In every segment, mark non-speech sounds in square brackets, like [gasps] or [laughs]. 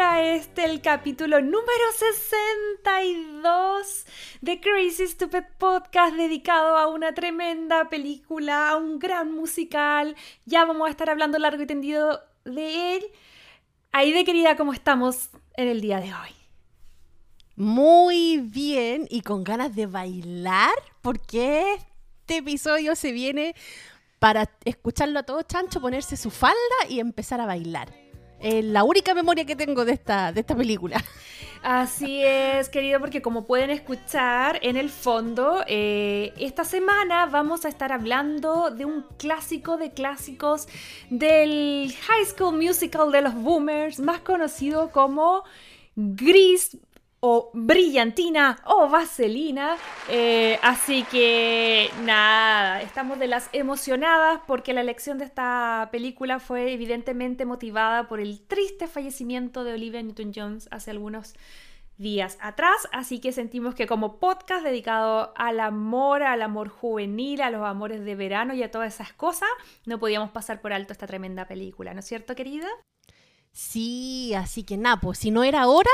a este el capítulo número 62 de Crazy Stupid Podcast dedicado a una tremenda película, a un gran musical. Ya vamos a estar hablando largo y tendido de él. Ahí de querida, ¿cómo estamos en el día de hoy? Muy bien y con ganas de bailar porque este episodio se viene para escucharlo a todo chancho, ponerse su falda y empezar a bailar. La única memoria que tengo de esta, de esta película. Así es, querido, porque como pueden escuchar en el fondo, eh, esta semana vamos a estar hablando de un clásico de clásicos del High School Musical de los Boomers, más conocido como Gris o brillantina o vaselina. Eh, así que nada, estamos de las emocionadas porque la elección de esta película fue evidentemente motivada por el triste fallecimiento de Olivia Newton-Jones hace algunos días atrás, así que sentimos que como podcast dedicado al amor, al amor juvenil, a los amores de verano y a todas esas cosas, no podíamos pasar por alto esta tremenda película, ¿no es cierto, querida? Sí, así que pues si no era ahora,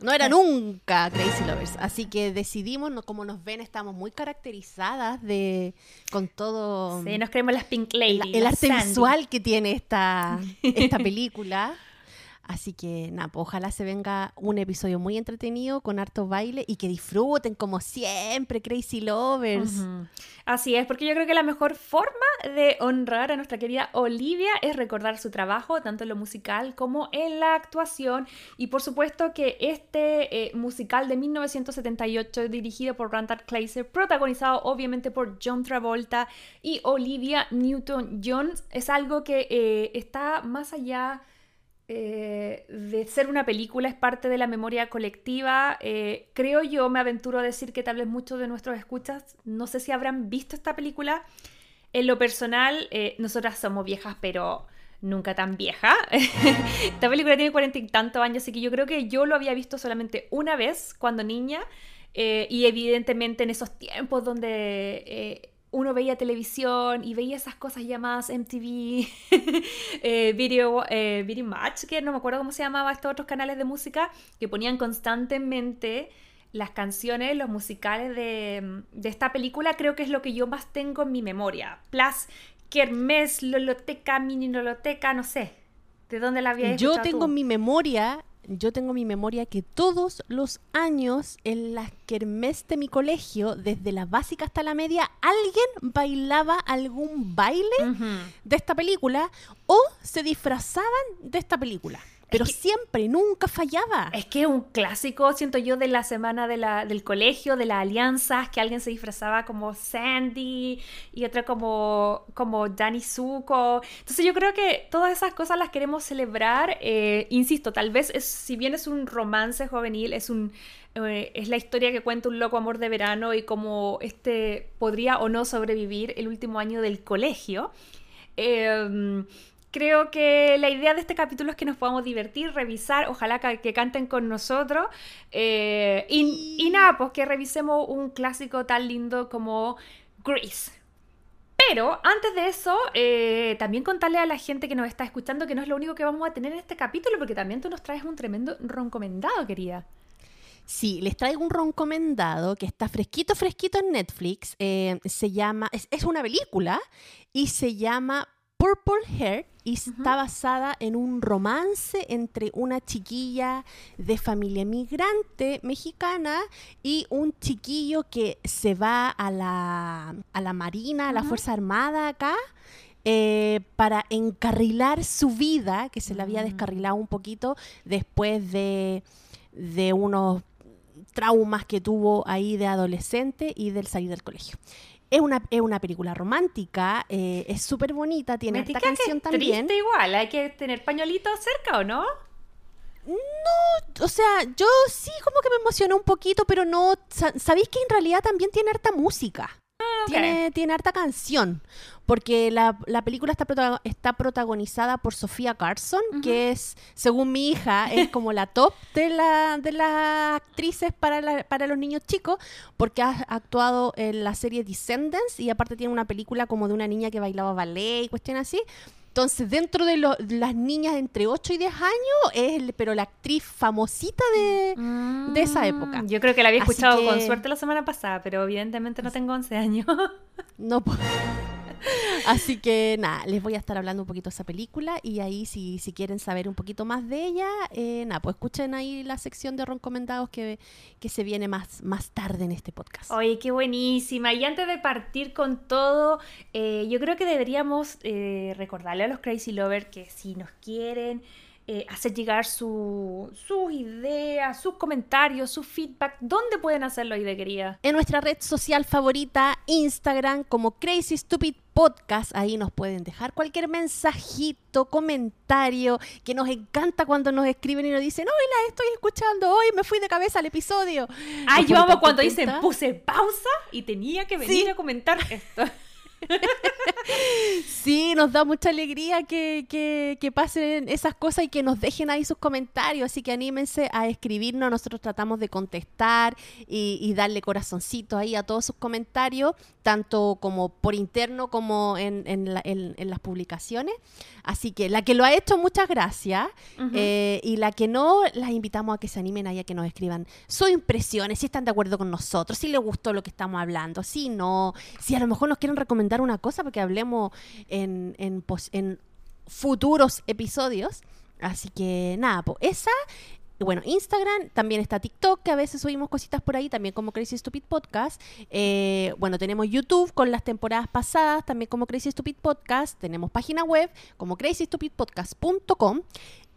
no era nunca Crazy Lovers, así que decidimos, no, como nos ven, estamos muy caracterizadas de con todo Sí, nos creemos las Pink Lady. el, arte Sandy. visual que tiene esta, [laughs] esta película. Así que nada, pues, ojalá se venga un episodio muy entretenido con harto baile y que disfruten como siempre, Crazy Lovers. Así es, porque yo creo que la mejor forma de honrar a nuestra querida Olivia es recordar su trabajo, tanto en lo musical como en la actuación. Y por supuesto que este eh, musical de 1978, dirigido por Randall Kleiser, protagonizado obviamente por John Travolta y Olivia Newton-John, es algo que eh, está más allá eh, de ser una película, es parte de la memoria colectiva. Eh, creo yo, me aventuro a decir que tal vez muchos de nuestros escuchas, no sé si habrán visto esta película. En lo personal, eh, nosotras somos viejas, pero nunca tan vieja. [laughs] esta película tiene cuarenta y tantos años, así que yo creo que yo lo había visto solamente una vez cuando niña. y evidentemente en esos tiempos donde uno veía televisión y veía esas cosas llamadas MTV, [laughs] eh, Video, eh, Video Match, que no me acuerdo cómo se llamaba estos otros canales de música, que ponían constantemente las canciones, los musicales de, de esta película, creo que es lo que yo más tengo en mi memoria. Plus, Kermés, Loloteca, Mini Loloteca, no sé. ¿De dónde la había Yo tengo tú? en mi memoria, yo tengo en mi memoria que todos los años en las kermés de mi colegio, desde la básica hasta la media, alguien bailaba algún baile de esta película o se disfrazaban de esta película. Pero que- siempre, nunca fallaba. Es que es un clásico, siento yo, de la semana de la, del colegio, de las alianzas, que alguien se disfrazaba como Sandy y otra como, como Danny Zuko. Entonces yo creo que todas esas cosas las queremos celebrar. Eh, insisto, tal vez es, si bien es un romance juvenil, es un eh, es la historia que cuenta un loco amor de verano y cómo este podría o no sobrevivir el último año del colegio. Eh, creo que la idea de este capítulo es que nos podamos divertir, revisar, ojalá que, que canten con nosotros. eh, y, y nada, pues que revisemos un clásico tan lindo como Grease. Pero antes de eso, eh, también contarle a la gente que nos está escuchando que no es lo único que vamos a tener en este capítulo, porque también tú nos traes un tremendo roncomendado, querida. Sí, les traigo un recomendado que está fresquito, fresquito en Netflix. Eh, se llama, es, es una película y se llama Purple Hair y está basada en un romance entre una chiquilla de familia migrante mexicana y un chiquillo que se va a la, a la Marina, a la Fuerza Armada acá. eh, para encarrilar su vida, que se le había descarrilado un poquito después de, de unos traumas que tuvo ahí de adolescente y del salir del colegio. Es una, es una película romántica, eh, es súper bonita, tiene esta que canción es también. Triste igual, hay que tener pañuelitos cerca, ¿o no? no, o sea, yo sí como que me emocioné un poquito, pero no, ¿sabéis que en realidad también tiene harta música? Ah, tiene, tiene harta canción, porque la, película está, está protagonizada por Sofía Carson, que es, según mi hija, es [laughs] como la top de, la, de las actrices para, para los niños chicos, porque ha actuado en la serie Descendants y aparte tiene una película como de una niña que bailaba ballet y cuestiones así. Entonces, dentro de las niñas entre 8 y 10 años, es pero la actriz famosita de, esa época. Mm, yo creo que la había escuchado con suerte la semana pasada, pero evidentemente no tengo 11 años. no, puedo. Así que nada, les voy a estar hablando un poquito de esa película y ahí si, si quieren saber un poquito más de ella, eh, nada, pues escuchen ahí la sección de recomendados que, que se viene más, más tarde en este podcast. Oye, qué buenísima. Y antes de partir con todo, eh, yo creo que deberíamos eh, recordarle a los Crazy Lovers que si nos quieren eh, hacer llegar sus ideas, sus comentarios, su feedback. ¿Dónde pueden hacerlo, querida? En nuestra red social favorita, Instagram, como Crazy Stupid Podcast. Ahí nos pueden dejar cualquier mensajito, comentario, que nos encanta cuando nos escriben y nos dicen, hoy la estoy escuchando, hoy me fui de cabeza al episodio. Ay, yo amo cuando dicen, puse pausa y tenía que venir a comentar esto. [laughs] sí, nos da mucha alegría que, que, pasen esas cosas y que nos dejen ahí sus comentarios. Así que anímense a escribirnos. Nosotros tratamos de contestar y, darle corazoncito ahí a todos sus comentarios, tanto como por interno como en, en, las publicaciones. Así que la que lo ha hecho, muchas gracias. Eh, y la que no, las invitamos a que se animen ahí a que nos escriban sus impresiones, si están de acuerdo con nosotros, si les gustó lo que estamos hablando, si no, si a lo mejor nos quieren recomendar una cosa porque hablemos en, en, en futuros episodios. Así que nada, esa bueno, Instagram, también está TikTok, que a veces subimos cositas por ahí, también como Crazy Stupid Podcast. Eh, bueno, tenemos YouTube con las temporadas pasadas, también como Crazy Stupid Podcast. Tenemos página web como crazystupidpodcast.com.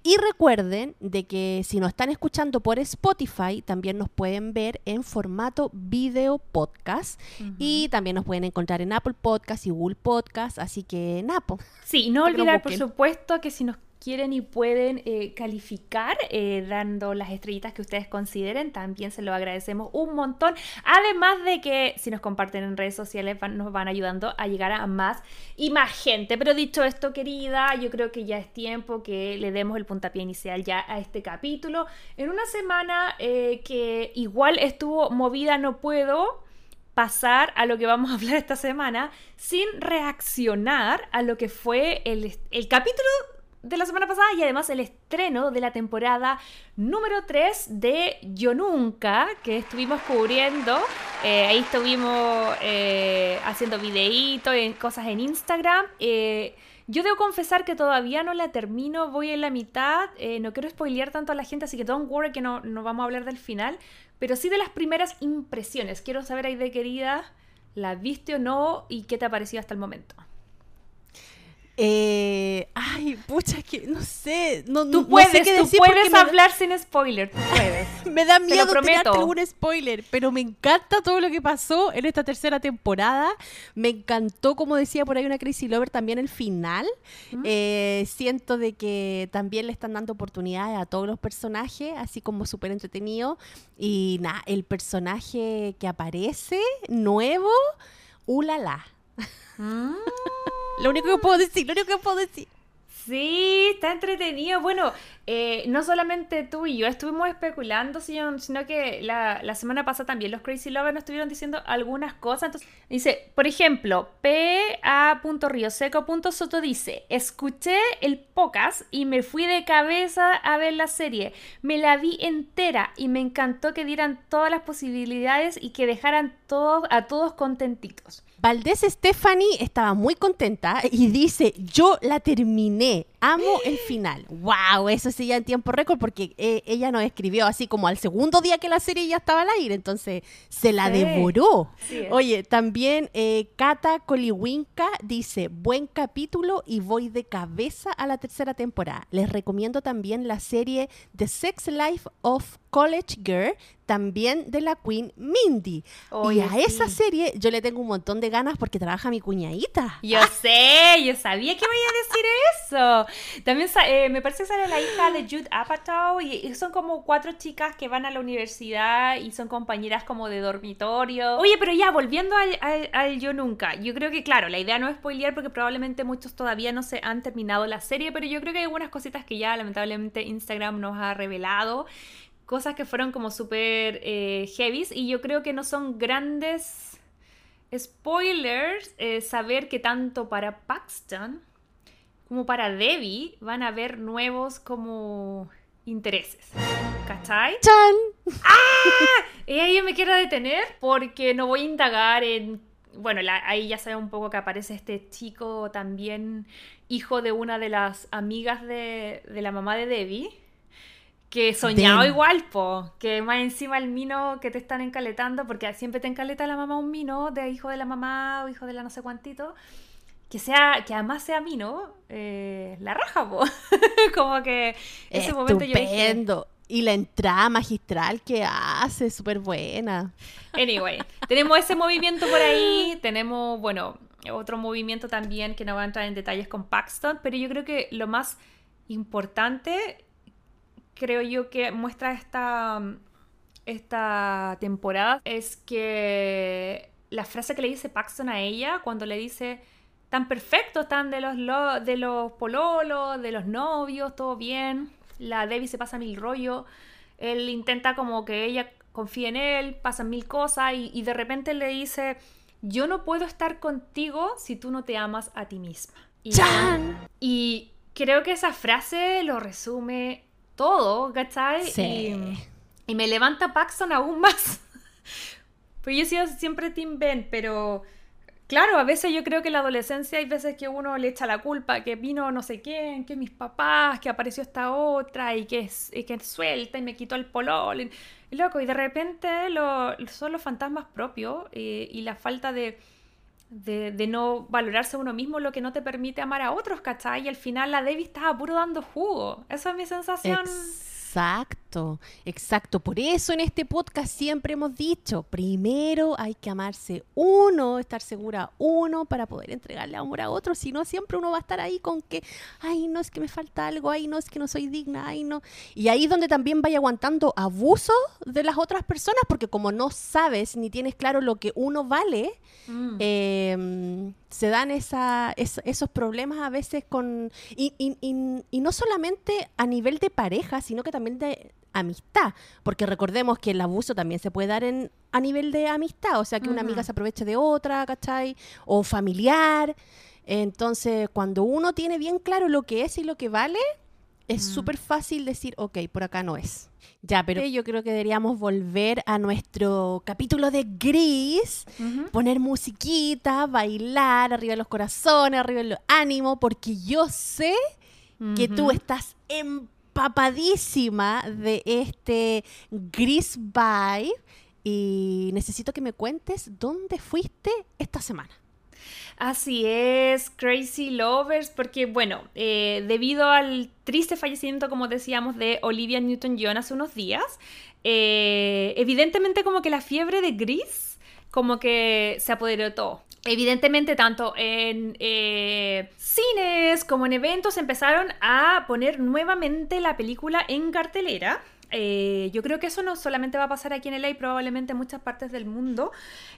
Y recuerden de que si nos están escuchando por Spotify, también nos pueden ver en formato video podcast. Y también nos pueden encontrar en Apple Podcast y Google Podcast. Así que, Napo. Sí, no olvidar, por supuesto, que si nos quieren y pueden eh, calificar eh, dando las estrellitas que ustedes consideren. También se lo agradecemos un montón. Además de que si nos comparten en redes sociales nos van ayudando a llegar a más y más gente. Pero dicho esto, querida, yo creo que ya es tiempo que le demos el puntapié inicial ya a este capítulo. En una semana eh, que igual estuvo movida, no puedo pasar a lo que vamos a hablar esta semana sin reaccionar a lo que fue el, el capítulo de la semana pasada y además el estreno de la temporada número 3 de Yo Nunca, que estuvimos cubriendo. Eh, ahí estuvimos eh, haciendo videitos, cosas en Instagram. Eh, yo debo confesar que todavía no la termino, voy en la mitad. no quiero spoilear tanto a la gente, así que don't worry que no, no vamos a hablar del final. Pero sí de las primeras impresiones. Quiero saber ahí de querida, ¿la viste o no? ¿Y qué te ha parecido hasta el momento? Eh, ay, pucha, que no sé. No, tú puedes, no sé tú puedes hablar sin spoiler, tú puedes. [laughs] me da miedo tirarte algún spoiler, pero me encanta todo lo que pasó en esta tercera temporada. Me encantó, como decía por ahí una Crazy Lover, también el final. Eh, siento de que también le están dando oportunidades a todos los personajes, así como súper entretenido. Y nada, el personaje que aparece, nuevo, ulala. Mm. Lo único que puedo decir, lo único que puedo decir. Sí, está entretenido. Bueno, eh, no solamente tú y yo estuvimos especulando, sino, que la, la, semana pasada también los Crazy Lovers nos estuvieron diciendo algunas cosas. Entonces, dice, por ejemplo, pa.rioseco.soto dice, escuché el podcast y me fui de cabeza a ver la serie. Me la vi entera y me encantó que dieran todas las posibilidades y que dejaran a todos contentitos. Valdés Stephanie estaba muy contenta y dice, yo la terminé, amo el final. ¡Wow! Eso sí ya en tiempo récord porque eh, ella nos escribió así como al segundo día que la serie ya estaba al aire, entonces se la devoró. Oye, también eh, Kata Coliwinka dice, buen capítulo y voy de cabeza a la tercera temporada. Les recomiendo también la serie The Sex Life of College Girl, también de la Queen Mindy. Oye, y a esa serie yo le tengo un montón de ganas porque trabaja mi cuñadita. Yo [laughs] sé, yo sabía que iba a decir eso. También eh, me parece que sale la hija de Jude Apatow y, son como cuatro chicas que van a la universidad y son compañeras como de dormitorio. Oye, pero ya, volviendo al Yo Nunca, yo creo que claro, la idea no es spoilear porque probablemente muchos todavía no se han terminado la serie, pero yo creo que hay algunas cositas que ya lamentablemente Instagram nos ha revelado cosas que fueron como súper eh, heavies y yo creo que no son grandes spoilers eh, saber que tanto para Paxton como para Debbie van a haber nuevos como intereses. ¿Cachai? ¡Chan! Y ahí me quiero detener porque no voy a indagar en... Bueno, la- ahí ya sabe un poco que aparece este chico también, hijo de una de las amigas de, de la mamá de Debbie, que soñado igual, po, que más encima el mino que te están encaletando, porque siempre te encaleta la mamá un mino de hijo de la mamá o hijo de la no sé cuantito, que sea, que además sea mino, eh, la raja, po. [laughs] Como que ese momento yo dije, Estupendo. Y la entrada magistral que hace, súper buena. Anyway, tenemos ese movimiento por ahí, tenemos, bueno, otro movimiento también que no va a entrar en detalles con Paxton, pero yo creo que lo más importante, creo yo que muestra esta, esta temporada, es que la frase que le dice Paxton a ella cuando le dice, tan perfectos están de los, lo- de los pololos, de los novios, todo bien, la Debbie se pasa mil rollo, él intenta como que ella confíe en él, pasan mil cosas y, y de repente le dice, yo no puedo estar contigo si tú no te amas a ti misma. Y, ¡Chan! y creo que esa frase lo resume todo, ¿cachai? Sí. Y, y me levanta Paxton aún más. [laughs] Pues yo he sido siempre Team Ben, pero claro, a veces yo creo que en la adolescencia hay veces que uno le echa la culpa, que vino no sé quién, que mis papás, que apareció esta otra y que y que suelta y me quitó el polol. Y, loco, y de repente lo- son los fantasmas propios eh, y la falta de, de, de no valorarse a uno mismo lo que no te permite amar a otros, ¿cachai? Y al final la Debbie estaba puro dando jugo. Esa es mi sensación. Exacto, exacto. Por eso en este podcast siempre hemos dicho, primero hay que amarse uno, estar segura uno para poder entregarle amor a otro, si no siempre uno va a estar ahí con que, ay, no es que me falta algo, ay, no es que no soy digna, ay, no. Y ahí es donde también vaya aguantando abuso de las otras personas, porque como no sabes ni tienes claro lo que uno vale, Mm. eh, se dan esa, es- esos problemas a veces con... Y, y- y- y no solamente a nivel de pareja, sino que también de amistad, porque recordemos que el abuso también se puede dar en, a nivel de amistad, o sea, que una amiga se aproveche de otra, ¿cachai? O familiar. Entonces, cuando uno tiene bien claro lo que es y lo que vale, es Mm. súper fácil decir, ok, por acá no es. Ya, pero yo creo que deberíamos volver a nuestro capítulo de Gris, poner musiquita, bailar, arriba de los corazones, arriba de los ánimos, porque yo sé que tú estás empapadísima de este Gris vibe y necesito que me cuentes dónde fuiste esta semana. Así es, Crazy Lovers, porque bueno, eh, debido al triste fallecimiento, como decíamos, de Olivia Newton-John hace unos días, eh, evidentemente como que la fiebre de Gris como que se apoderó de todo. Evidentemente, tanto en eh, cines como en eventos empezaron a poner nuevamente la película en cartelera. Eh, yo creo que eso no solamente va a pasar aquí en LA, probablemente en muchas partes del mundo.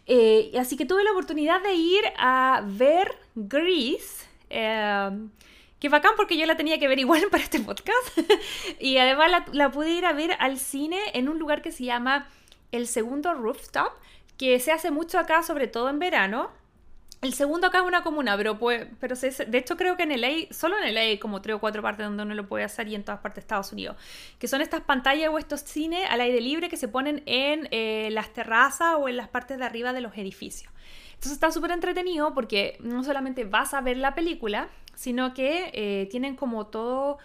Eh, así que tuve la oportunidad de ir a ver Grease. eh, que bacán porque yo la tenía que ver igual [laughs] para este podcast. [laughs] y además la, la pude ir a ver al cine en un lugar que se llama El Segundo Rooftop, que se hace mucho acá, sobre todo en verano. El segundo acá es una comuna, pero, puede- pero de hecho creo que en LA, solo en LA hay como tres o cuatro partes donde uno lo puede hacer y en todas partes de Estados Unidos, que son estas pantallas o estos cines al aire libre que se ponen en eh, las terrazas o en las partes de arriba de los edificios. Entonces está súper entretenido porque no solamente vas a ver la película, sino que eh, tienen como todo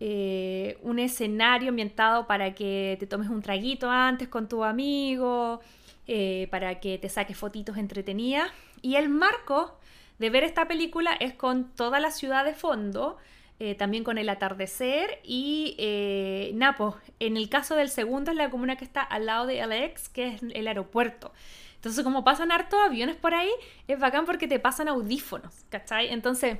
eh, un escenario ambientado para que te tomes un traguito antes con tu amigo, eh, para que te saques fotitos entretenidas. Y el marco de ver esta película es con toda la ciudad de fondo, eh, también con el atardecer y eh, Napo. En el caso del segundo es la comuna que está al lado de LX, que es el aeropuerto. Entonces, como pasan hartos aviones por ahí, es bacán porque te pasan audífonos, ¿cachai? Entonces,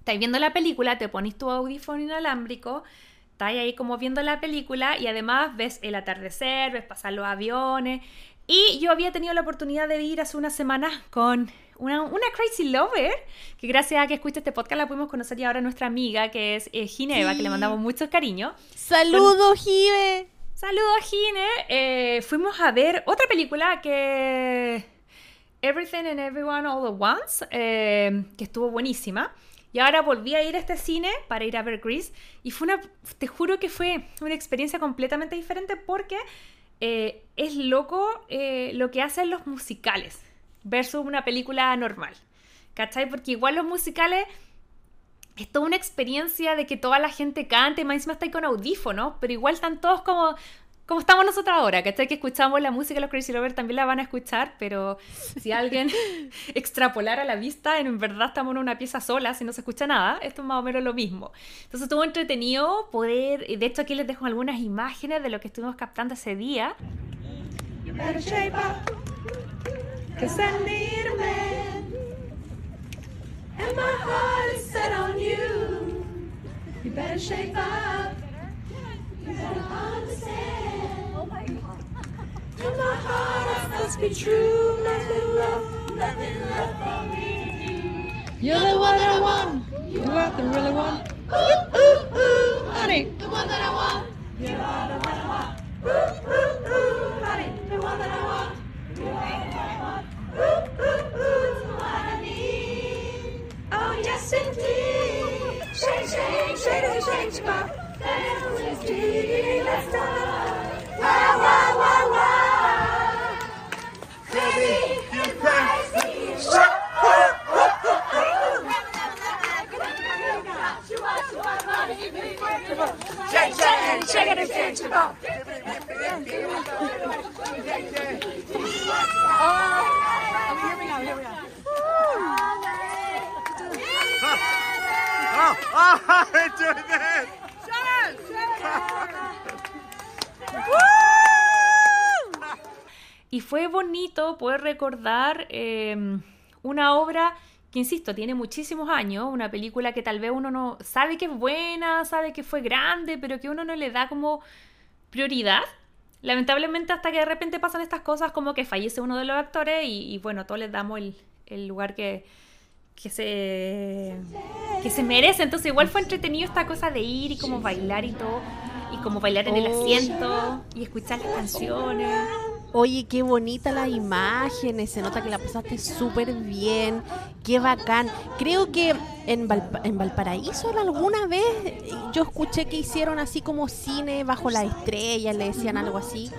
estáis viendo la película, te pones tu audífono inalámbrico, estás ahí como viendo la película y además ves el atardecer, ves pasar los aviones. Y yo había tenido la oportunidad de ir hace unas semanas con una, crazy lover, que gracias a que escuchaste este podcast la pudimos conocer y ahora nuestra amiga, que es eh, Gineva, que le mandamos muchos cariños. ¡Saludos, Give! Saludos, Gine. Eh, fuimos a ver otra película que... Everything and Everyone All at Once, eh, que estuvo buenísima. Y ahora volví a ir a este cine para ir a ver Grease. Y fue una, te juro que fue una experiencia completamente diferente porque es loco lo que hacen los musicales versus una película normal. ¿Cachai? Porque igual los musicales es toda una experiencia de que toda la gente cante, más encima está ahí con audífonos, pero igual están todos como, como estamos nosotros ahora, ¿cachai? Que escuchamos la música, los Crazy Lovers también la van a escuchar, pero si alguien [laughs] extrapolara la vista, en verdad estamos en una pieza sola, si no se escucha nada, esto es más o menos lo mismo. Entonces estuvo entretenido poder, de hecho aquí les dejo algunas imágenes de lo que estuvimos captando ese día. You better shape up. You better understand. Oh my God. And my heart must be true. Nothing love, nothing love for me. You're the one that I want. You are the really one. Ooh, ooh, ooh, honey. The one that I want. You are the one I want. Ooh, ooh, ooh, honey. The one that I want. You are the one I want. Oh, yes, indeed. Shake, shake, shake, shake, shake, Let's Wow, wow, wow, wow. Baby, you crazy. Shake, oh, oh, doing that! [laughs] y fue bonito poder recordar em, una obra que, insisto, tiene muchísimos años, una película que tal vez uno no sabe que es buena, sabe que fue grande, pero que uno no le da como prioridad. Lamentablemente hasta que de repente pasan estas cosas como que fallece uno de los actores y, bueno, todos les damos el lugar que, que se, que se merece. Entonces igual fue entretenido esta cosa de ir y como bailar y todo. Y como bailar en el asiento y escuchar las canciones. Oye, qué bonita las imágenes, se nota que la pasaste súper bien, qué bacán. Creo que en, en Valparaíso alguna vez yo escuché que hicieron así como cine bajo la estrella, le decían algo así.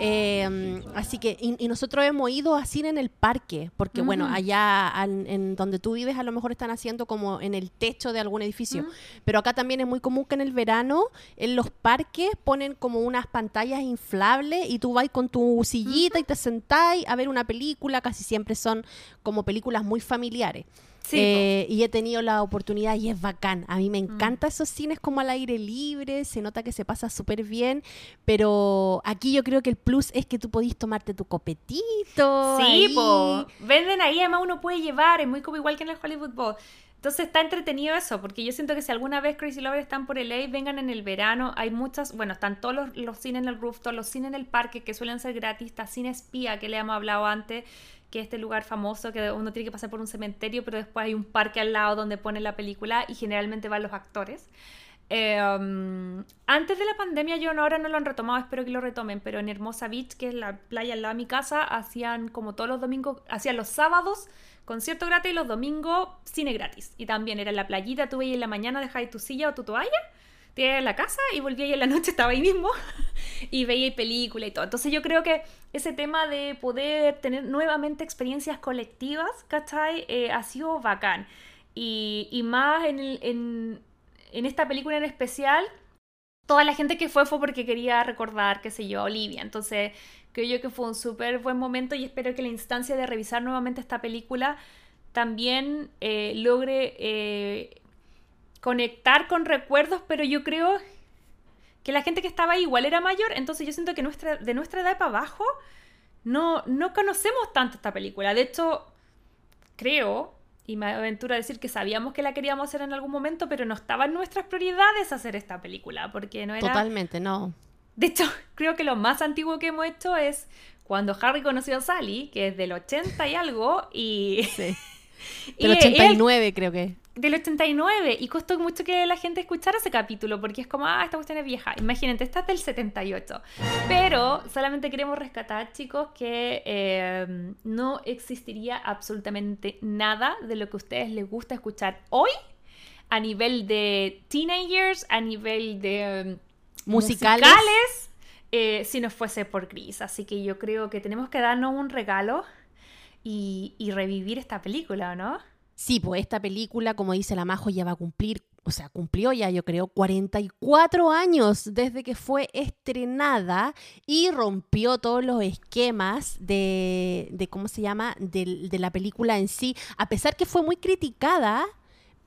Em, así que, y, nosotros hemos ido a cine en el parque, porque bueno, allá en, donde tú vives a lo mejor están haciendo como en el techo de algún edificio, pero acá también es muy común que en el verano en los parques ponen como unas pantallas inflables y tú vas con tu sillita y te sentáis a ver una película, casi siempre son como películas muy familiares. Eh, y he tenido la oportunidad y es bacán. A mí me mm. encanta esos cines como al aire libre, se nota que se pasa súper bien, pero aquí yo creo que el plus es que tú podís tomarte tu copetito. Sí, venden ahí, además uno puede llevar, es muy como igual que en el Hollywood Bowl. Entonces está entretenido eso, porque yo siento que si alguna vez Crazy Lovers están por LA, vengan en el verano. Hay muchas, bueno, están todos los, los cines en el rooftop, los cines en el parque que suelen ser gratis, está Cine Espía que le hemos hablado antes, que es este lugar famoso que uno tiene que pasar por un cementerio, pero después hay un parque al lado donde ponen la película y generalmente van los actores. Em, antes de la pandemia, yo no, ahora no lo han retomado, espero que lo retomen, pero en Hermosa Beach, que es la playa al lado de mi casa, hacían como todos los domingos, hacían los sábados concierto gratis y los domingos cine gratis. Y también era en la playita, tú veías en la mañana, dejáis tu silla o tu toalla en la casa y volví ahí en la noche, estaba ahí mismo [laughs] y veía película y todo. Entonces yo creo que ese tema de poder tener nuevamente experiencias colectivas, ¿cachai? Eh, ha sido bacán. Y, y más en, en, en, esta película en especial, toda la gente que fue fue porque quería recordar, qué sé yo, a Olivia. Entonces creo yo que fue un súper buen momento y espero que la instancia de revisar nuevamente esta película también eh, logre... Eh, conectar con recuerdos, pero yo creo que la gente que estaba ahí igual era mayor, entonces yo siento que nuestra, de nuestra edad para abajo no, no conocemos tanto esta película. De hecho, creo, y me aventuro a decir que sabíamos que la queríamos hacer en algún momento, pero no estaba en nuestras prioridades hacer esta película, porque no era... Totalmente, no. De hecho, [laughs] creo que lo más antiguo que hemos hecho es cuando Harry conoció a Sally, que es del 80 y algo, y... Sí. [laughs] Del 89 creo que. Del 89, y costó mucho que la gente escuchara ese capítulo, porque es como, ah, esta cuestión es vieja. Imagínate, esta es del 78. Pero solamente queremos rescatar, chicos, que eh, no existiría absolutamente nada de lo que a ustedes les gusta escuchar hoy a nivel de teenagers, a nivel de musicales, eh, si no fuese por Chris. Así que yo creo que tenemos que darnos un regalo y, revivir esta película, ¿no? Sí, pues esta película, como dice la Majo, ya va a cumplir, o sea, cumplió ya, yo creo, 44 años desde que fue estrenada y rompió todos los esquemas de, de ¿cómo se llama?, de, de la película en sí, a pesar que fue muy criticada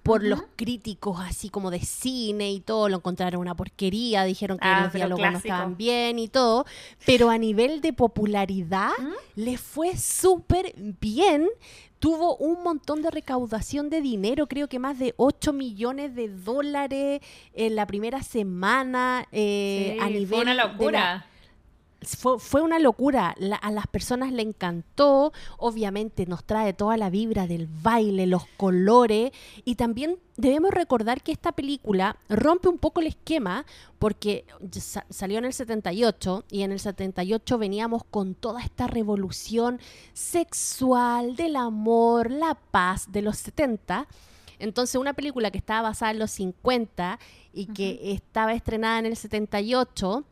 por los críticos así como de cine y todo, lo encontraron una porquería, dijeron que ah, los diálogos no estaban bien y todo, pero a nivel de popularidad le fue súper bien. Tuvo un montón de recaudación de dinero, creo que más de 8 millones de dólares en la primera semana. Eh, a nivel fue una locura fue, una locura. a las personas le encantó. Obviamente nos trae toda la vibra del baile, los colores. Y también debemos recordar que esta película rompe un poco el esquema porque salió en el 78 y en el 78 veníamos con toda esta revolución sexual, del amor, la paz de los 70. Entonces una película que estaba basada en los 50 y que estaba estrenada en el 78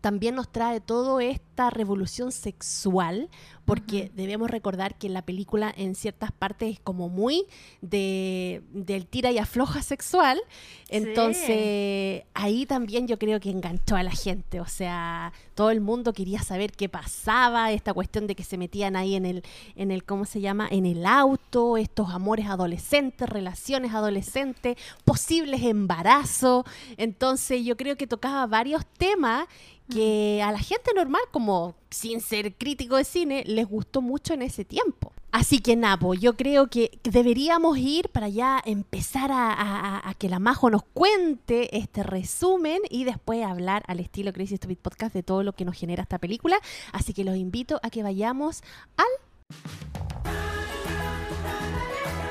también nos trae toda esta revolución sexual, porque debemos recordar que la película en ciertas partes es como muy de, del tira y afloja sexual, entonces ahí también yo creo que enganchó a la gente, o sea, todo el mundo quería saber qué pasaba, esta cuestión de que se metían ahí en el, en el ¿cómo se llama?, en el auto, estos amores adolescentes, relaciones adolescentes, posibles embarazos, entonces yo creo que tocaba varios temas que a la gente normal, como sin ser crítico de cine, les gustó mucho en ese tiempo. Así que Napo, yo creo que deberíamos ir para ya empezar a, que la Majo nos cuente este resumen y después hablar al estilo Crazy Stupid Podcast de todo lo que nos genera esta película. Así que los invito a que vayamos al...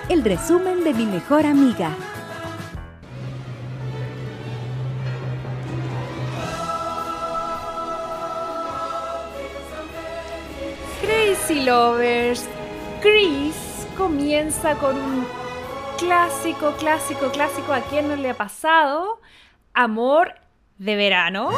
El resumen de mi mejor amiga. Crazy Lovers, Chris comienza con un clásico, clásico, clásico. ¿A quién no le ha pasado? Amor de verano.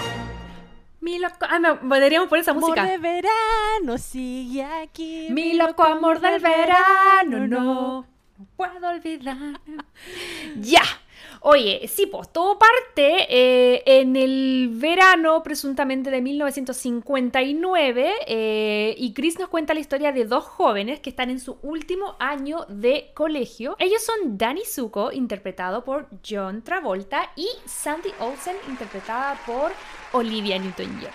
Mi loco. Ah, no, podríamos poner esa música. Amor de verano, sigue aquí. Mi loco amor del verano, no. No puedo olvidar. [laughs] ya. Oye, sí, pues todo parte eh, en el verano presuntamente de 1959 eh, y Chris nos cuenta la historia de dos jóvenes que están en su último año de colegio. Ellos son Danny Zuko, interpretado por John Travolta, y Sandy Olsen, interpretada por Olivia Newton-John.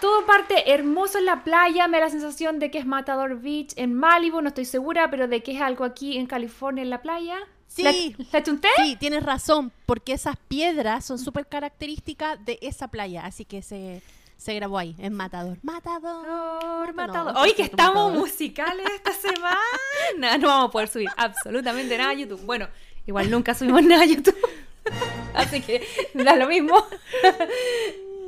Todo parte hermoso en la playa, me da la sensación de que es Matador Beach en Malibu, no estoy segura, pero de que es algo aquí en California en la playa. Sí, ¿La, chunté? Sí, tienes razón, porque esas piedras son súper características de esa playa, así que se, se grabó ahí, en Matador. Matador, Matador. Hoy que estamos musicales esta semana, no vamos a poder subir absolutamente nada a YouTube. Bueno, igual nunca subimos nada a YouTube, así que da lo mismo.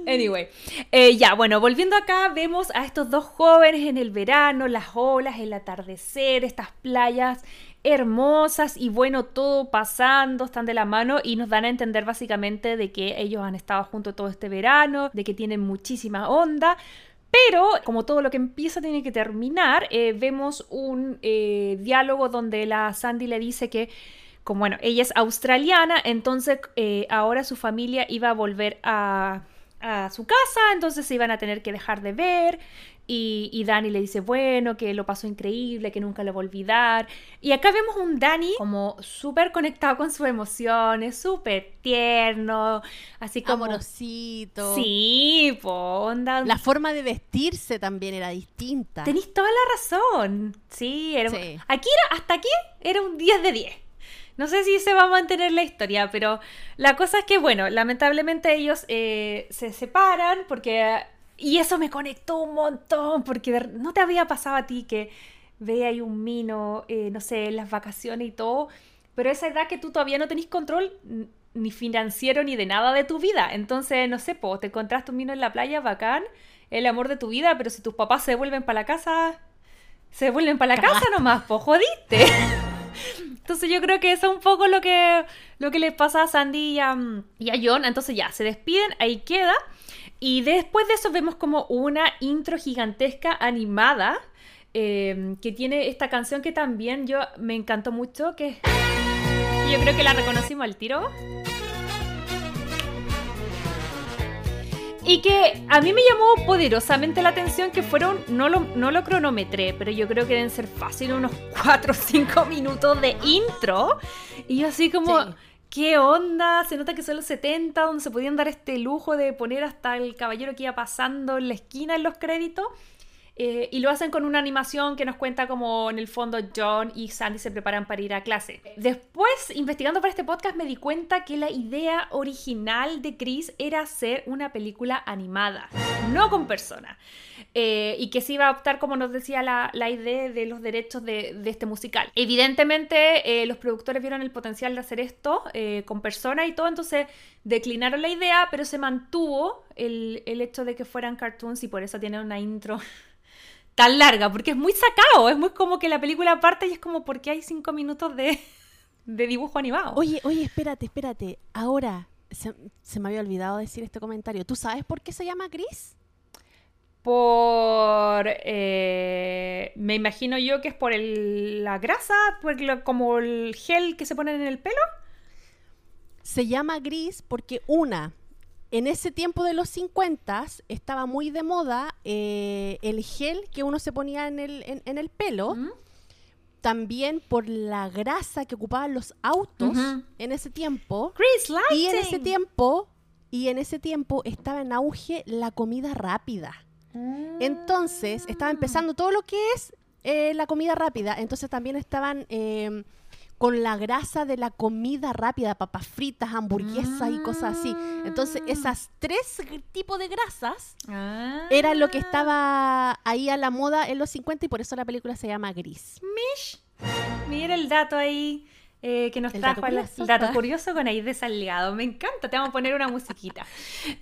Anyway, eh, ya, bueno, volviendo acá, vemos a estos dos jóvenes en el verano, las olas, el atardecer, estas playas hermosas y bueno, todo pasando, están de la mano y nos dan a entender básicamente de que ellos han estado juntos todo este verano, de que tienen muchísima onda. Pero, como todo lo que empieza tiene que terminar, eh, vemos un eh, diálogo donde la Sandy le dice que, como bueno, ella es australiana, entonces eh, ahora su familia iba a volver a, a su casa, entonces se iban a tener que dejar de ver Y, y Dani le dice, bueno, que lo pasó increíble, que nunca lo va a olvidar. Y acá vemos un Dani como súper conectado con sus emociones, súper tierno, así como... Amorosito. Sí, po, onda. La forma de vestirse también era distinta. Tenéis toda la razón. Sí, era... Sí. Aquí era, hasta aquí era un 10 de 10. No sé si se va a mantener la historia, pero la cosa es que, bueno, lamentablemente ellos eh, se separan porque... Y eso me conectó un montón, porque de- no te había pasado a ti que ve ahí un mino, eh, no sé, las vacaciones y todo, pero esa edad que tú todavía no tenés control ni financiero ni de nada de tu vida. Entonces, no sé, po, te encontraste un mino en la playa, bacán, el amor de tu vida, pero si tus papás se vuelven para la casa, se vuelven para la casa nomás, po, jodiste. [laughs] Entonces yo creo que eso es un poco lo que, lo que les pasa a Sandy y a, y a John. Entonces ya, se despiden, ahí queda. Y después de eso vemos como una intro gigantesca animada eh, que tiene esta canción que también yo me encantó mucho, que yo creo que la reconocimos al tiro. Y que a mí me llamó poderosamente la atención que fueron, no lo, no lo cronometré, pero yo creo que deben ser fácil unos 4 o 5 minutos de intro. Y así como. ¿Qué onda? Se nota que son los 70, donde se podían dar este lujo de poner hasta el caballero que iba pasando en la esquina en los créditos. Eh, y lo hacen con una animación que nos cuenta como en el fondo John y Sandy se preparan para ir a clase. Después, investigando para este podcast, me di cuenta que la idea original de Chris era hacer una película animada, no con personas. Eh, y que se iba a optar, como nos decía la, la idea de los derechos de, de este musical. Evidentemente, eh, los productores vieron el potencial de hacer esto eh, con personas y todo, entonces declinaron la idea, pero se mantuvo el, el hecho de que fueran cartoons y por eso tienen una intro [laughs] tan larga, porque es muy sacado, es muy como que la película parte y es como porque hay cinco minutos de, de dibujo animado. Oye, oye, espérate, espérate. Ahora, se, se me había olvidado decir este comentario. ¿Tú sabes por qué se llama Gris? Por. eh, me imagino yo que es por el- la grasa, por lo- como el gel que se ponen en el pelo. Se llama Gris porque una, en ese tiempo de los 50 estaba muy de moda eh, el gel que uno se ponía en el, en, en el pelo. ¿Mm? También por la grasa que ocupaban los autos en ese tiempo. Chris. Y en ese tiempo, y en ese tiempo estaba en auge la comida rápida. Entonces, estaba empezando todo lo que es eh, la comida rápida. Entonces también estaban eh, con la grasa de la comida rápida, papas fritas, hamburguesas y cosas así. Entonces, esas tres tipos de grasas Ah. era lo que estaba ahí a la moda en los 50 y por eso la película se llama Gris. Mish. Mira el dato ahí eh, que nos El trajo dato el, curioso. el dato curioso con ahí Salgado. Me encanta, te vamos a poner una musiquita.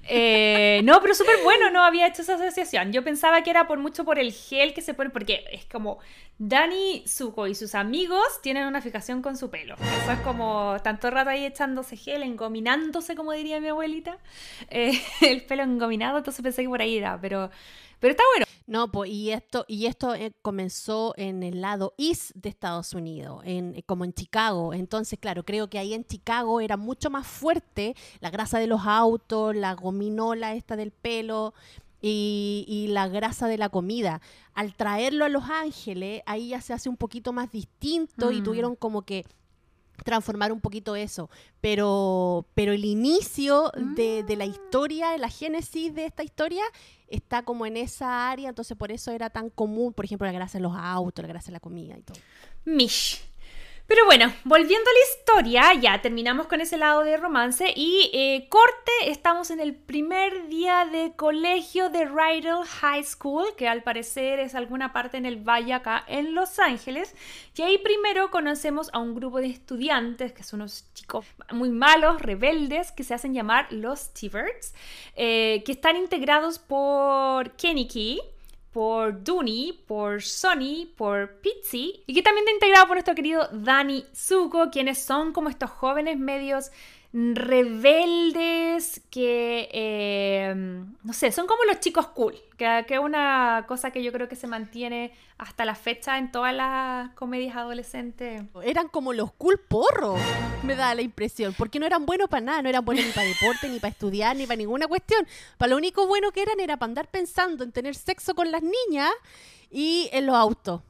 Eh, no, pero súper bueno, no había hecho esa asociación. Yo pensaba que era por mucho por el gel que se pone, porque es como Dani Zuko y sus amigos tienen una fijación con su pelo. Eso es como tanto rato ahí echándose gel, engominándose, como diría mi abuelita. Eh, [laughs] el pelo engominado, entonces pensé que por ahí era, pero, pero está bueno. No, pues, y esto, y esto eh, comenzó en el lado east de Estados Unidos, en, eh, como en Chicago. Entonces, claro, creo que ahí en Chicago era mucho más fuerte la grasa de los autos, la gominola esta del pelo y, y la grasa de la comida. Al traerlo a Los Ángeles, ahí ya se hace un poquito más distinto y Mm. tuvieron como que transformar un poquito eso, pero, pero el inicio de, de la historia, la génesis de esta historia está como en esa área, entonces por eso era tan común, por ejemplo, la grasa en los autos, la grasa en la comida y todo. Mish. Pero bueno, volviendo a la historia, ya terminamos con ese lado de romance y eh, corte, estamos en el primer día de colegio de Rydell High School, que al parecer es alguna parte en el valle acá en Los Ángeles. Y ahí primero conocemos a un grupo de estudiantes, que son unos chicos muy malos, rebeldes, que se hacen llamar los T-Birds, eh, que están integrados por Kenny Key, por Dooney, por Sonny, por Pizzi y que también está integrado por nuestro querido Danny Zuko, quienes son como estos jóvenes medios rebeldes que, eh, no sé, son como los chicos cool, que, es una cosa que yo creo que se mantiene hasta la fecha en todas las comedias adolescentes. Eran como los cool porros, me da la impresión, porque no eran buenos para nada, no eran buenos ni para deporte, ni para estudiar, ni para ninguna cuestión. Para lo único bueno que eran era para andar pensando en tener sexo con las niñas y en los autos.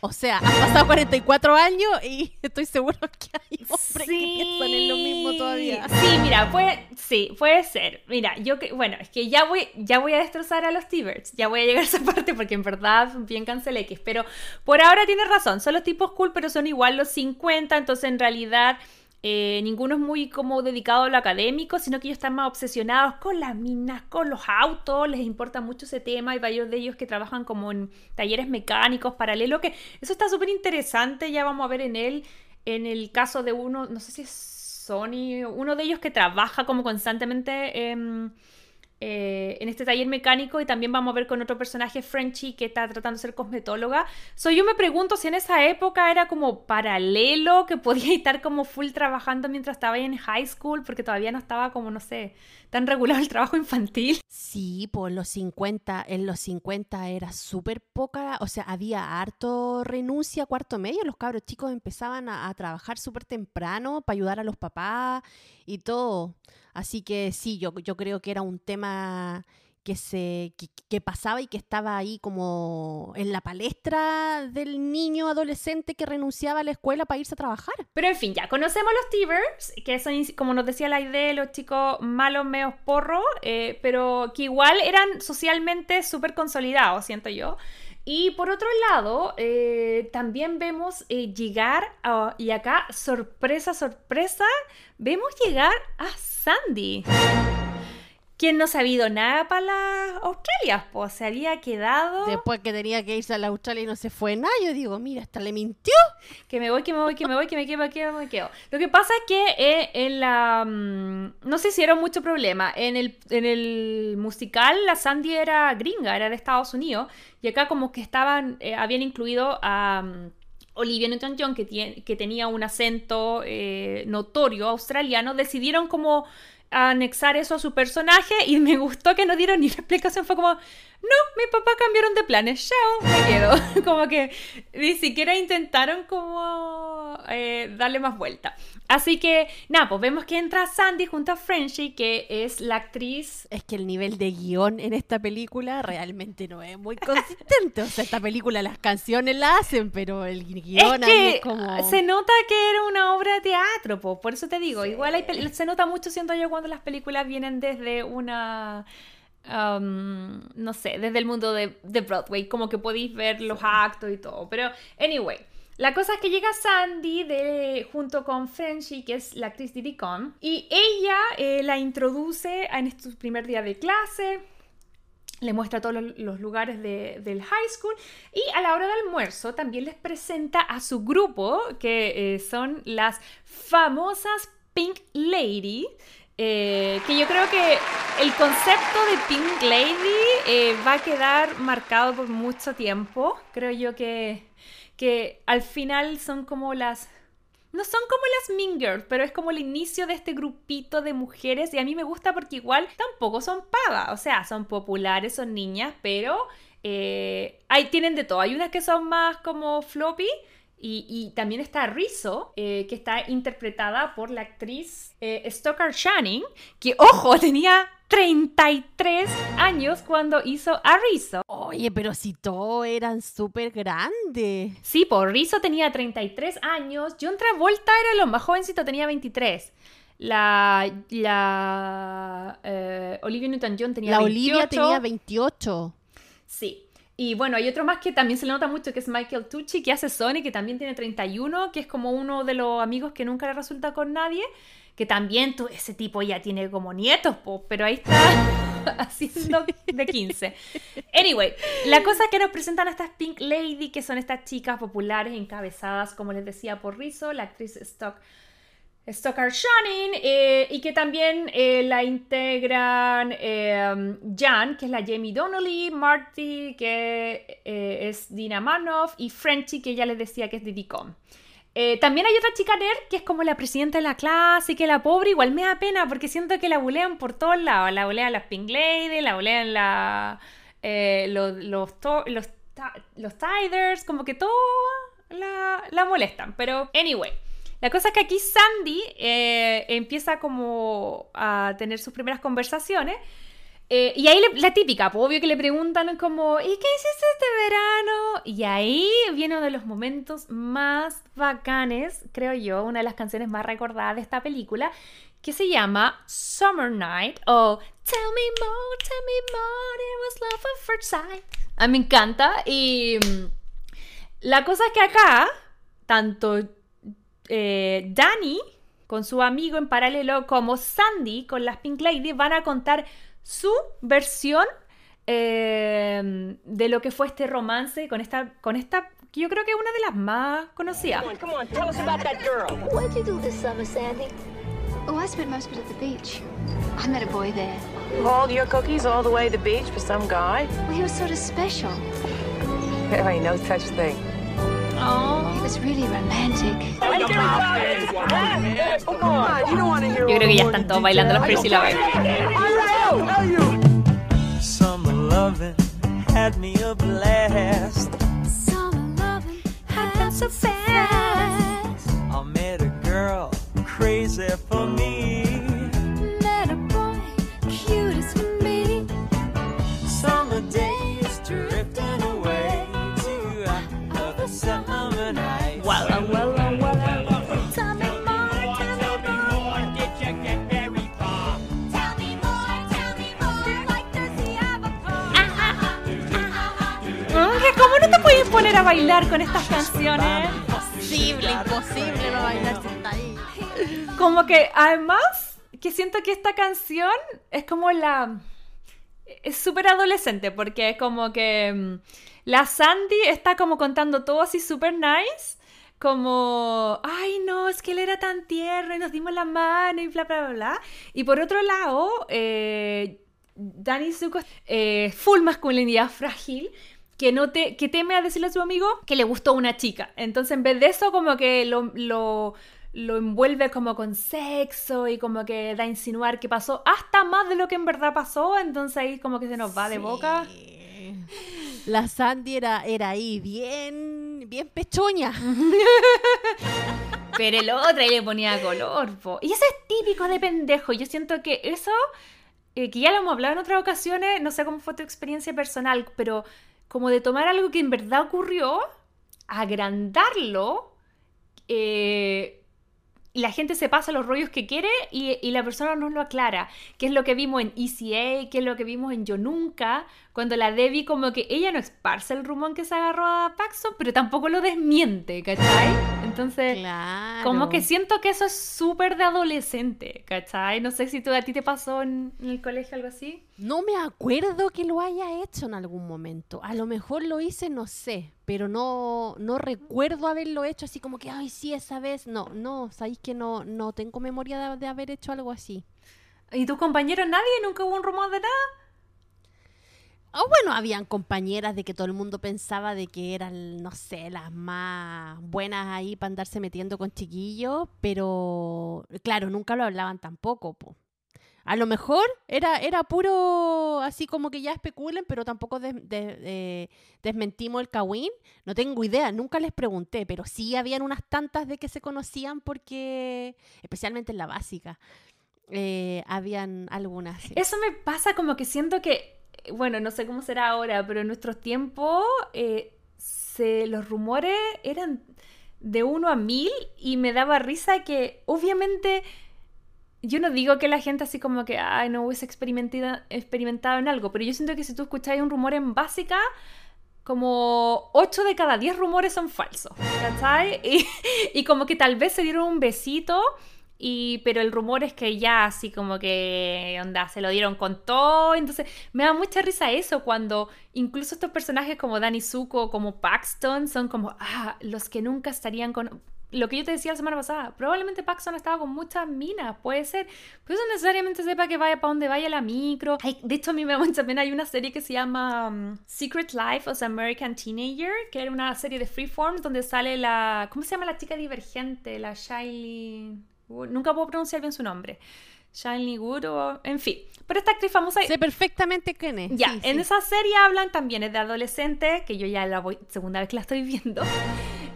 O sea, han pasado 44 años y [laughs] estoy seguro que hay hombres que piensan en lo mismo todavía. Sí, mira, puede, sí, puede ser. Mira, yo que, bueno, es que ya voy, ya voy a destrozar a los T-Birds. Ya voy a llegar a esa [laughs] parte porque en verdad bien cancelé X. Pero por ahora tienes razón, son los tipos cool, pero son igual los 50, entonces en realidad eh, ninguno es muy como dedicado a lo académico, sino que ellos están más obsesionados con las minas, con los autos, les importa mucho ese tema. Hay varios de ellos que trabajan como en talleres mecánicos paralelo, que eso está súper interesante, ya vamos a ver en él, en el caso de uno, no sé si es Sony, uno de ellos que trabaja como constantemente en eh, en este taller mecánico y también vamos a ver con otro personaje, Frenchy, que está tratando de ser cosmetóloga. So, yo me pregunto si en esa época era como paralelo, que podía estar como full trabajando mientras estaba en high school, porque todavía no estaba como, no sé, tan regulado el trabajo infantil. Sí, por los 50, en los 50 era súper poca, o sea, había harto renuncia cuarto medio, los cabros chicos empezaban a, a trabajar súper temprano para ayudar a los papás y todo. Así que sí, yo, yo creo que era un tema que, se, que, pasaba y que estaba ahí como en la palestra del niño adolescente que renunciaba a la escuela para irse a trabajar. Pero en fin, ya conocemos los T-Birds, que son, como nos decía la idea, los chicos malos, meos porros, eh, pero que igual eran socialmente súper consolidados, siento yo. Y por otro lado, eh, también vemos eh, llegar, y acá, sorpresa, sorpresa, vemos llegar a Sandy quien no ha sabido nada para las Australias, pues se había quedado. Después que tenía que irse a la Australia y no se fue nada, yo digo, mira, hasta le mintió. Que me voy, que me voy, que me voy, que me quedo, que me quedo. Lo que pasa es que eh, en la. Mm, no se hicieron mucho problema. En el, en el musical, la Sandy era gringa, era de Estados Unidos. Y acá, como que estaban. Eh, habían incluido a. Mm, Olivia Newton-John, que, que tenía un acento eh, notorio australiano, decidieron como anexar eso a su personaje y me gustó que no dieron ni una explicación. Fue como, no, mi papá cambiaron de planes, chao, me quedo. [laughs] como que ni siquiera intentaron como eh, darle más vuelta. Así que, nada, pues vemos que entra Sandy junto a Frenchy, que es la actriz. Es que el nivel de guion en esta película realmente no es muy consistente. O sea, esta película las canciones la hacen, pero el guion es, que como... Se nota que era una obra de teatro, pues, por eso te digo. Igual se nota mucho, siento yo, cuando las películas vienen desde una Um, no sé, desde el mundo de, Broadway, como que podéis ver los actos y todo. Pero, anyway, la cosa es que llega Sandy de, junto con Frenchy, que es la actriz Diddy Con, y ella eh, la introduce en este primer día de clase. Le muestra todos los, lugares del high school y a la hora del almuerzo también les presenta a su grupo, que eh, son las famosas Pink Lady, eh, que yo creo que el concepto de Pink Lady eh, va a quedar marcado por mucho tiempo. Creo yo que, que al final son como las... No son como las Mean Girls, pero es como el inicio de este grupito de mujeres y a mí me gusta porque igual tampoco son pagas, o sea, son populares, son niñas, pero eh, hay, tienen de todo. Hay unas que son más como floppy y, también está Rizzo, eh, que está interpretada por la actriz eh, Stoker Channing, que, ojo, [laughs] tenía 33 años cuando hizo a Rizzo. Oye, pero si todos eran súper grandes. Sí, por Rizzo tenía 33 años. John Travolta era lo más jovencito, tenía 23. La, la eh, Olivia Newton-John tenía la 28. La Olivia tenía 28. Sí. Y bueno, hay otro más que también se le nota mucho, que es Michael Tucci, que hace Sony, que también tiene 31, que es como uno de los amigos que nunca le resulta con nadie, que también tú, ese tipo ya tiene como nietos, pero ahí está [laughs] haciendo de 15. Anyway, la cosa es que nos presentan a estas Pink Lady, que son estas chicas populares encabezadas, como les decía, por Rizzo, la actriz Stock Stockard Shining eh, y que también eh, la integran eh, Jan, que es la Jamie Donnelly, Marty, que es Dina Manoff y Frenchy, que ya les decía que es Diddy Eh, también hay otra chica nerd que es como la presidenta de la clase y que la pobre igual me da pena porque siento que la bulean por todos lados. La bulean las Pink Lady, la bulean la, eh, los, los, los, los Tiders, como que todo la, la molestan. Pero, anyway. La cosa es que aquí Sandy eh, empieza como a tener sus primeras conversaciones. Eh, y ahí la típica, obvio que le preguntan como, ¿y qué hiciste este verano? Y ahí viene uno de los momentos más bacanes, creo yo, una de las canciones más recordadas de esta película, que se llama Summer Night o Tell Me More, Tell Me More, It Was Love at First Sight. A mí me encanta y mm, la cosa es que acá, tanto eh, Danny con su amigo en paralelo como Sandy con las Pink Lady van a contar su versión eh, de lo que fue este romance con esta, con esta que yo creo que es una de las más conocidas. Come on, tell us about that girl. What did you do this summer, Sandy? Oh, I spent most of it at the beach. I met a boy there. Hauled your cookies all the way to the beach for some guy? Well, he was sort of special. There ain't no such thing. Yo creo que ya están todos bailando los Crazy Lovers. Summer loving had me a blast. Summer loving had been so fast. I met a girl crazy for me. Poner a bailar con estas canciones? Imposible, imposible no bailar si está ahí. Como que además que siento que esta canción es como la... Es súper adolescente porque es como que mm, la Sandy está como contando todo así súper nice. Como, ay no, es que él era tan tierno y nos dimos la mano y bla, bla, bla, bla. Y por otro lado, eh, Danny Zuko, eh, full masculinidad frágil, que, no te, que teme a decirle a su amigo que le gustó una chica. Entonces, en vez de eso, como que lo, lo, lo envuelve como con sexo y como que da a insinuar que pasó hasta más de lo que en verdad pasó. Entonces ahí como que se nos va de boca. La Sandy era, era ahí bien, bien pechoña. [laughs] Pero el otro ahí le ponía color. po. Y eso es típico de pendejo. Yo siento que eso, eh, que ya lo hemos hablado en otras ocasiones, no sé cómo fue tu experiencia personal, pero como de tomar algo que en verdad ocurrió, agrandarlo, eh, y la gente se pasa los rollos que quiere y, la persona no lo aclara. Que es lo que vimos en ECA, que es lo que vimos en Yo Nunca, cuando la Debbie como que ella no esparce el rumor que se agarró a Paxson, pero tampoco lo desmiente, ¿cachai? Entonces, Claro. como que siento que eso es súper de adolescente, ¿cachai? No sé si tú, a ti te pasó en, en el colegio algo así. No me acuerdo que lo haya hecho en algún momento. A lo mejor lo hice, no sé, pero no, no recuerdo haberlo hecho así como que, ay, sí, esa vez. No, no, sabéis que no, no tengo memoria de, de haber hecho algo así. ¿Y tus compañeros nadie? ¿Nunca hubo un rumor de nada? O bueno, habían compañeras de que todo el mundo pensaba de que eran, no sé, las más buenas ahí para andarse metiendo con chiquillos, pero claro, nunca lo hablaban tampoco, po. A lo mejor era, era puro así como que ya especulen, pero tampoco de- desmentimos el Kawin. No tengo idea, nunca les pregunté, pero sí habían unas tantas de que se conocían porque, especialmente en la básica, eh, habían algunas. Eso me pasa como que siento que, eh, bueno, no sé cómo será ahora, pero en nuestros tiempos eh, los rumores eran de uno a mil y me daba risa que obviamente yo no digo que la gente así como que, ay, no hubiese experimentado, experimentado en algo, pero yo siento que si tú escucháis un rumor en básica, como 8 de cada 10 rumores son falsos, ¿cachai? [laughs] Y, y como que tal vez se dieron un besito, y, pero el rumor es que ya así como que, onda, se lo dieron con todo, entonces me da mucha risa eso cuando incluso estos personajes como Danny Zuko, como Paxton, son como, ah, los que nunca estarían con... lo que yo te decía la semana pasada, probablemente Paxson estaba con muchas minas, puede ser, pero eso necesariamente sepa que vaya para donde vaya la micro. de hecho, a mí me da mucha pena, hay una serie que se llama um, Secret Life of American Teenager, que era una serie de freeform donde sale la, ¿cómo se llama la chica divergente? La Shiley, nunca puedo pronunciar bien su nombre. Shiny Wood o en fin. Pero esta actriz famosa... Sé perfectamente quién es. Ya, en esa serie hablan también, es de adolescente, que yo ya la voy, segunda vez que la estoy viendo. [laughs]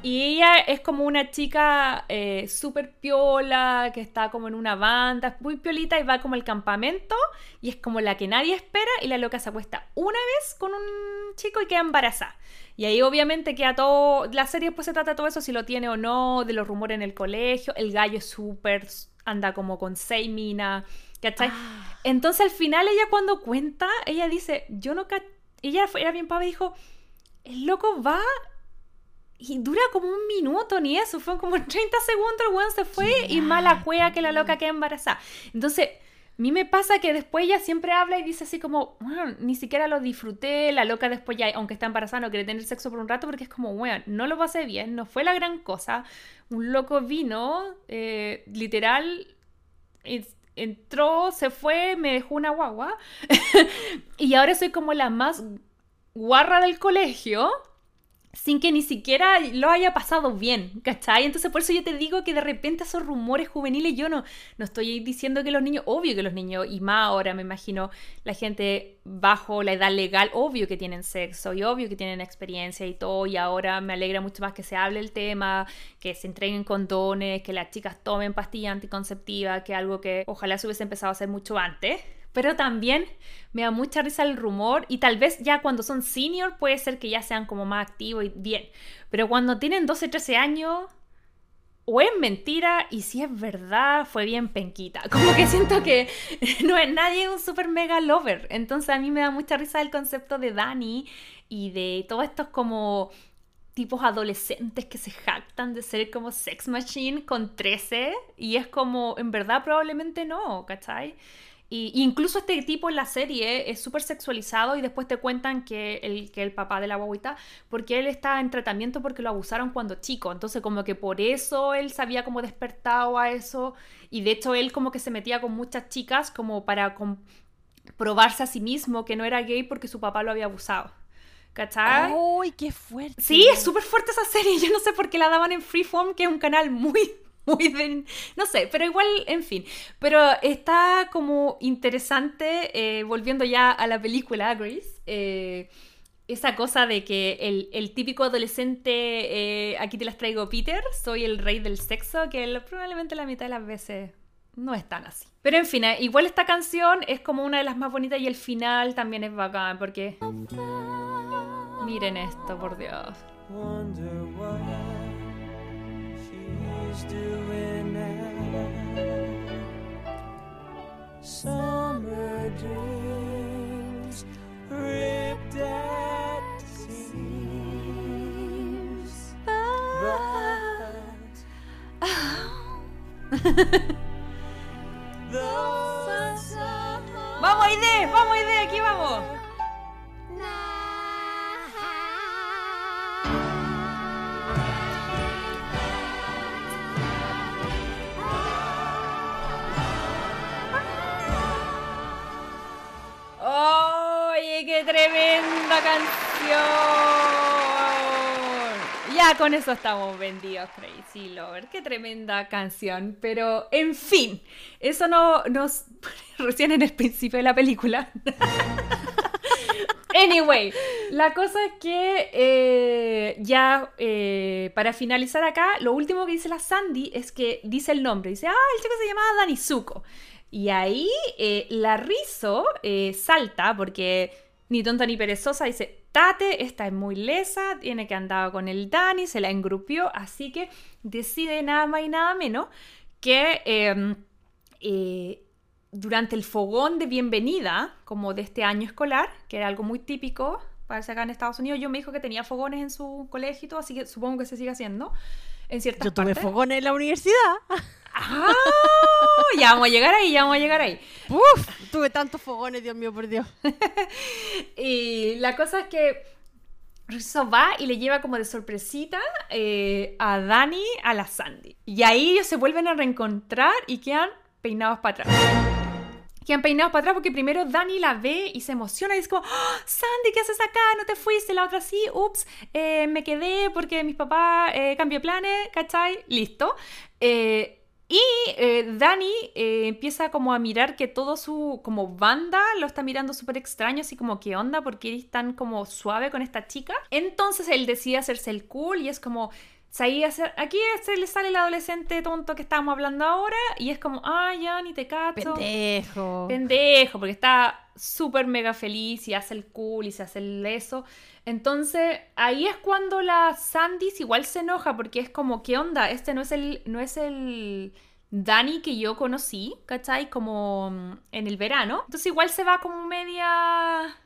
Y ella es como una chica eh, súper piola, que está como en una banda, muy piolita y va como al campamento y es como la que nadie espera y la loca se acuesta una vez con un chico y queda embarazada. Y ahí obviamente queda todo, la serie pues se trata de todo eso, si lo tiene o no, de los rumores en el colegio, el gallo es súper, anda como con seis minas, ¿cachai? Ah. Entonces al final ella cuando cuenta, ella dice, yo no, ella era bien pava y dijo, el loco va y dura como un minuto, ni eso, fue como [laughs] 30 segundos, el weón se fue y mala cuea que la loca queda embarazada. Entonces, a mí me pasa que después ella siempre habla y dice así como, bueno, ni siquiera lo disfruté, la loca después ya, aunque está embarazada, no quiere tener sexo por un rato porque es como, bueno, no lo pasé bien, no fue la gran cosa. Un loco vino, eh, literal, entró, se fue, me dejó una guagua [laughs] y ahora soy como la más guarra del colegio sin que ni siquiera lo haya pasado bien, ¿cachai? Entonces por eso yo te digo que de repente esos rumores juveniles, yo no, no estoy diciendo que los niños, obvio que los niños, y más ahora me imagino la gente bajo la edad legal, obvio que tienen sexo y obvio que tienen experiencia y todo, y ahora me alegra mucho más que se hable el tema, que se entreguen condones, que las chicas tomen pastillas anticonceptivas, que algo que ojalá se hubiese empezado a hacer mucho antes. Pero también me da mucha risa el rumor y tal vez ya cuando son senior puede ser que ya sean como más activos y bien. Pero cuando tienen 12, 13 años, o es mentira y si es verdad fue bien penquita. [laughs] Como que siento que [laughs] no es nadie un super mega lover. Entonces a mí me da mucha risa el concepto de Dani y de todos estos como tipos adolescentes que se jactan de ser como sex machine con 13 y es como en verdad probablemente no, ¿cachai? Y incluso este tipo en la serie es súper sexualizado y después te cuentan que el, que el papá de la guaguita, porque él está en tratamiento porque lo abusaron cuando chico. Entonces como que por eso él se había como despertado a eso. Y de hecho él como que se metía con muchas chicas como para probarse a sí mismo que no era gay porque su papá lo había abusado. ¿Cachai? ¡Uy, qué fuerte! Sí, es súper fuerte esa serie. [laughs] Yo no sé por qué la daban en Freeform, que es un canal muy, [laughs] muy no sé, pero igual, en fin. Pero está como interesante, eh, volviendo ya a la película, Grace, eh, esa cosa de que el, típico adolescente, eh, aquí te las traigo Peter, soy el rey del sexo, que probablemente la mitad de las veces no es tan así. Pero en fin, igual esta canción es como una de las más bonitas y el final también es bacán porque... Miren esto, por Dios. Doing now. Summer dreams ripped at seams. [laughs] But, vamos, Aide, vamos, Aide, aquí vamos. Tremenda canción! Ya con eso estamos vendidos, Crazy Lover. Qué tremenda canción. Pero, en fin, eso no nos [laughs] recién en el principio de la película. [laughs] Anyway, la cosa es que eh, ya eh, para finalizar acá, lo último que dice la Sandy es que dice el nombre. Dice, ah, el chico se llamaba Dani Zuko. Y ahí eh, la Rizo salta porque ni tonta ni perezosa, dice, Tate, esta es muy lesa, tiene que andar con el Dani, se la engrupió, así que decide nada más y nada menos que em, eh, durante el fogón de bienvenida, como de este año escolar, que era algo muy típico, parece acá en Estados Unidos, yo me dijo que tenía fogones en su colegio así que supongo que se sigue haciendo en ciertas Yo tuve fogones en la universidad. ¡Ah! Ya vamos a llegar ahí, ya vamos a llegar ahí. Uf, tuve tantos fogones, Dios mío, por Dios. [laughs] y la cosa es que Rizzo va y le lleva como de sorpresita eh, a Dani a la Sandy. Y ahí ellos se vuelven a reencontrar y quedan peinados para atrás. Quedan peinados para atrás porque primero Dani la ve y se emociona y dice como, ¡Oh, Sandy, ¿qué haces acá? ¿No te fuiste? La otra sí, ups, eh, me quedé porque mis papás eh, cambió planes, ¿cachai? Listo. Eh, y eh, Dani eh, empieza como a mirar que todo su como banda lo está mirando súper extraño, así como, ¿qué onda? ¿Por qué eres tan como suave con esta chica? Entonces él decide hacerse el cool y es como, aquí se le sale el adolescente tonto que estábamos hablando ahora y es como, ah, ya, ni te cacho. Pendejo. Pendejo, porque está súper mega feliz y hace el cool y se hace el eso. Entonces, ahí es cuando la Sandys igual se enoja porque es como, ¿qué onda? Este no es el, no es el Dani que yo conocí, ¿cachai? Como mm, en el verano. Entonces igual se va como media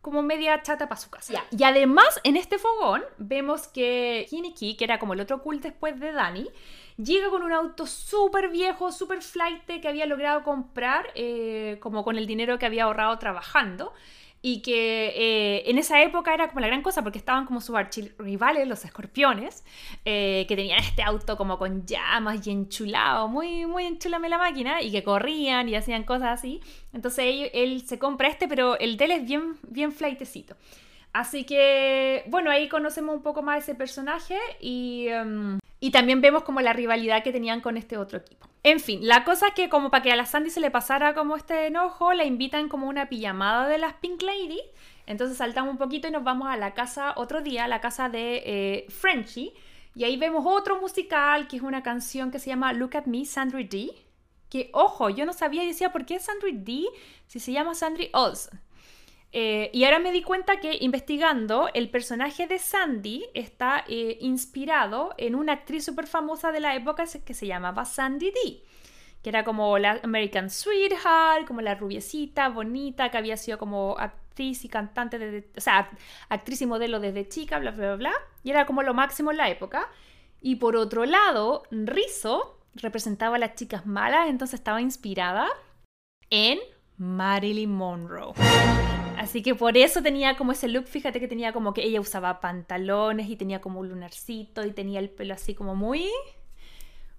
como media chata para su casa. Y además, en este fogón, vemos que Kiniki, que era como el otro cool después de Dani, llega con un auto súper viejo, súper flight que había logrado comprar, eh, como con el dinero que había ahorrado trabajando y que eh, en esa época era como la gran cosa porque estaban como sus archirrivales, los escorpiones, eh, que tenían este auto como con llamas y enchulado, muy, muy enchulame la máquina, y que corrían y hacían cosas así. Entonces él, se compra este, pero el de él es bien, bien flightecito. Así que, bueno, ahí conocemos un poco más ese personaje y, em, y también vemos como la rivalidad que tenían con este otro equipo. En fin, la cosa es que como para que a la Sandy se le pasara como este enojo, la invitan como una pijamada de las Pink Lady. Entonces saltamos un poquito y nos vamos a la casa otro día, a la casa de eh, Frenchy. Y ahí vemos otro musical que es una canción que se llama Look at Me, Sandry D. Que, ojo, yo no sabía y decía, ¿por qué Sandry D si se llama Sandry Olsen? Eh, y ahora me di cuenta que investigando, el personaje de Sandy está eh, inspirado en una actriz súper famosa de la época que se llamaba Sandy D. Que era como la American Sweetheart, como la rubiecita, bonita, que había sido como actriz y cantante, desde, o sea, actriz y modelo desde chica, bla, bla, bla, Y era como lo máximo en la época. Y por otro lado, Rizzo representaba a las chicas malas, entonces estaba inspirada en Marilyn Monroe. Así que por eso tenía como ese look, fíjate que tenía como que ella usaba pantalones y tenía como un lunarcito y tenía el pelo así como muy...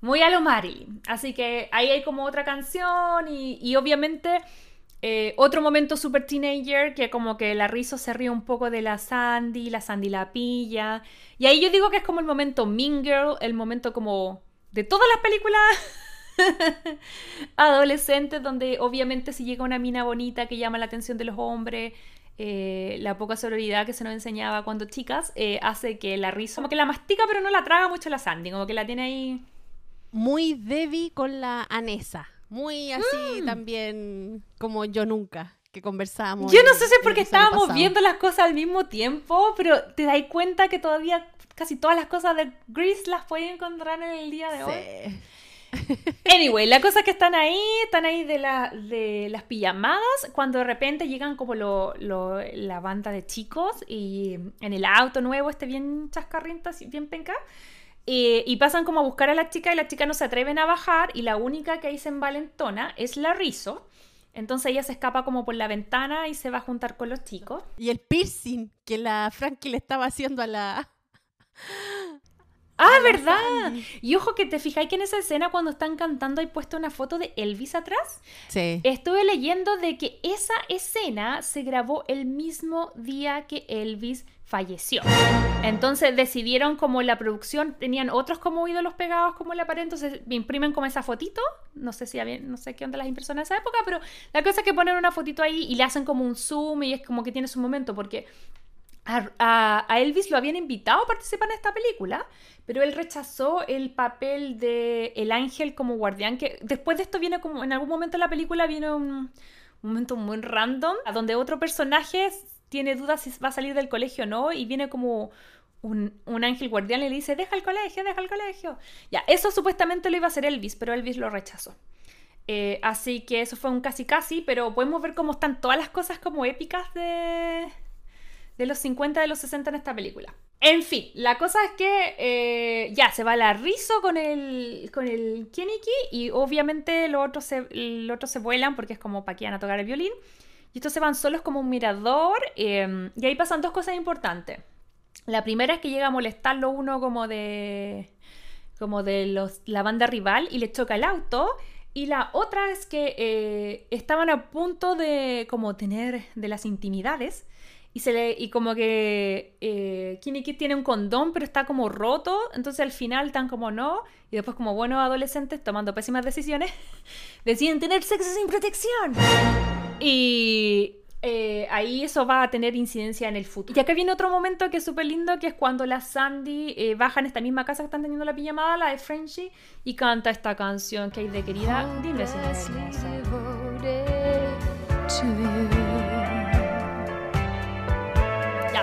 Muy a lo Marilyn. Así que ahí hay como otra canción y, obviamente eh, otro momento super teenager que como que la Rizzo se ríe un poco de la Sandy, la Sandy la pilla. Y ahí yo digo que es como el momento Mean Girl, el momento como de todas las películas [laughs] [laughs] adolescentes donde obviamente si llega una mina bonita que llama la atención de los hombres, eh, la poca sororidad que se nos enseñaba cuando chicas eh, hace que la risa como que la mastica pero no la traga mucho la Sandy, como que la tiene ahí... Muy Debbie con la Anesa, muy así mm. también como yo nunca que conversábamos. Yo no sé si es porque estábamos viendo las cosas al mismo tiempo, pero te das cuenta que todavía casi todas las cosas de Grease las puedes encontrar en el día de hoy. [laughs] Anyway, la cosa es que están ahí, están ahí de, la, de las pijamadas, cuando de repente llegan como lo, la banda de chicos y en el auto nuevo, este bien chascarriento, bien penca, y pasan como a buscar a la chica y la chica no se atreven a bajar y la única que ahí se envalentona es la Rizo. Entonces ella se escapa como por la ventana y se va a juntar con los chicos. Y el piercing que la Frankie le estaba haciendo a la Ah, ¿verdad? Y ojo que te fijáis que en esa escena cuando están cantando hay puesto una foto de Elvis atrás. Sí. Estuve leyendo de que esa escena se grabó el mismo día que Elvis falleció. Entonces decidieron como la producción tenían otros como ídolos pegados como la pared, entonces imprimen como esa fotito, no sé si había, no sé qué onda las impresoras de esa época, pero la cosa es que ponen una fotito ahí y le hacen como un zoom y es como que tiene su momento porque a, Elvis lo habían invitado a participar en esta película, pero él rechazó el papel de el ángel como guardián, que después de esto viene como, en algún momento de la película viene un, momento muy random, a donde otro personaje tiene dudas si va a salir del colegio o no, y viene como un, ángel guardián le dice, deja el colegio, deja el colegio. Ya, eso supuestamente lo iba a hacer Elvis, pero Elvis lo rechazó. Eh, así que eso fue un casi casi, pero podemos ver cómo están todas las cosas como épicas de, de los 50 de los 60 en esta película. En fin, la cosa es que eh, ya se va la rizo con el, con el Kieniki y obviamente los otros, se, los otros se vuelan porque es como para que van a tocar el violín. Y estos se van solos como un mirador em, y ahí pasan dos cosas importantes. La primera es que llega a molestarlo uno como de como de la banda rival y le choca el auto. Y la otra es que eh, estaban a punto de como tener de las intimidades y se le y como que eh, tiene un condón pero está como roto entonces al final están como no y después como buenos adolescentes tomando pésimas decisiones [laughs] deciden tener sexo sin protección y eh, ahí eso va a tener incidencia en el futuro. Y acá viene otro momento que es súper lindo, que es cuando la Sandy eh, baja en esta misma casa que están teniendo la pijamada, la de Frenchy, y canta esta canción que hay de querida. Dime si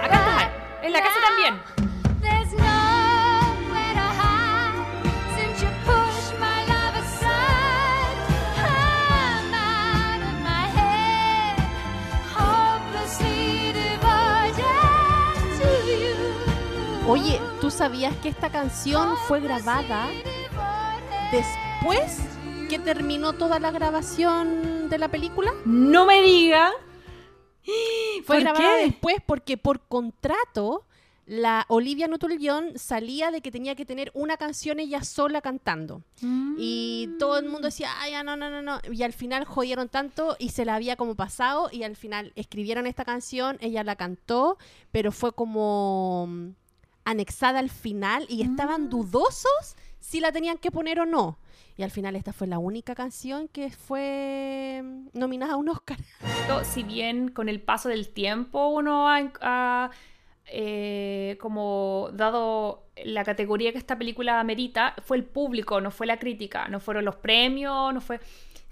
Acá En la casa también. Oye, ¿tú sabías que esta canción fue grabada después que terminó toda la grabación de la película? No me diga. [gasps] Fue grabada después porque por contrato la Olivia Newton-John salía de que tenía que tener una canción ella sola cantando. Y todo el mundo decía, ay, no, no, no, no. Y al final jodieron tanto y se la había como pasado y al final escribieron esta canción, ella la cantó, pero fue como anexada al final y estaban mm. dudosos si la tenían que poner o no. Y al final esta fue la única canción que fue nominada a un Oscar. [laughs] Si bien con el paso del tiempo uno ha, eh, como dado la categoría que esta película amerita, fue el público, no fue la crítica, no fueron los premios, no fue...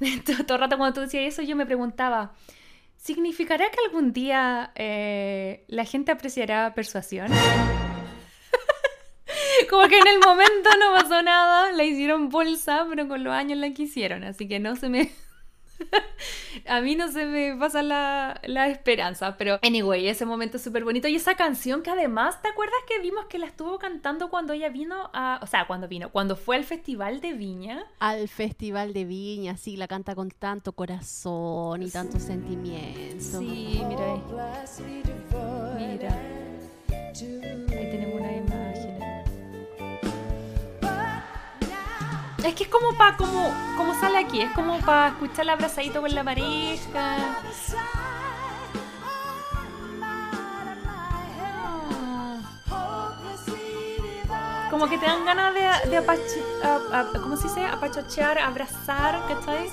[laughs] Todo el rato cuando tú decías eso yo me preguntaba, ¿significará que algún día eh, la gente apreciará persuasión? [laughs] Como que en el momento no pasó nada, la hicieron bolsa, pero con los años la quisieron, así que no se me... [laughs] a mí no se me pasa la, la esperanza, pero anyway, ese momento es súper bonito. Y esa canción que además, ¿te acuerdas que vimos que la estuvo cantando cuando ella vino a... O sea, cuando vino, cuando fue al Festival de Viña? Al Festival de Viña, sí, la canta con tanto corazón y tanto sentimiento. Sí, mira ahí. Mira. Ahí tenemos una imagen. Es que es como para, como, como sale aquí, es como para escuchar el abrazadito con la pareja. Como que te dan ganas de, de ¿cómo se dice? Apachochear, abrazar, ¿cachai?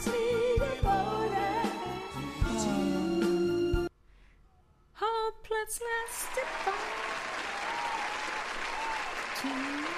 Ya.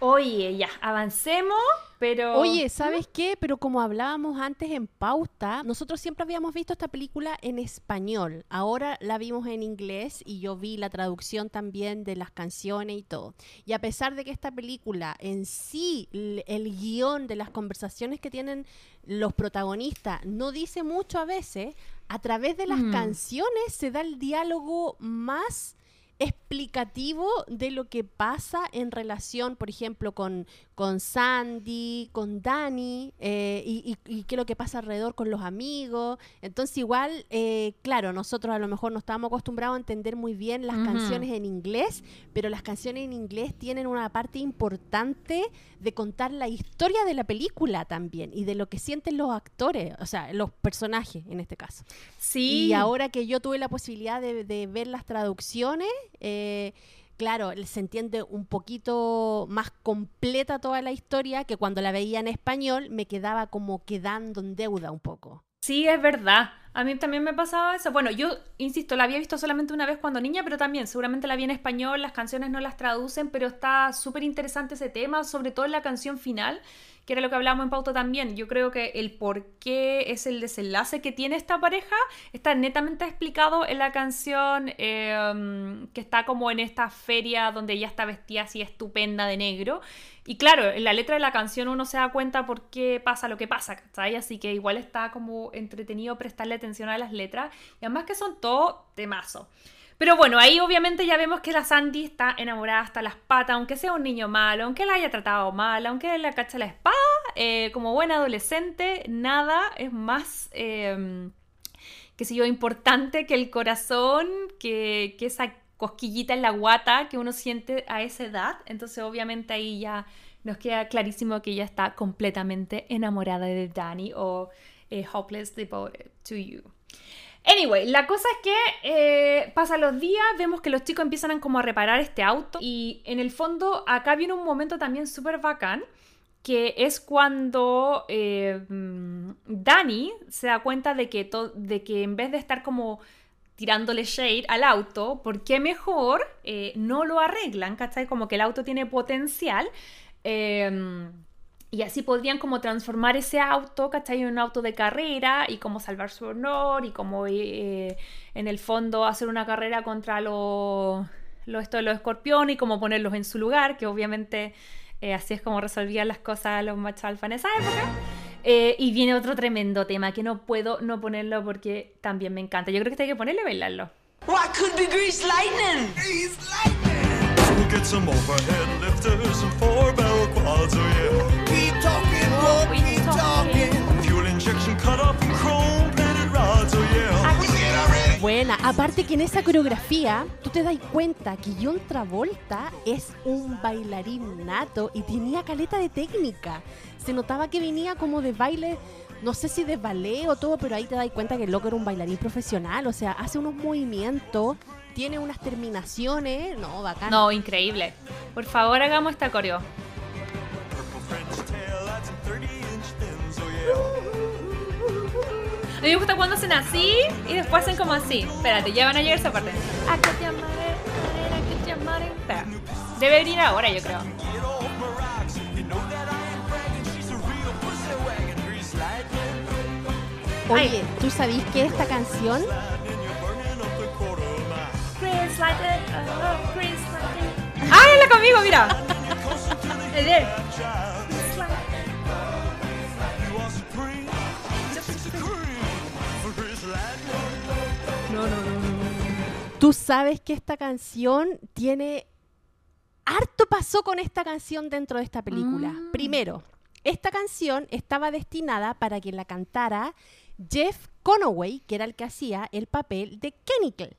Oye, ya, avancemos, pero... Oye, ¿sabes qué? Pero como hablábamos antes en pauta, nosotros siempre habíamos visto esta película en español. Ahora la vimos en inglés y yo vi la traducción también de las canciones y todo. Y a pesar de que esta película en sí, el, guion de las conversaciones que tienen los protagonistas no dice mucho a veces, a través de las mm. canciones se da el diálogo más explicativo de lo que pasa en relación, por ejemplo, con, con Sandy, con Dani, eh, y, qué es lo que pasa alrededor con los amigos. Entonces, igual, eh, claro, nosotros a lo mejor no estamos acostumbrados a entender muy bien las canciones en inglés, pero las canciones en inglés tienen una parte importante de contar la historia de la película también y de lo que sienten los actores, o sea, los personajes en este caso. Sí. Y ahora que yo tuve la posibilidad de ver las traducciones, eh, claro, se entiende un poquito más completa toda la historia que cuando la veía en español me quedaba como quedando en deuda un poco. Sí, es verdad. A mí también me pasaba eso. Bueno, yo insisto, la había visto solamente una vez cuando niña, pero también seguramente la vi en español, las canciones no las traducen, pero está súper interesante ese tema, sobre todo en la canción final, que era lo que hablábamos en Pauta también. Yo creo que el por qué es el desenlace que tiene esta pareja está netamente explicado en la canción em, que está como en esta feria donde ella está vestida así estupenda de negro. Y claro, en la letra de la canción uno se da cuenta por qué pasa lo que pasa, ¿cachai? Así que igual está como entretenido prestarle atención a las letras. Y además que son todo temazo. Pero bueno, ahí obviamente ya vemos que la Sandy está enamorada hasta las patas, aunque sea un niño malo, aunque la haya tratado mal, aunque le cacha la espada, eh, como buena adolescente, nada es más em, qué yo, importante que el corazón, que, que esa cosquillita en la guata que uno siente a esa edad. Entonces, obviamente ahí ya nos queda clarísimo que ella está completamente enamorada de Danny o eh, hopeless devoted to you. Anyway, la cosa es que eh, pasan los días, vemos que los chicos empiezan a como a reparar este auto y en el fondo acá viene un momento también súper bacán que es cuando eh, mm, Danny se da cuenta de que, de que en vez de estar como tirándole shade al auto, ¿por qué mejor eh, no lo arreglan? ¿Cachai? Como que el auto tiene potencial. Em, y así podrían como transformar ese auto, ¿cachai? En un auto de carrera y como salvar su honor y como eh, en el fondo hacer una carrera contra los, los, esto, los escorpiones y como ponerlos en su lugar, que obviamente eh, así es como resolvían las cosas los machos alfa en esa época. Eh, y viene otro tremendo tema que no puedo no ponerlo porque también me encanta. Yo creo que hay que ponerle y bailarlo. What could be Grease Lightning? Grease Lightning. We'll get some overhead lifters and four barrel quads, oh yeah. Keep talking, oh, keep talking. Fuel injection cut off and chrome plated rods, oh yeah. Buena, aparte que en esa coreografía tú te das cuenta que John Travolta es un bailarín nato y tenía caleta de técnica se notaba que venía como de baile, no sé si de ballet o todo, pero ahí te das cuenta que el loco era un bailarín profesional, o sea, hace unos movimientos, tiene unas terminaciones, no, bacán. No, increíble. Por favor, hagamos esta coreo. A mí me gusta cuando hacen así y después hacen como así. Espérate, ya van a llegar esa parte. Espera. Debe venir ahora, yo creo. Oye, ¿tú sabís que esta canción? ¡Ah, la conmigo, mira! No, no, no, no. Tú sabes que esta canción tiene harto pasó con esta canción dentro de esta película. Mm. Primero, esta canción estaba destinada para que la cantara Jeff Conaway, que era el que hacía el papel de Kennickel.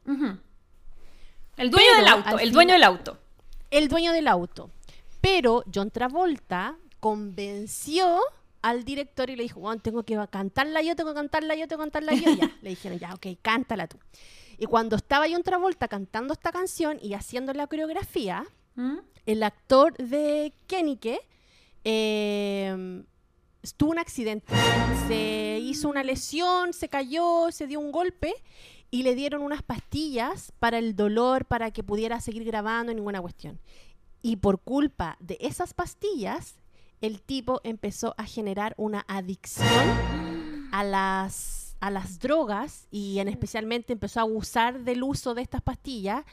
El dueño del auto, el dueño del auto. El dueño del auto. Pero John Travolta convenció al director y le dijo, bueno, tengo que cantarla yo, tengo que cantarla yo, tengo que cantarla yo. ya, [laughs] le dijeron, ya, ok, cántala tú. Y cuando estaba John Travolta cantando esta canción y haciendo la coreografía, ¿Mm? el actor de Kenike eh, tuvo un accidente. Se hizo una lesión, se cayó, se dio un golpe y le dieron unas pastillas para el dolor, para que pudiera seguir grabando, ninguna cuestión. Y por culpa de esas pastillas, el tipo empezó a generar una adicción a las, a las drogas y en especialmente empezó a abusar del uso de estas pastillas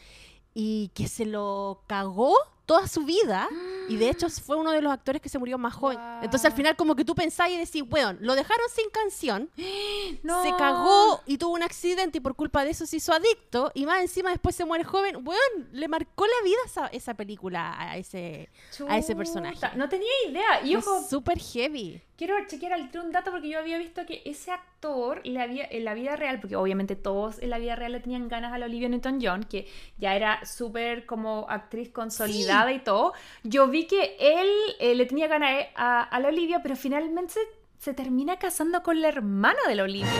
y que se lo cagó toda su vida y de hecho fue uno de los actores que se murió más joven. Entonces al final como que tú pensás y decís, bueno, lo dejaron sin canción, [gasps] se cagó y tuvo un accidente y por culpa de eso se hizo adicto y más encima después se muere joven. Bueno, le marcó la vida esa, esa película a ese, a ese personaje. No tenía idea. Y ojo, súper heavy. Quiero chequear al un dato porque yo había visto que ese actor le había, en la vida real, porque obviamente todos en la vida real le tenían ganas a la Olivia Newton-John, que ya era súper como actriz consolidada y todo. Yo vi que él eh, le tenía ganas a, la Olivia, pero finalmente se, termina casando con la hermana de la Olivia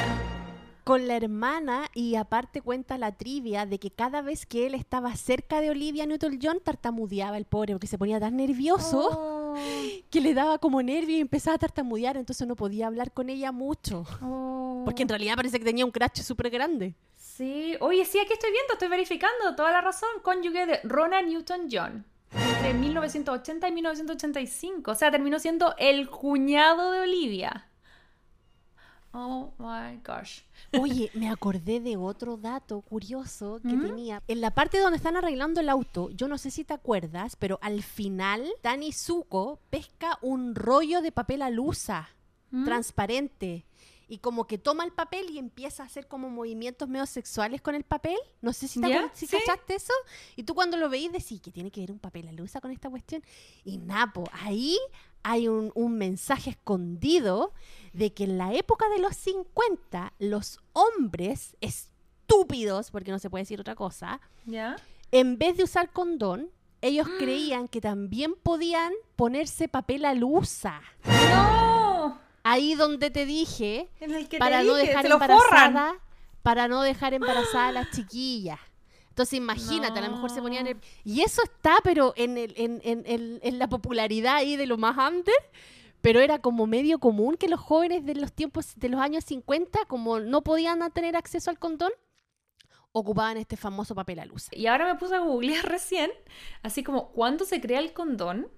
con la hermana y aparte cuenta la trivia de que cada vez que él estaba cerca de Olivia Newton-John tartamudeaba el pobre porque se ponía tan nervioso. Oh. que le daba como nervio y empezaba a tartamudear, entonces no podía hablar con ella mucho. Oh. Porque en realidad parece que tenía un crash súper grande. Sí, oye, sí, aquí estoy viendo, estoy verificando, toda la razón. Cónyuge de Rona Newton-John. Entre 1980 y 1985. O sea, terminó siendo el cuñado de Olivia. Oh my gosh. Oye, me acordé de otro dato curioso que tenía. En la parte donde están arreglando el auto, yo no sé si te acuerdas, pero al final, Dani Zuko pesca un rollo de papel alusa, transparente. Y como que toma el papel y empieza a hacer como movimientos medio sexuales con el papel. No sé si, te si cachaste eso. Y tú cuando lo veís decís que tiene que ver un papel alusa con esta cuestión. Y Napo, ahí hay un, un mensaje escondido de que en la época de los 50 los hombres estúpidos, porque no se puede decir otra cosa, ¿Ya? en vez de usar condón, ellos [gasps] creían que también podían ponerse papel alusa. ¡No! Ahí donde te dije, En el que para te no dije, dejar embarazada, para no dejar embarazada a las [gasps] chiquillas. Entonces imagínate, a lo mejor se ponían el- Y eso está, pero en, el, en, en- en- la popularidad ahí de lo más antes, pero era como medio común que los jóvenes de los tiempos de los años 50, como no podían tener acceso al condón, ocupaban este famoso papel alusa. Y ahora me puse a googlear [laughs] recién, así como, ¿cuándo se crea el condón?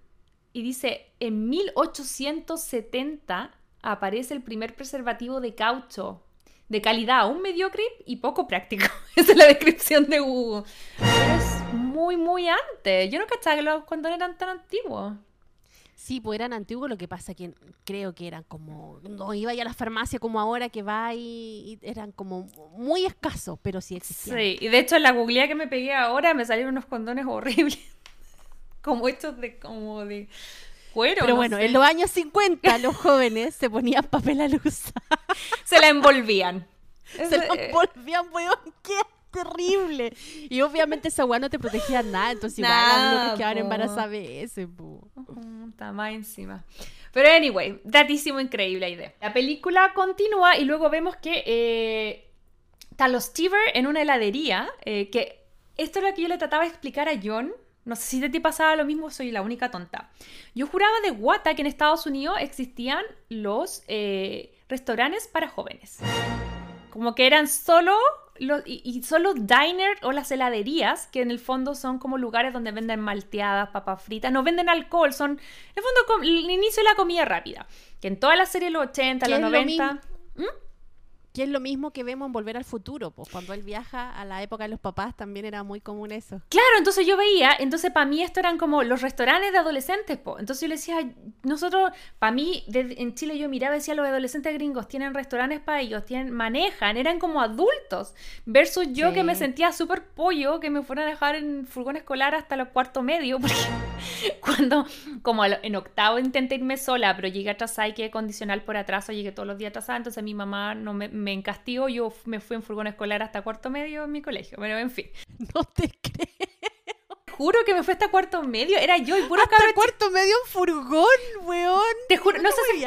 Y dice, en 1870 aparece el primer preservativo de caucho, de calidad aún mediocre y poco práctico. [laughs] Esa es la descripción de Google. Pero es muy, muy antes. Yo no cachaba que los condones eran tan antiguos. Sí, pues eran antiguos, lo que pasa que creo que eran como, no iba ya a la farmacia como ahora que va y, y eran como muy escasos, pero sí existían. Sí, y de hecho en la googlea que me pegué ahora me salieron unos condones horribles. [laughs] como hechos de, como de cuero. Pero no bueno, sé. en los años 50 los jóvenes se ponían papel alusa. [laughs] Se la envolvían. se Ese- los volvían, weón, qué terrible. Y obviamente esa weá no te protegía nada, entonces igual Nada, uno que quedaban embarazadas veces, Está más encima. Pero anyway, datísimo, increíble idea. La película continúa y luego vemos que eh, está los Stever en una heladería, eh, que esto es lo que yo le trataba de explicar a John. No sé si de ti pasaba lo mismo, soy la única tonta. Yo juraba de guata que en Estados Unidos existían los eh, restaurantes para jóvenes. Como que eran solo los, y, y solo diner o las heladerías, que en el fondo son como lugares donde venden malteadas, papas fritas, no venden alcohol, son en el fondo el inicio de la comida rápida. Que en todas las series de los 80, ¿Qué los es lo 90. Que es lo mismo que vemos en Volver al Futuro, pues cuando él viaja a la época de los papás también era muy común eso. Claro, entonces yo veía, entonces para mí esto eran como los restaurantes de adolescentes, po. Entonces yo le decía, "Ay, nosotros, para mí, desde- en Chile yo miraba y decía, los adolescentes gringos tienen restaurantes para ellos, tienen, manejan, eran como adultos, versus yo que me Sí. sentía súper pollo, que me fueran a dejar en furgón escolar hasta los cuarto medio, [laughs] porque cuando, como en octavo intenté irme sola, pero llegué atrasada y quedé condicional por atraso, llegué todos los días atrasada, entonces mi mamá no me, me encastigó, yo me fui en furgón escolar hasta cuarto medio en mi colegio, pero en fin. [laughs] No te crees. Juro que me fue hasta cuarto medio. Era yo y puro Hasta cabro cuarto medio en furgón, weón. Te juro, no sé si.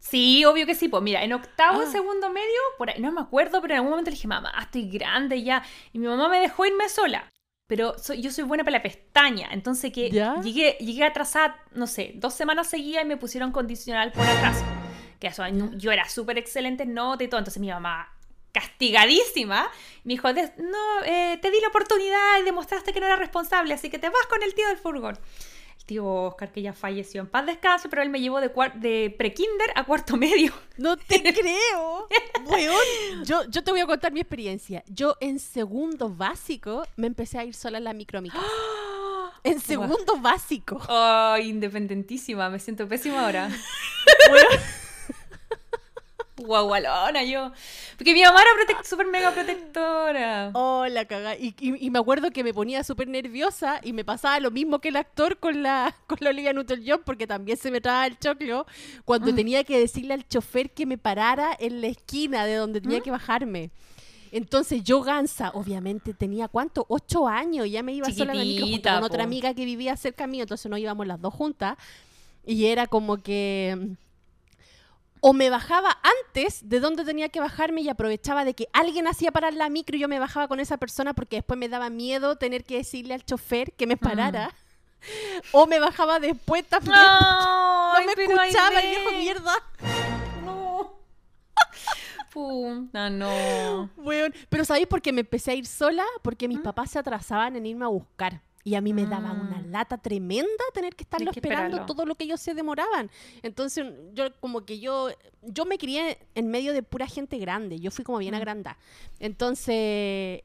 Sí, obvio que sí. Pues mira, en octavo, Ah. segundo medio, por ahí, no me acuerdo, pero en algún momento le dije, mamá, estoy grande ya. Y mi mamá me dejó irme sola. Pero soy- yo soy buena para la pestaña. Entonces que ¿Ya? llegué, llegué atrasada, no sé, dos semanas seguidas y me pusieron condicional por atraso. Que eso, yo era súper excelente en nota y todo. Entonces mi mamá, castigadísima, me dijo, "Des- no, eh, te di la oportunidad y demostraste que no era responsable, así que te vas con el tío del furgón. El tío Oscar, que ya falleció en paz descanso, pero él me llevó de, de pre-kinder a cuarto medio. No te [laughs] creo. Weón. Yo, yo te voy a contar mi experiencia. Yo en segundo básico me empecé a ir sola en la micro a mi casa. [gasps] En segundo básico. Ay, independentísima, me siento pésima ahora. [laughs] Weón. Guagualona yo. Porque mi mamá era súper mega protectora. Oh, la cagá. Y, y- y me acuerdo que me ponía súper nerviosa y me pasaba lo mismo que el actor con la, [laughs] con la Olivia Newton-John porque también se me traba el choclo cuando tenía que decirle al chofer que me parara en la esquina de donde tenía que bajarme. Entonces yo, Gansa, obviamente tenía cuánto, ocho años, ya me iba sola en la micro con otra amiga que vivía cerca mío, entonces no íbamos las dos juntas. Y era como que mm, o me bajaba antes de donde tenía que bajarme y aprovechaba de que alguien hacía parar la micro y yo me bajaba con esa persona porque después me daba miedo tener que decirle al chofer que me parara. O me bajaba después también. no [laughs] Ay, me escuchaba el viejo mierda. No. Puta, no. Weón. Pero ¿sabéis por qué me empecé a ir sola? Porque mis papás se atrasaban en irme a buscar. Y a mí me daba una Mm. lata tremenda tener que estarlo que esperando esperarlo. todo lo que ellos se demoraban. Entonces, yo como que yo, yo me crié en medio de pura gente grande. Yo fui como bien Mm. agrandada. Entonces,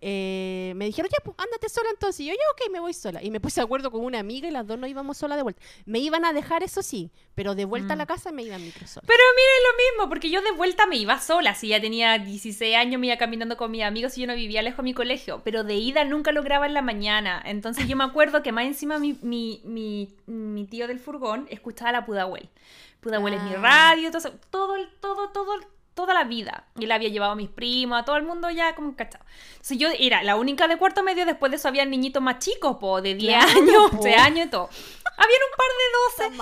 eh, me dijeron, ya, pues, ándate sola entonces. Y yo, ya, ok, me voy sola. Y me puse de acuerdo con una amiga y las dos nos íbamos sola de vuelta. Me iban a dejar, eso sí, pero de vuelta a Mm. la casa me iba en micro sola. Pero miren lo mismo, porque yo de vuelta me iba sola. Si ya tenía 16 años, me iba caminando con mis amigos y yo no vivía lejos de mi colegio. Pero de ida nunca lograba en la mañana. Entonces yo me acuerdo que más encima mi, mi, mi, mi tío del furgón escuchaba la Pudahuel. Pudahuel es mi Ah. radio, todo, todo, todo, todo, toda la vida. Y la había llevado a mis primos, a todo el mundo ya como cachado. Entonces yo era la única de cuarto medio, después de eso había niñitos más chicos, po, de 10 Claro, años, po. 11 años y todo. Habían un par de 12.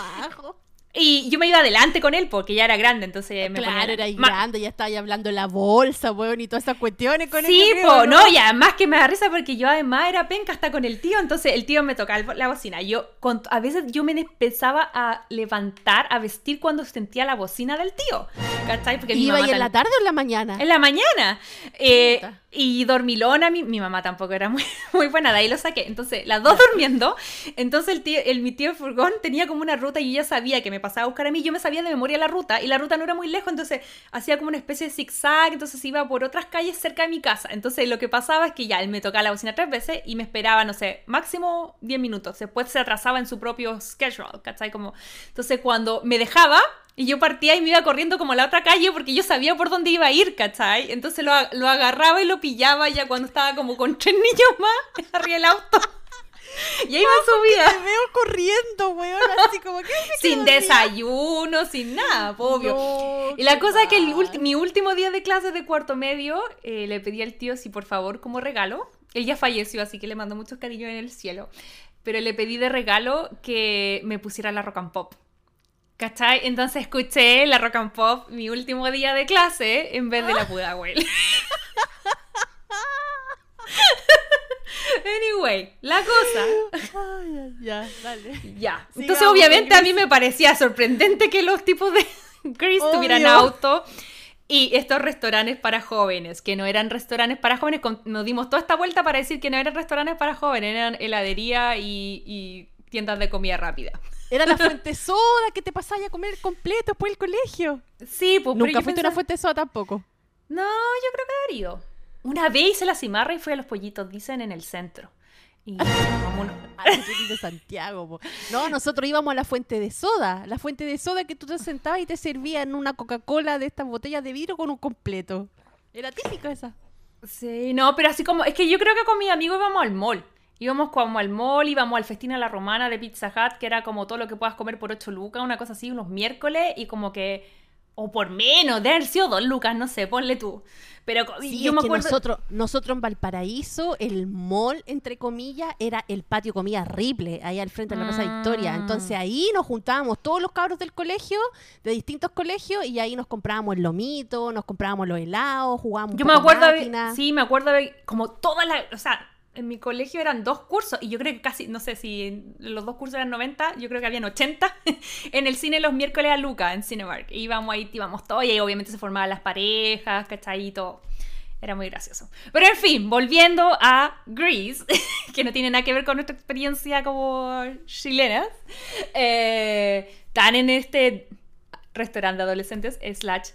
Y yo me iba adelante con él porque ya era grande, entonces me Claro, era grande, ya estaba ahí hablando la bolsa, weón, y todas esas cuestiones con Sí, el po, no, y además que me da risa porque yo además era penca hasta con el tío, entonces el tío me tocaba la bocina. Yo, con- a veces yo me empezaba a levantar, a vestir cuando sentía la bocina del tío, ¿cachai? Porque mi ¿Iba mamá ahí en la tarde o en la mañana? En la mañana. Eh, y dormilona, mi, mi mamá tampoco era muy, [laughs] muy buena, de ahí lo saqué. Entonces, las dos durmiendo. Entonces, el tío, el, mi tío Furgón tenía como una ruta y yo ya sabía que me pasaba a buscar a mí. Yo me sabía de memoria la ruta y la ruta no era muy lejos, entonces hacía como una especie de zigzag. Entonces, iba por otras calles cerca de mi casa. Entonces, lo que pasaba es que ya él me tocaba la bocina tres veces y me esperaba, no sé, máximo 10 minutos. Después se atrasaba en su propio schedule, ¿cachai? Como, entonces, cuando me dejaba, y yo partía y me iba corriendo como a la otra calle porque yo sabía por dónde iba a ir, ¿cachai? Entonces lo agarraba y lo pillaba ya cuando estaba como con tres [laughs] niños más arriba del auto. Y ahí me subía. Te veo corriendo, weón, así como que... Sin desayuno, sin nada, obvio. No, y la cosa es que el mal. mi último día de clases de cuarto medio eh, le pedí al tío si por favor como regalo, él ya falleció así que le mando muchos cariños en el cielo, pero le pedí de regalo que me pusiera la rock and pop. ¿Cachai? Entonces escuché la rock and pop mi último día de clase en vez de la Pudahuel. [laughs] anyway, la cosa Ay, ya, dale. ya. Entonces, obviamente, a mí me parecía sorprendente que los tipos de Obvio. tuvieran auto. Y estos restaurantes para jóvenes, que no eran restaurantes para jóvenes, nos dimos toda esta vuelta para decir que no eran restaurantes para jóvenes, eran heladería y, y tiendas de comida rápida. Era la [laughs] fuente soda que te pasaba a comer completo después del colegio. Sí, pues Nunca fuiste una fuente soda tampoco. No, yo creo que haber ido. Una vez hice la cimarra y fui a los pollitos, dicen, en el centro. Y [laughs] Ah, de Santiago, po. No, nosotros íbamos a la fuente de soda. La fuente de soda que tú te sentabas y te servían una Coca-Cola de estas botellas de vidrio con un completo. Era típico esa. Sí, no, pero así como, es que yo creo que con mis amigos íbamos al mall. Íbamos como al mall, íbamos al festín a la romana de Pizza Hut, que era como todo lo que puedas comer por 8 lucas, una cosa así, unos miércoles, y como que, o por menos, de haber sido 2 lucas, no sé, ponle tú. Pero Sí, yo es me que acuerdo... nosotros, nosotros en Valparaíso, el mall, entre comillas, era el patio comida Ripley, ahí al frente de la Plaza Mm. Victoria. Entonces ahí nos juntábamos todos los cabros del colegio, de distintos colegios, y ahí nos comprábamos el lomito, nos comprábamos los helados, jugábamos Yo me acuerdo, de- sí, me acuerdo de como todas las, o sea, en mi colegio eran dos cursos y yo creo que casi, no sé si los dos cursos eran 90, yo creo que habían 80 [laughs] en el cine los miércoles a Luca, en Cinemark. Íbamos ahí, íbamos todos y ahí obviamente se formaban las parejas, ¿cachai? Y todo. Era muy gracioso. Pero en fin, volviendo a Grease, [laughs] que no tiene nada que ver con nuestra experiencia como chilenas, eh, están en este restaurante de adolescentes slash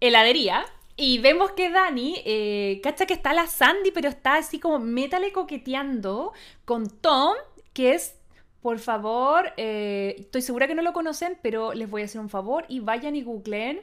heladería y vemos que Dani, eh, cacha que está la Sandy, pero está así como métale coqueteando con Tom, que es, por favor, eh, estoy segura que no lo conocen, pero les voy a hacer un favor y vayan y googleen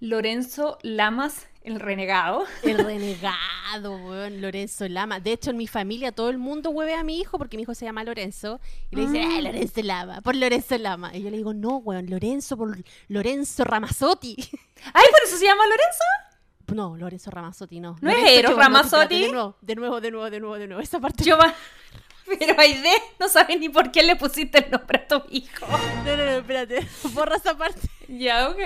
Lorenzo Lamas, el renegado. [laughs] El renegado, weón, Lorenzo Lama. De hecho, en mi familia todo el mundo hueve a mi hijo porque mi hijo se llama Lorenzo. Y le dice, Mm. ah, Lorenzo Lama, por Lorenzo Lama. Y yo le digo, no, weón, Lorenzo por Lorenzo Ramazzotti. [laughs] ¡Ay, por eso se llama Lorenzo! No, Lorenzo Ramazzotti, no. ¿No es Eros Ramazzotti? De nuevo, de nuevo, de nuevo, de nuevo, de nuevo. Esa parte. Yo va... Pero Aide no sabe ni por qué le pusiste el nombre a tu hijo. No, no, no, espérate. [laughs] Borra esa parte. Ya, ok.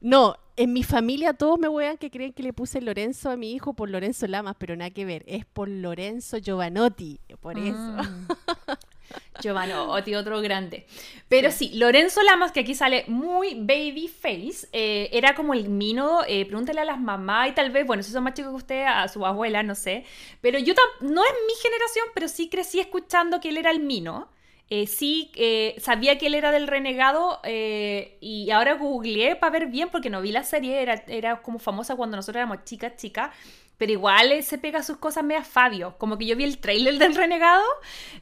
No, en mi familia todos me huean que creen que le puse Lorenzo a mi hijo por Lorenzo Lamas, pero nada que ver. Es por Lorenzo Giovanotti. Por eso. [laughs] Mm. Giovanotti, otro grande. Pero sí. Lorenzo Lamas, que aquí sale muy baby face, eh, era como el mino, eh, pregúntale a las mamás y tal vez, bueno, si son más chicos que usted, a su abuela, no sé. Pero yo no es mi generación, pero sí crecí escuchando que él era el mino. Eh, sí, eh, sabía que él era del renegado eh, y ahora googleé para ver bien porque no vi la serie, era, era como famosa cuando nosotros éramos chicas, chicas, pero igual eh, se pega sus cosas medio Fabio, como que yo vi el trailer del renegado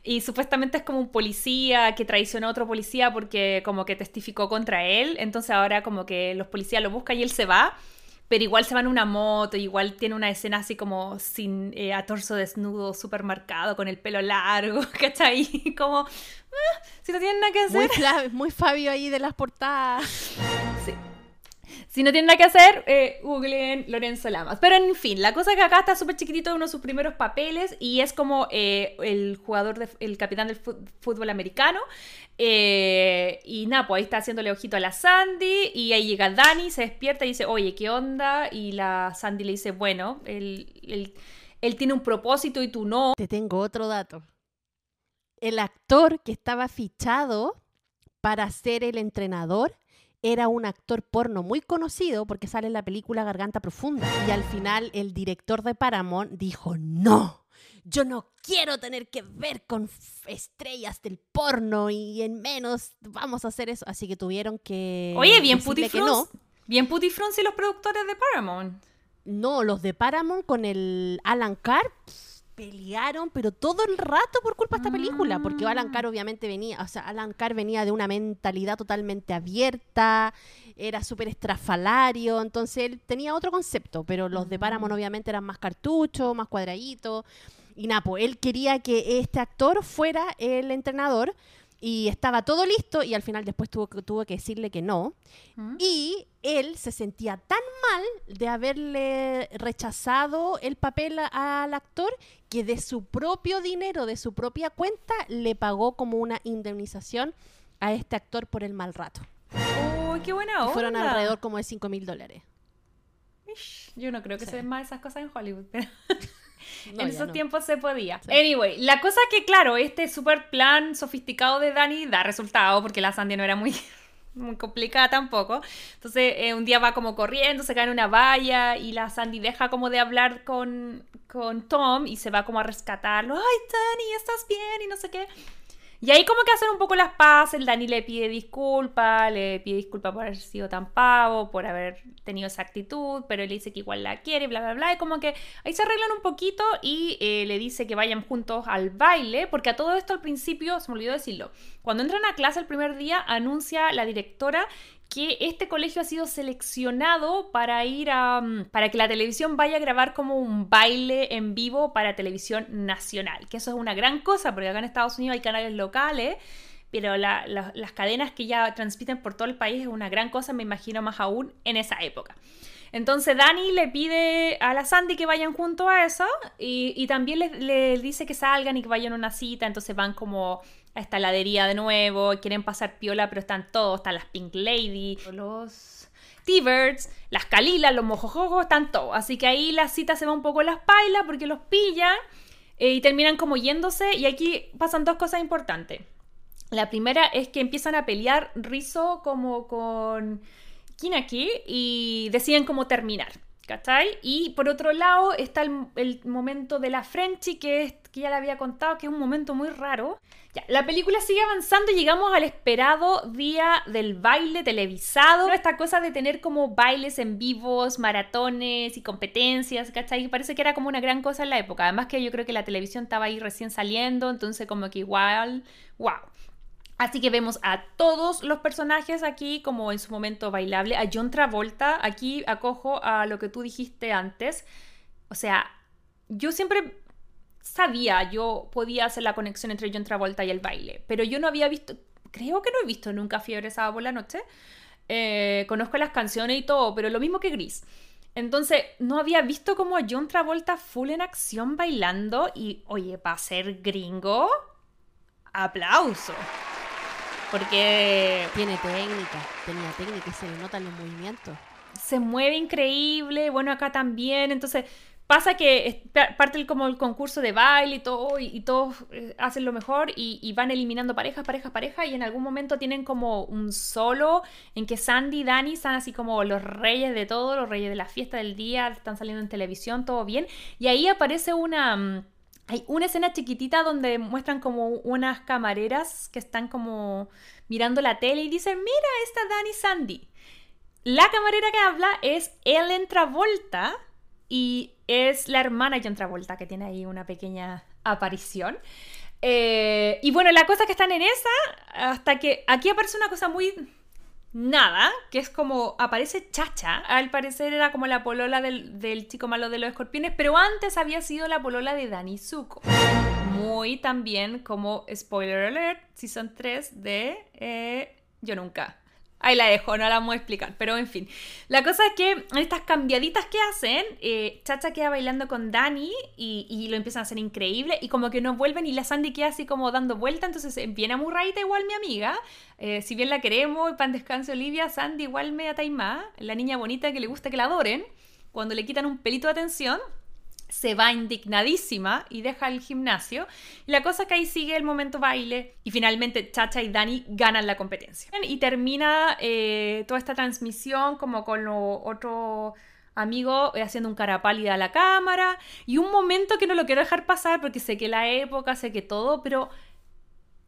y supuestamente es como un policía que traicionó a otro policía porque como que testificó contra él, entonces ahora como que los policías lo buscan y él se va. pero igual se van en una moto, igual tiene una escena así como sin eh, a torso desnudo, súper marcado, con el pelo largo, [laughs] ¿cachai? Como, ah, si no tienen nada que hacer. Muy, muy Fabio ahí de las portadas. Sí. Si no tienen nada que hacer, eh, googleen Lorenzo Lamas. Pero en fin, la cosa es que acá está súper chiquitito uno de sus primeros papeles y es como eh, el jugador, de, capitán del fútbol americano. Eh, y nada, pues ahí está haciéndole ojito a la Sandy y ahí llega Dani, se despierta y dice, oye, ¿qué onda? Y la Sandy le dice, bueno, él, él tiene un propósito y tú no. Te tengo otro dato. El actor que estaba fichado para ser el entrenador era un actor porno muy conocido porque sale en la película Garganta Profunda. Y al final el director de Paramount dijo, no, yo no quiero tener que ver con estrellas del porno y en menos vamos a hacer eso. Así que tuvieron que... Oye, bien putifrons. No. Bien putifrons y los productores de Paramount. No, los de Paramount con el Alan Carr pelearon, pero todo el rato por culpa de esta película, porque Alan Carr obviamente venía, o sea, Alan Carr venía de una mentalidad totalmente abierta, era súper estrafalario, entonces él tenía otro concepto, pero los de Paramount mm. obviamente eran más cartuchos, más cuadraditos, y Napo, él quería que este actor fuera el entrenador, y estaba todo listo y al final después tuvo, tuvo que decirle que no. ¿Mm? Y él se sentía tan mal de haberle rechazado el papel al actor que de su propio dinero, de su propia cuenta, le pagó como una indemnización a este actor por el mal rato. ¡Uy, qué buena onda! Fueron alrededor como de 5 mil dólares. Yo no creo que se den más esas cosas en Hollywood, pero... [laughs] en esos tiempos se podía. Anyway, la cosa es que, claro, este super plan sofisticado de Dani da resultado porque la Sandy no era muy, [laughs] muy complicada tampoco. Entonces, eh, un día va como corriendo, se cae en una valla y la Sandy deja como de hablar con, con Tom y se va como a rescatarlo. Ay, Dani, ¿estás bien? Y no sé qué. Y ahí como que hacen un poco las paces, el Dani le pide disculpas, le pide disculpas por haber sido tan pavo, por haber tenido esa actitud, pero él dice que igual la quiere, bla, bla, bla, y como que ahí se arreglan un poquito y eh, le dice que vayan juntos al baile, porque a todo esto al principio, se me olvidó decirlo, cuando entran a clase el primer día, anuncia la directora que este colegio ha sido seleccionado para ir a. Mm, para que la televisión vaya a grabar como un baile en vivo para televisión nacional. Que eso es una gran cosa, porque acá en Estados Unidos hay canales locales, pero las cadenas que ya transmiten por todo el país es una gran cosa, me imagino más aún en esa época. Entonces Dani le pide a la Sandy que vayan junto a eso y, también le, dice que salgan y que vayan a una cita, entonces van como a esta heladería de nuevo, quieren pasar piola, pero están todos, están las Pink Lady, los T-Birds, las Calilas, los Mojojojos, están todos. Así que ahí la cita se va un poco las pailas porque los pillan eh, y terminan como yéndose. Y aquí pasan dos cosas importantes. La primera es que empiezan a pelear Rizzo como con Kinaki y deciden cómo terminar. ¿Cachai? Y por otro lado está el, momento de la Frenchy, que, que ya le había contado, que es un momento muy raro. Ya, la película sigue avanzando y llegamos al esperado día del baile televisado. Esta cosa de tener como bailes en vivos, maratones y competencias, ¿cachai? Parece que era como una gran cosa en la época. Además que yo creo que la televisión estaba ahí recién saliendo, entonces como que igual, wow. Así que vemos a todos los personajes aquí como en su momento bailable. A John Travolta, aquí acojo a lo que tú dijiste antes. O sea, yo siempre sabía, yo podía hacer la conexión entre John Travolta y el baile, pero yo no había visto, creo que no he visto nunca Fiebre Sábado por la Noche. Eh, conozco las canciones y todo, pero lo mismo que Gris. Entonces, no había visto como John Travolta full en acción bailando y, oye, para ser gringo, aplauso. Porque... Tiene técnica, tenía técnica y se le notan los movimientos. Se mueve increíble, bueno, acá también, entonces pasa que parte el, como el concurso de baile y todo, y, todos eh, hacen lo mejor y, van eliminando parejas, parejas, parejas, y en algún momento tienen como un solo en que Sandy y Danny están así como los reyes de todo, los reyes de la fiesta del día, están saliendo en televisión, todo bien, y ahí aparece una mm, hay una escena chiquitita donde muestran como unas camareras que están como mirando la tele y dicen, mira, esta Dani Sandy. La camarera que habla es Ellen Travolta y es la hermana John Travolta que tiene ahí una pequeña aparición. Eh, y bueno, la cosa que están en esa, hasta que aquí aparece una cosa muy nada, que es como aparece Chacha, al parecer era como la polola del, chico malo de los escorpiones, pero antes había sido la polola de Dani Zuko. Muy también como spoiler alert, season 3 de eh, Yo Nunca. Ahí la dejo, no la vamos a explicar. Pero en fin. La cosa es que estas cambiaditas que hacen, eh, Chacha queda bailando con Dani y, lo empiezan a hacer increíble. Y como que no vuelven y la Sandy queda así como dando vuelta. Entonces viene amurradita igual mi amiga. Eh, si bien la queremos, pan descanso Olivia, Sandy igual me taimá. La niña bonita que le gusta que la adoren. Cuando le quitan un pelito de atención, se va indignadísima y deja el gimnasio. La cosa es que ahí sigue el momento baile y finalmente Chacha y Dani ganan la competencia. Y termina eh, toda esta transmisión como con los otros amigos eh, haciendo un cara pálida a la cámara y un momento que no lo quiero dejar pasar porque sé que la época, sé que todo, pero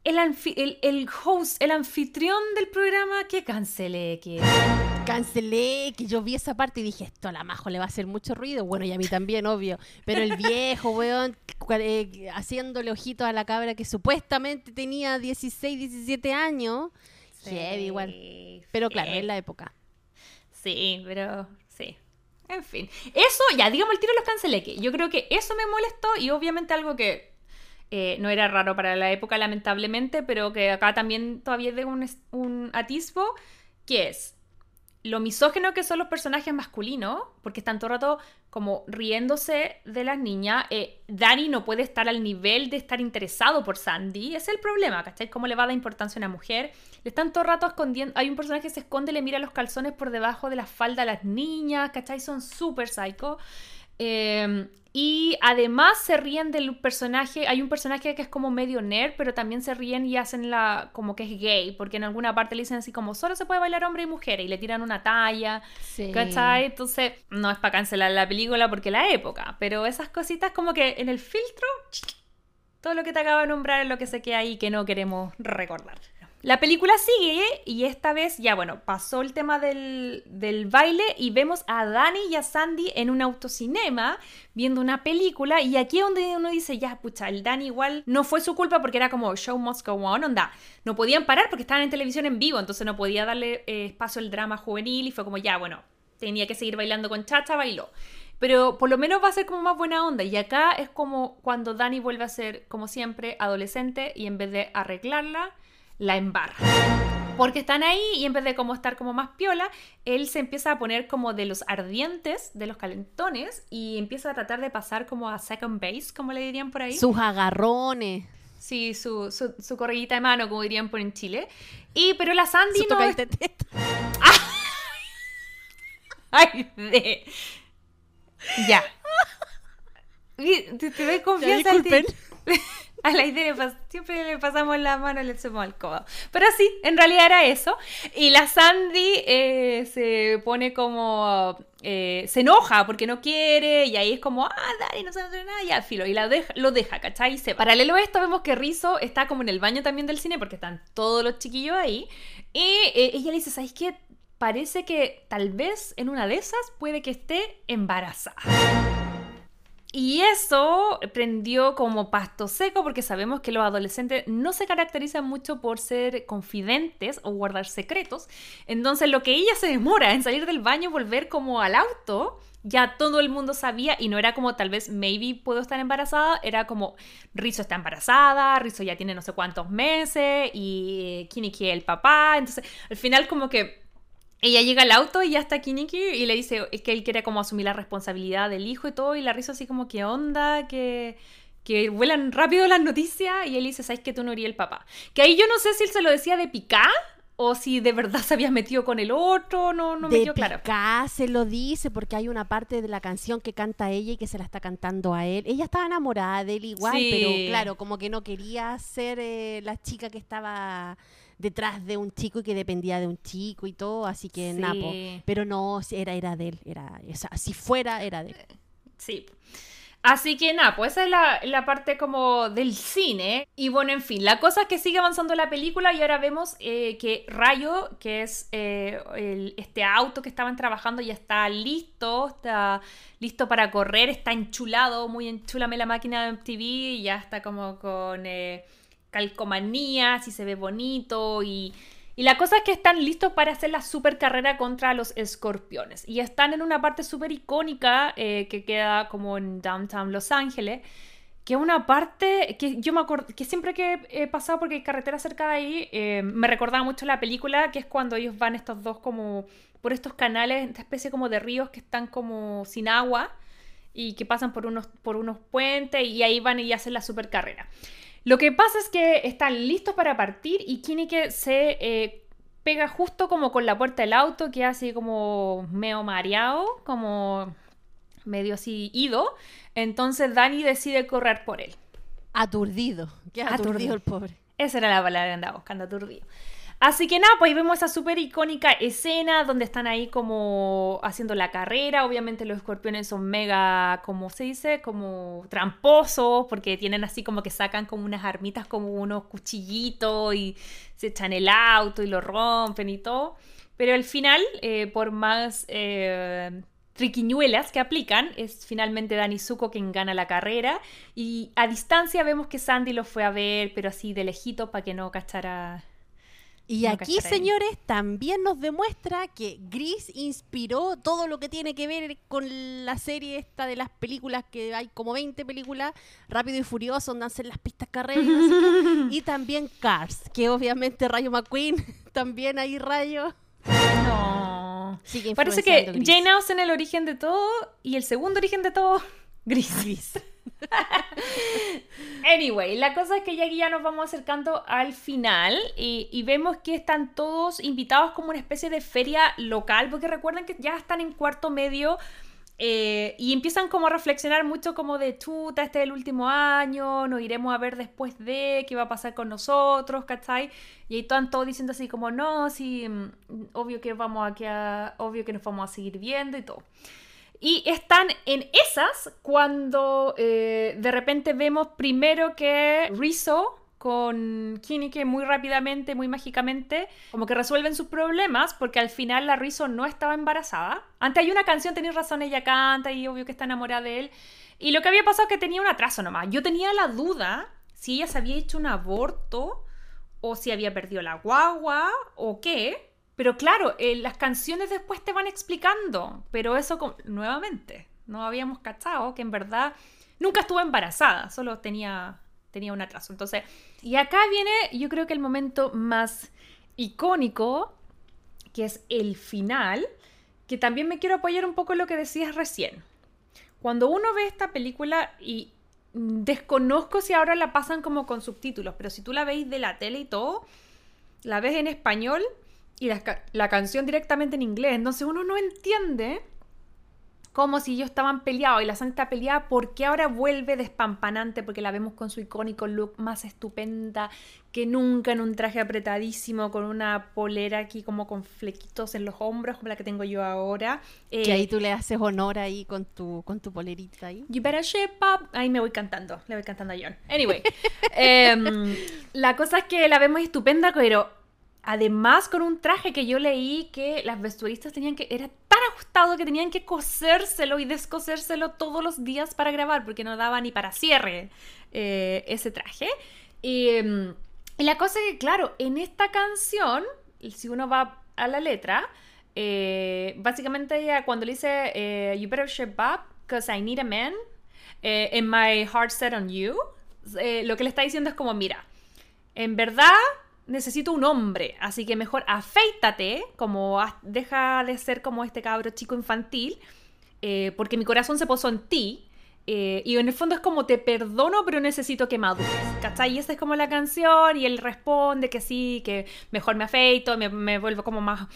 el, el, host, el anfitrión del programa que cancelé, que... Cancelé, que yo vi esa parte y dije, esto a la Majo le va a hacer mucho ruido. Bueno, y a mí también, obvio. Pero el viejo, weón, eh, haciéndole ojitos a la cabra que supuestamente tenía 16, 17 años. Sí, igual. Pero claro, es la época. Sí, pero sí. En fin. Eso, ya, digamos el tiro los cancelé. Que yo creo que eso me molestó y obviamente algo que eh, no era raro para la época, lamentablemente, pero que acá también todavía es de un, un atisbo, que es lo misógeno que son los personajes masculinos, porque están todo el rato como riéndose de las niñas. Eh, Danny no puede estar al nivel de estar interesado por Sandy. Es el problema, ¿cachai? ¿Cómo le va a dar importancia a una mujer? Le están todo el rato escondiendo. Hay un personaje que se esconde le mira los calzones por debajo de la falda a las niñas, ¿cachai? Son súper psycho. Eh, y además se ríen del personaje, hay un personaje que es como medio nerd, pero también se ríen y hacen la como que es gay, porque en alguna parte le dicen así como solo se puede bailar hombre y mujer y le tiran una talla, ¿cachai? Entonces no es para cancelar la película porque la época, pero esas cositas como que en el filtro, todo lo que te acabo de nombrar es lo que se queda ahí que no queremos recordar. La película sigue y esta vez ya, bueno, pasó el tema del, baile y vemos a Dani y a Sandy en un autocinema viendo una película y aquí es donde uno dice, ya, pucha, el Dani igual no fue su culpa porque era como show must go on, onda. No podían parar porque estaban en televisión en vivo, entonces no podía darle eh, espacio al drama juvenil y fue como, ya, bueno, tenía que seguir bailando con Chacha, bailó. Pero por lo menos va a ser como más buena onda. Y acá es como cuando Dani vuelve a ser, como siempre, adolescente y en vez de arreglarla, la embarra. Porque están ahí y en vez de como estar como más piola, él se empieza a poner como de los ardientes, de los calentones, y empieza a tratar de pasar como a second base, como le dirían por ahí. Sus agarrones. Sí, su, su, su correguita de mano, como dirían por en Chile. Y, pero la Sandy no... [laughs] Ay, de... Ya. [laughs] Te, te doy confianza. Ya, [laughs] a la idea siempre le pasamos la mano y le hacemos al codo. Pero sí, en realidad era eso. Y la Sandy eh, se pone como. Eh, se enoja porque no quiere y ahí es como, ah, Dani, no sabe nada, ya, filo, y la lo deja, ¿cachai? Y se, paralelo a esto vemos que Rizzo está como en el baño también del cine porque están todos los chiquillos ahí y eh, ella le dice, ¿sabes qué? Parece que tal vez en una de esas puede que esté embarazada. Y eso prendió como pasto seco porque sabemos que los adolescentes no se caracterizan mucho por ser confidentes o guardar secretos. Entonces lo que ella se demora en salir del baño y volver como al auto, ya todo el mundo sabía y no era como tal vez maybe puedo estar embarazada, era como Rizzo está embarazada, Rizzo ya tiene no sé cuántos meses y Kiniki el papá. Entonces al final como que ella llega al auto y ya está Kiniki y le dice que él quiere como asumir la responsabilidad del hijo y todo y la risa así como que onda, que, que vuelan rápido las noticias y él dice, ¿sabes que tú no eres el papá? Que ahí yo no sé si él se lo decía de picar o si de verdad se había metido con el otro, no, no me quedó claro. Picá se lo dice porque hay una parte de la canción que canta ella y que se la está cantando a él. Ella estaba enamorada de él igual, pero claro, como que no quería ser eh, la chica que estaba detrás de un chico y que dependía de un chico y todo, así que Napo. Pero no, era, era de él, era, si fuera, era de él. Sí. Así que nada, pues esa es la, la, parte como del cine. Y bueno, en fin, la cosa es que sigue avanzando la película y ahora vemos eh, que Rayo, que es eh, este auto que estaban trabajando, ya está listo, está listo para correr, está enchulado, muy enchulame la máquina de MTV y ya está como con... Eh, calcomanías y se ve bonito y, Y la cosa es que están listos para hacer la super carrera contra los escorpiones. Y están en una parte súper icónica eh, que queda como en downtown Los Ángeles. Que es una parte que yo me acuerdo, que siempre que he pasado porque hay carretera cerca de ahí, eh, me recordaba mucho la película, que es cuando ellos van estos dos como por estos canales, esta especie como de ríos que están como sin agua y que pasan por unos, por unos puentes y ahí van y hacen la super carrera. Lo que pasa es que están listos para partir y que se eh, pega justo como con la puerta del auto, que hace como medio mareado, como medio así ido. Entonces Dani decide correr por él. Aturdido. Qué aturdido, el pobre. Esa era la palabra que andaba buscando, aturdido. Así que nada, pues vemos esa súper icónica escena donde están ahí como haciendo la carrera. Obviamente los escorpiones son mega, como se dice, como tramposos, porque tienen así como que sacan como unas armitas, como unos cuchillitos y se echan el auto y lo rompen y todo. Pero al final, eh, por más eh, triquiñuelas que aplican, es finalmente Dani Zuko quien gana la carrera. Y a distancia vemos que Sandy lo fue a ver, pero así de lejito para que no cachara y aquí, señores, también nos demuestra que Gris inspiró todo lo que tiene que ver con la serie esta de las películas, que hay como 20 películas, Rápido y Furioso, donde hacen las pistas carreras. y [laughs] también Cars, que obviamente Rayo McQueen, [laughs] también hay Rayo. No. Parece que Jane Austen el origen de todo y el segundo origen de todo, [laughs] Gris. Gris. Anyway, la cosa es que ya aquí ya nos vamos acercando al final y, vemos que están todos invitados como una especie de feria local, porque recuerden que ya están en cuarto medio eh, y empiezan como a reflexionar mucho como de chuta, este es el último año, nos iremos a ver después de qué va a pasar con nosotros, ¿cachai? Y ahí están todos diciendo así como, no, sí, mm, obvio que vamos aquí a, obvio que nos vamos a seguir viendo y todo. Y están en esas cuando eh, de repente vemos primero que Rizzo con Kinike muy rápidamente, muy mágicamente, como que resuelven sus problemas porque al final la Rizzo no estaba embarazada. Antes hay una canción, tenéis razón, ella canta y obvio que está enamorada de él. Y lo que había pasado es que tenía un atraso nomás. Yo tenía la duda si ella se había hecho un aborto o si había perdido la guagua o qué. Pero claro, eh, las canciones después te van explicando, pero eso nuevamente, no habíamos cachado que en verdad nunca estuvo embarazada, solo tenía, tenía un atraso. Entonces, y acá viene yo creo que el momento más icónico, que es el final, que también me quiero apoyar un poco en lo que decías recién. Cuando uno ve esta película y desconozco si ahora la pasan como con subtítulos, pero si tú la veis de la tele y todo, la ves en español y la, canción directamente en inglés. Entonces uno no entiende como si ellos estaban peleados y la Santa está peleada, ¿por qué ahora vuelve despampanante? Porque la vemos con su icónico look más estupenda que nunca en un traje apretadísimo, con una polera aquí como con flequitos en los hombros, como la que tengo yo ahora. que ahí eh, tú le haces honor ahí con tu, con tu polerita ahí. You better shape up. Ahí me voy cantando, le voy cantando a John. Anyway, [laughs] em, la cosa es que la vemos estupenda, pero Además, con un traje que yo leí que las vestuaristas tenían que. Era tan ajustado que tenían que cosérselo y descosérselo todos los días para grabar, porque no daba ni para cierre eh, ese traje. Em, y, la cosa es que, claro, en esta canción, si uno va a la letra, eh, básicamente ella cuando le dice eh, You better shape up, because I need a man, and my heart set on you, lo que le está diciendo es como: mira, en verdad necesito un hombre, así que mejor afeítate, como deja de ser como este cabro chico infantil, eh, porque mi corazón se posó en ti. Eh, y en el fondo es como te perdono, pero necesito que madures. ¿Cachai? Y esa es como la canción. Y él responde que sí, que mejor me afeito, me, me vuelvo como más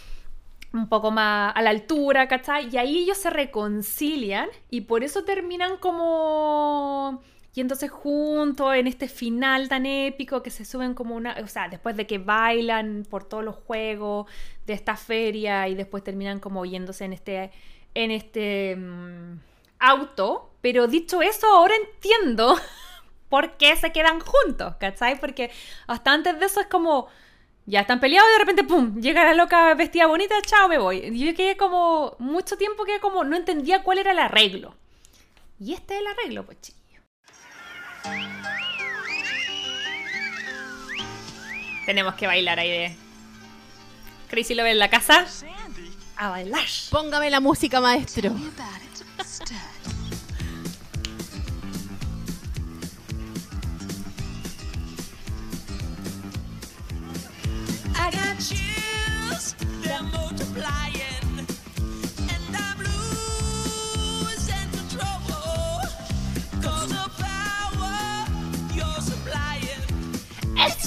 un poco más a la altura, ¿cachai? Y ahí ellos se reconcilian y por eso terminan como y entonces juntos en este final tan épico que se suben como una, o sea, después de que bailan por todos los juegos de esta feria y después terminan como yéndose en este, en este mm, auto. Pero dicho eso, ahora entiendo [laughs] por qué se quedan juntos, ¿cachai? Porque hasta antes de eso es como, ya están peleados y de repente, ¡pum!, llega la loca vestida bonita, chao, me voy. Y yo quedé como, mucho tiempo que como, no entendía cuál era el arreglo. Y este es el arreglo, pues chicos. Tenemos que bailar ahí de. Crazy Lover en la casa. A bailar. Póngame la música, maestro. I got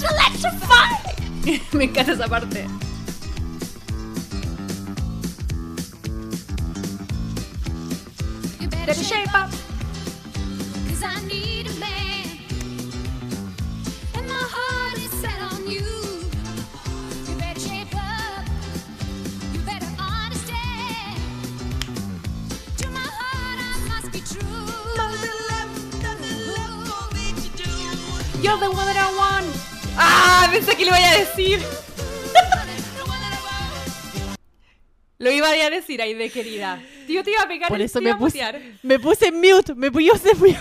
[laughs] Me encanta esa parte. You better shape up. Cause I need a man. And my heart is set on you. You better shape up. You better understand. To my heart, I must be true. Nothing left, nothing left for me to do. You're the one that I. Ah, pensé que lo iba a decir. Lo iba a decir ahí de querida. Tío, te iba a pegar Por eso me puse, me puse en mute. Me puse en mute.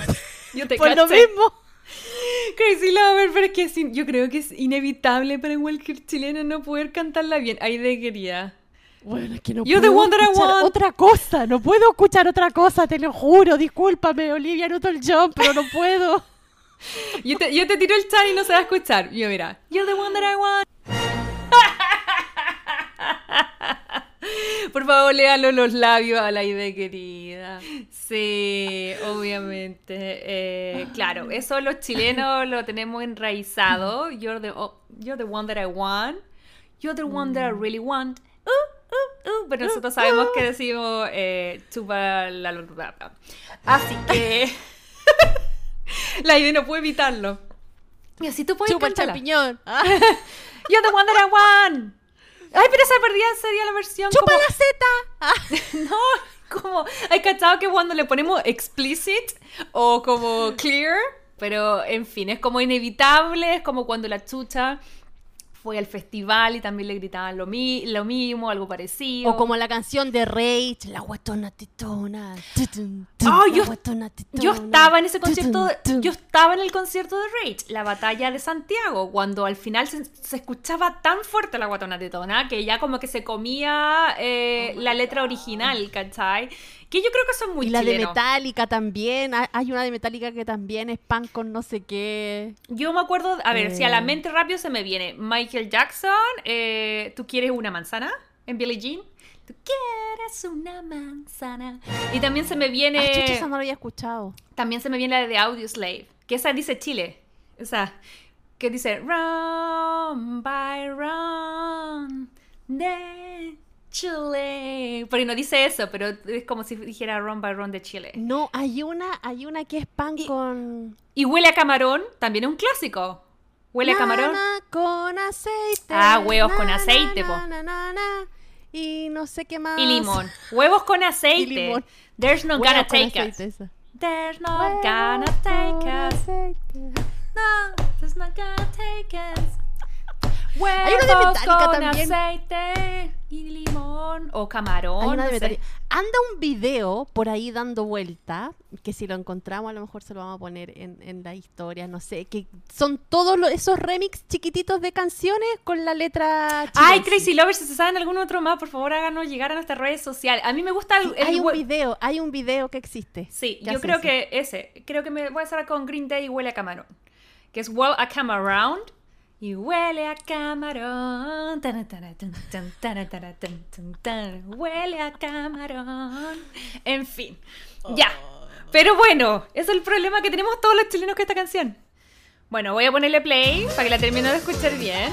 Yo te Por lo caché. mismo. Crazy Lover, pero es que sí, yo creo que es inevitable para cualquier chileno no poder cantarla bien. Ahí de querida. Bueno, es que no You're the puedo one that I escuchar want. otra cosa. No puedo escuchar otra cosa, te lo juro. Discúlpame, Olivia Newton-John, pero no puedo. [laughs] Yo te, yo te tiro el chat y no se va a escuchar. Yo, mira. You're the one that I want. Por favor, léalo los labios a la idea querida. Sí, obviamente. Eh, claro, eso los chilenos lo tenemos enraizado. You're the, oh, you're the one that I want. You're the one that I really want. Uh, uh, uh. Pero nosotros sabemos que decimos eh, chupa la la- Así que [laughs] [laughs] la idea no puede evitarlo. Y así tú puedes Chupa el champiñón. [laughs] You're the one that I want. Ay, pero esa perdida sería la versión ¡Chupa como... la! Ah, [laughs] No, como... Hay cachado que cuando le ponemos explicit o como clear, pero en fin, es como inevitable, es como cuando la chucha fue al festival y también le gritaban lo, mi- lo mismo, algo parecido. O como la canción de Rage, la guatona tetona. tutun, tun, Ah, la yo- guatona tetona, Yo estaba en ese concierto, tutun, yo estaba en el concierto de Rage, la batalla de Santiago, cuando al final se, se escuchaba tan fuerte la guatona tetona que ya como que se comía eh, la letra original, ¿cachai? Que yo creo que son muy Y la de chilenos. Metallica también. Hay- una de Metallica que también es pan con no sé qué. Yo me acuerdo, a ver, si a la Eh. mente rápido se me viene Michael Jackson, eh, ¿tú quieres una manzana? En Billie Jean. ¿Tú quieres una manzana? Y también se me viene... Ah, chucha, esa no la había escuchado. También se me viene la de Audio Slave, que esa dice Chile. O sea, que dice Run by Run de Chile. Porque no dice eso, pero es como si dijera Run by Run de Chile. No, hay una, hay una que es pan con. Y Huele a Camarón, también es un clásico. Huele a Camarón. Nana con aceite. Ah, huevos con na, aceite, na, po. na, na, na, Y no sé qué más. Y limón. Huevos con [laughs] Y aceite. limón. There's no Huevos gonna con take aceite, us. esa. There's no Huevos gonna con take us. aceite. No, there's no gonna take us. Una de Huevos Metallica con también. aceite y limón o camarón. Hay una no de sé. Metallica. Anda un video por ahí dando vuelta, que si lo encontramos a lo mejor se lo vamos a poner en, en la historia, no sé, que son todos lo- esos remix chiquititos de canciones con la letra Ay, chilense. Crazy Lovers, si se saben algún otro más, por favor háganos llegar a nuestras redes sociales. A mí me gusta el, Sí, el hay un video, hay un video que existe. Sí, yo creo eso. que ese. Creo que me voy a hacer con Green Day y huele a camarón. Que es Well a Camarón. Y huele a camarón. Huele a camarón. En fin. Ya. Pero bueno, es el problema que tenemos todos los chilenos con esta canción. Bueno, voy a ponerle play para que la termine de escuchar bien.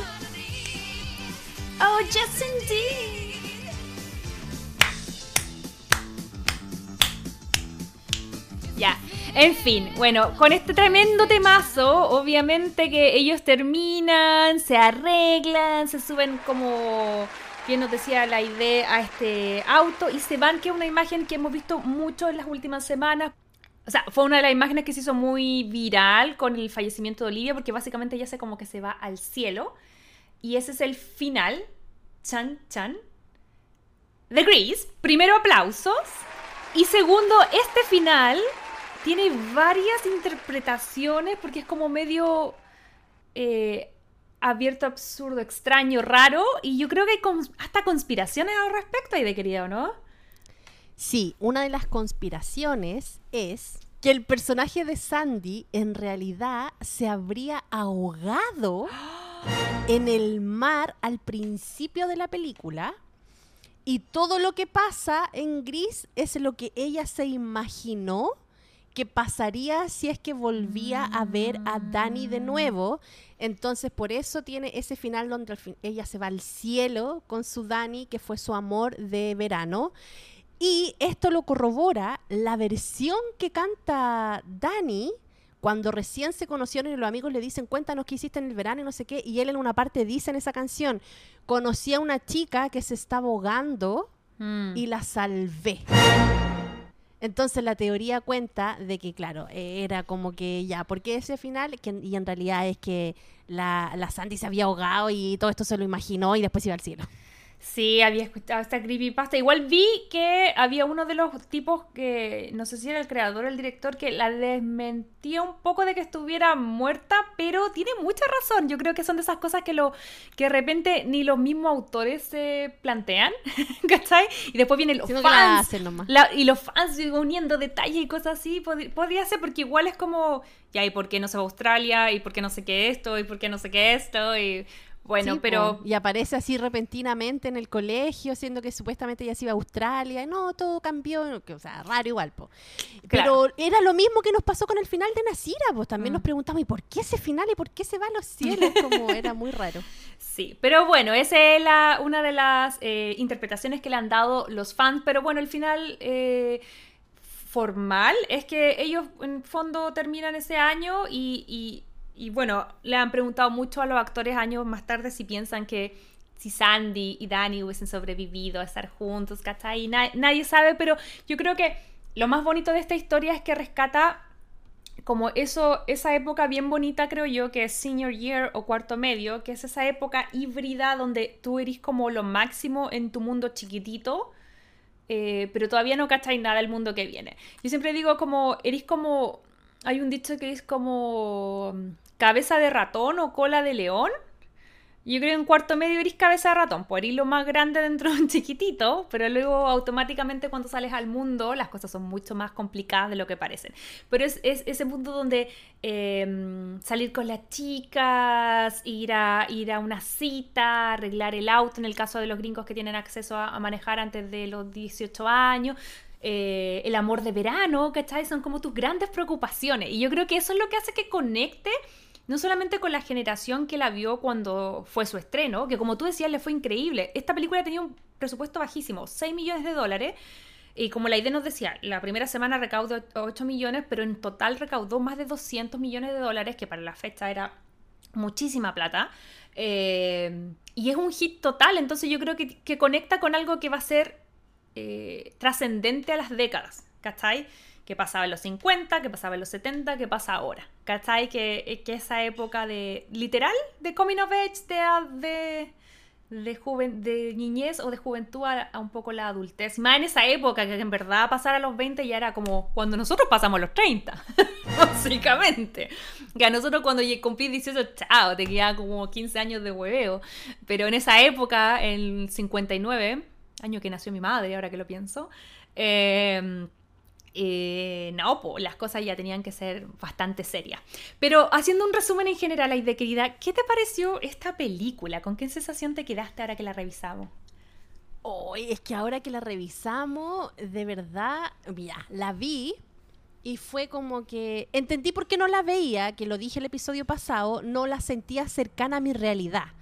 Oh, just indeed. Ya, en fin, bueno, con este tremendo temazo, obviamente que ellos terminan, se arreglan, se suben como, bien nos decía la idea, a este auto y se van, que es una imagen que hemos visto mucho en las últimas semanas. O sea, fue una de las imágenes que se hizo muy viral con el fallecimiento de Olivia, porque básicamente ella se como que se va al cielo. Y ese es el final. Chan, chan. De Grease. Primero aplausos. Y segundo, este final tiene varias interpretaciones porque es como medio... eh, abierto, absurdo, extraño, raro. Y yo creo que hay cons- hasta conspiraciones al respecto ahí de querido, ¿no? Sí, una de las conspiraciones es que el personaje de Sandy en realidad se habría ahogado [gasps] en el mar al principio de la película y todo lo que pasa en Gris es lo que ella se imaginó que pasaría si es que volvía a ver a Dani de nuevo. Entonces, por eso tiene ese final donde fin- ella se va al cielo con su Dani, que fue su amor de verano. Y esto lo corrobora la versión que canta Dani cuando recién se conocieron y los amigos le dicen, cuéntanos qué hiciste en el verano y no sé qué. Y él en una parte dice en esa canción, conocí a una chica que se estaba ahogando Mm. y la salvé. Entonces la teoría cuenta de que, claro, eh, era como que ya, porque ese final, que, y en realidad es que la, la Sandy se había ahogado y todo esto se lo imaginó y después iba al cielo. Sí, había escuchado esta creepypasta. Igual vi que había uno de los tipos que, no sé si era el creador o el director, que la desmentía un poco de que estuviera muerta, pero tiene mucha razón. Yo creo que son de esas cosas que, lo, que de repente ni los mismos autores se plantean, [laughs] ¿cachai? Y después vienen los Sino que la fans. hacen nomás. la- y los fans uniendo detalles y cosas así. pod- podría ser porque igual es como, ya, ¿y por qué no se va a Australia? ¿Y por qué no sé qué esto? ¿Y por qué no sé qué esto? Y bueno, Sí, pero... po. Y aparece así repentinamente en el colegio, siendo que supuestamente ella se iba a Australia. No, todo cambió. O sea, raro igual, po. Pero era lo mismo que nos pasó con el final de Nasira, pues también Mm. nos preguntamos, ¿y por qué ese final y por qué se va a los cielos? Como [laughs] era muy raro. Sí, pero bueno, esa es la, una de las eh, interpretaciones que le han dado los fans, pero bueno, el final eh, formal es que ellos en fondo terminan ese año y, y- y, bueno, le han preguntado mucho a los actores años más tarde si piensan que si Sandy y Danny hubiesen sobrevivido a estar juntos, ¿cachai? Nadie sabe, pero yo creo que lo más bonito de esta historia es que rescata como eso, esa época bien bonita, creo yo, que es senior year o cuarto medio, que es esa época híbrida donde tú eres como lo máximo en tu mundo chiquitito, eh, pero todavía no cacháis nada del mundo que viene. Yo siempre digo como, eres como, hay un dicho que es como cabeza de ratón o cola de león. Yo creo que en cuarto medio eres cabeza de ratón, pues eres lo más grande dentro de un chiquitito, pero luego automáticamente cuando sales al mundo las cosas son mucho más complicadas de lo que parecen. Pero es, es ese mundo donde eh, salir con las chicas, ir a, ir a una cita, arreglar el auto, en el caso de los gringos que tienen acceso a manejar antes de los 18 años. Eh, el amor de verano, ¿cachai? Son como tus grandes preocupaciones. Y yo creo que eso es lo que hace que conecte no solamente con la generación que la vio cuando fue su estreno, que como tú decías le fue increíble. Esta película tenía un presupuesto bajísimo, 6 millones de dólares. Y como la idea nos decía, la primera semana recaudó 8 millones, pero en total recaudó más de 200 millones de dólares, que para la fecha era muchísima plata. Eh, y es un hit total, entonces yo creo que, que conecta con algo que va a ser eh, trascendente a las décadas, ¿cachai? Que pasaba en los 50, que pasaba en los 70, que pasa ahora, ¿cachai? Que, eh, que esa época de, literal, de coming of age, de, de, de, de niñez o de juventud a, un poco la adultez. Más en esa época, que en verdad pasar a los 20 ya era como cuando nosotros pasamos los 30, [laughs] básicamente. Que a nosotros cuando cumplí 18, chao, te quedaban como 15 años de hueveo. Pero en esa época, en el 59, año que nació mi madre, ahora que lo pienso, eh, eh, no, las cosas ya tenían que ser bastante serias. Pero haciendo un resumen en general, Aide querida, ¿qué te pareció esta película? ¿Con qué sensación te quedaste ahora que la revisamos? Hoy es que ahora que la revisamos, de verdad, mira, la vi y fue como que entendí por qué no la veía, que lo dije el episodio pasado, no la sentía cercana a mi realidad.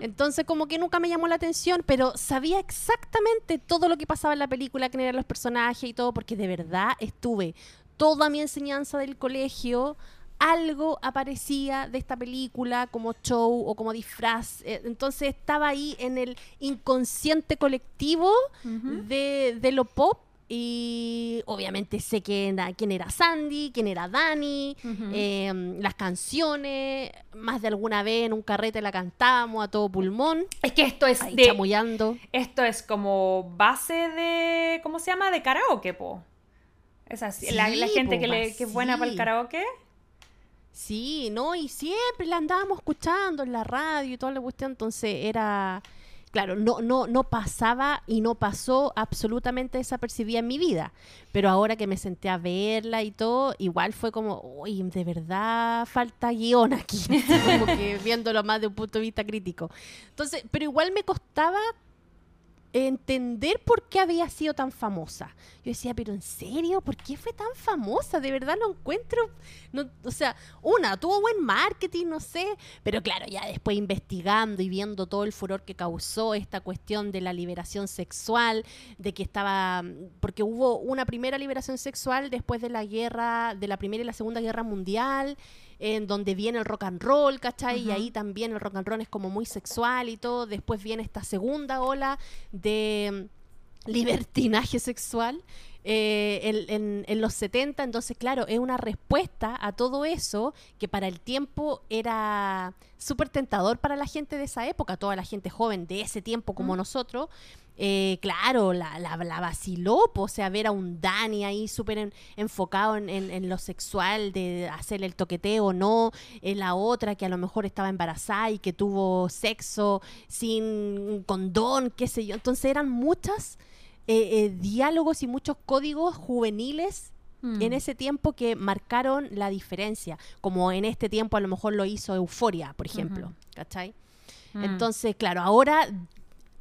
Entonces como que nunca me llamó la atención, pero sabía exactamente todo lo que pasaba en la película, quién eran los personajes y todo, porque de verdad estuve toda mi enseñanza del colegio, algo aparecía de esta película como show o como disfraz. Eh, Entonces estaba ahí en el inconsciente colectivo de, de lo pop. Y obviamente sé quién era, quién era Sandy, quién era Dani, eh, las canciones, más de alguna vez en un carrete la cantábamos a todo pulmón, Es que esto es ahí de... chamullando. Esto es como base de... ¿Cómo se llama? De karaoke, po. Es así. la, gente po, que, le, que es buena para el karaoke. Sí, no, y siempre la andábamos escuchando en la radio y toda la cuestión, entonces era, claro, no, no, no pasaba y no pasó absolutamente desapercibida en mi vida, pero ahora que me senté a verla y todo, igual fue como, uy, de verdad falta guion aquí, [laughs] como que viéndolo más de un punto de vista crítico. Entonces, pero igual me costaba entender por qué había sido tan famosa. Yo decía, pero ¿en serio? ¿Por qué fue tan famosa? De verdad lo encuentro. No, o sea, una, tuvo buen marketing, no sé. Pero claro, ya después investigando y viendo todo el furor que causó esta cuestión de la liberación sexual, de que estaba. Porque hubo una primera liberación sexual después de la guerra, de la Primera y la Segunda Guerra Mundial en donde viene el rock and roll, ¿cachai? Y ahí también el rock and roll es como muy sexual y todo. Después viene esta segunda ola de mm, libertinaje sexual. Eh, en, en- en los 70, entonces claro, es una respuesta a todo eso que para el tiempo era súper tentador para la gente de esa época, toda la gente joven de ese tiempo como nosotros, eh, claro, la, la, la vaciló, o sea, ver a un Dani ahí súper en- enfocado en, en- en lo sexual, de hacerle el toqueteo o no, en la otra que a lo mejor estaba embarazada y que tuvo sexo sin condón, qué sé yo. Entonces eran muchas eh, eh, diálogos y muchos códigos juveniles Mm. en ese tiempo que marcaron la diferencia, como en este tiempo a lo mejor lo hizo Euforia, por ejemplo, ¿cachai? Mm. Entonces, claro, ahora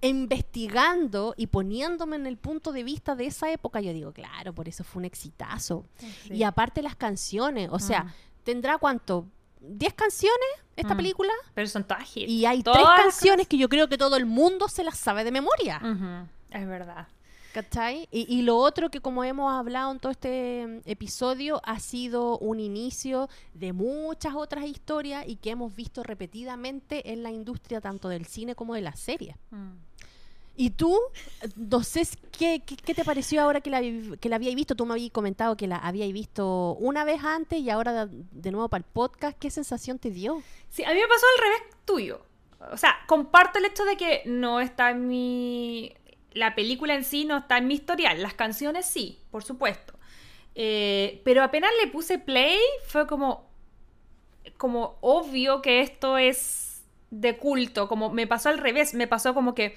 investigando y poniéndome en el punto de vista de esa época, yo digo, claro, por eso fue un exitazo. Sí. Y aparte las canciones, o sea, Mm. ¿tendrá cuánto? ¿10 canciones esta Mm. película? Pero son todas hits. Y hay Todas tres canciones que yo creo que todo el mundo se las sabe de memoria. Es verdad. ¿Cachai? Y, y lo otro que como hemos hablado en todo este mm, episodio ha sido un inicio de muchas otras historias y que hemos visto repetidamente en la industria tanto del cine como de las series. Mm. ¿Y tú? No sé qué, qué, qué te pareció ahora que la, que la habíais visto. Tú me habías comentado que la habíais visto una vez antes y ahora de, de nuevo para el podcast. ¿Qué sensación te dio? Sí, a mí me pasó al revés tuyo. O sea, comparto el hecho de que no está en mi... La película en sí no está en mi historial. Las canciones sí, por supuesto. Eh, pero apenas le puse play, fue como... Como obvio que esto es de culto. Como me pasó al revés. Me pasó como que...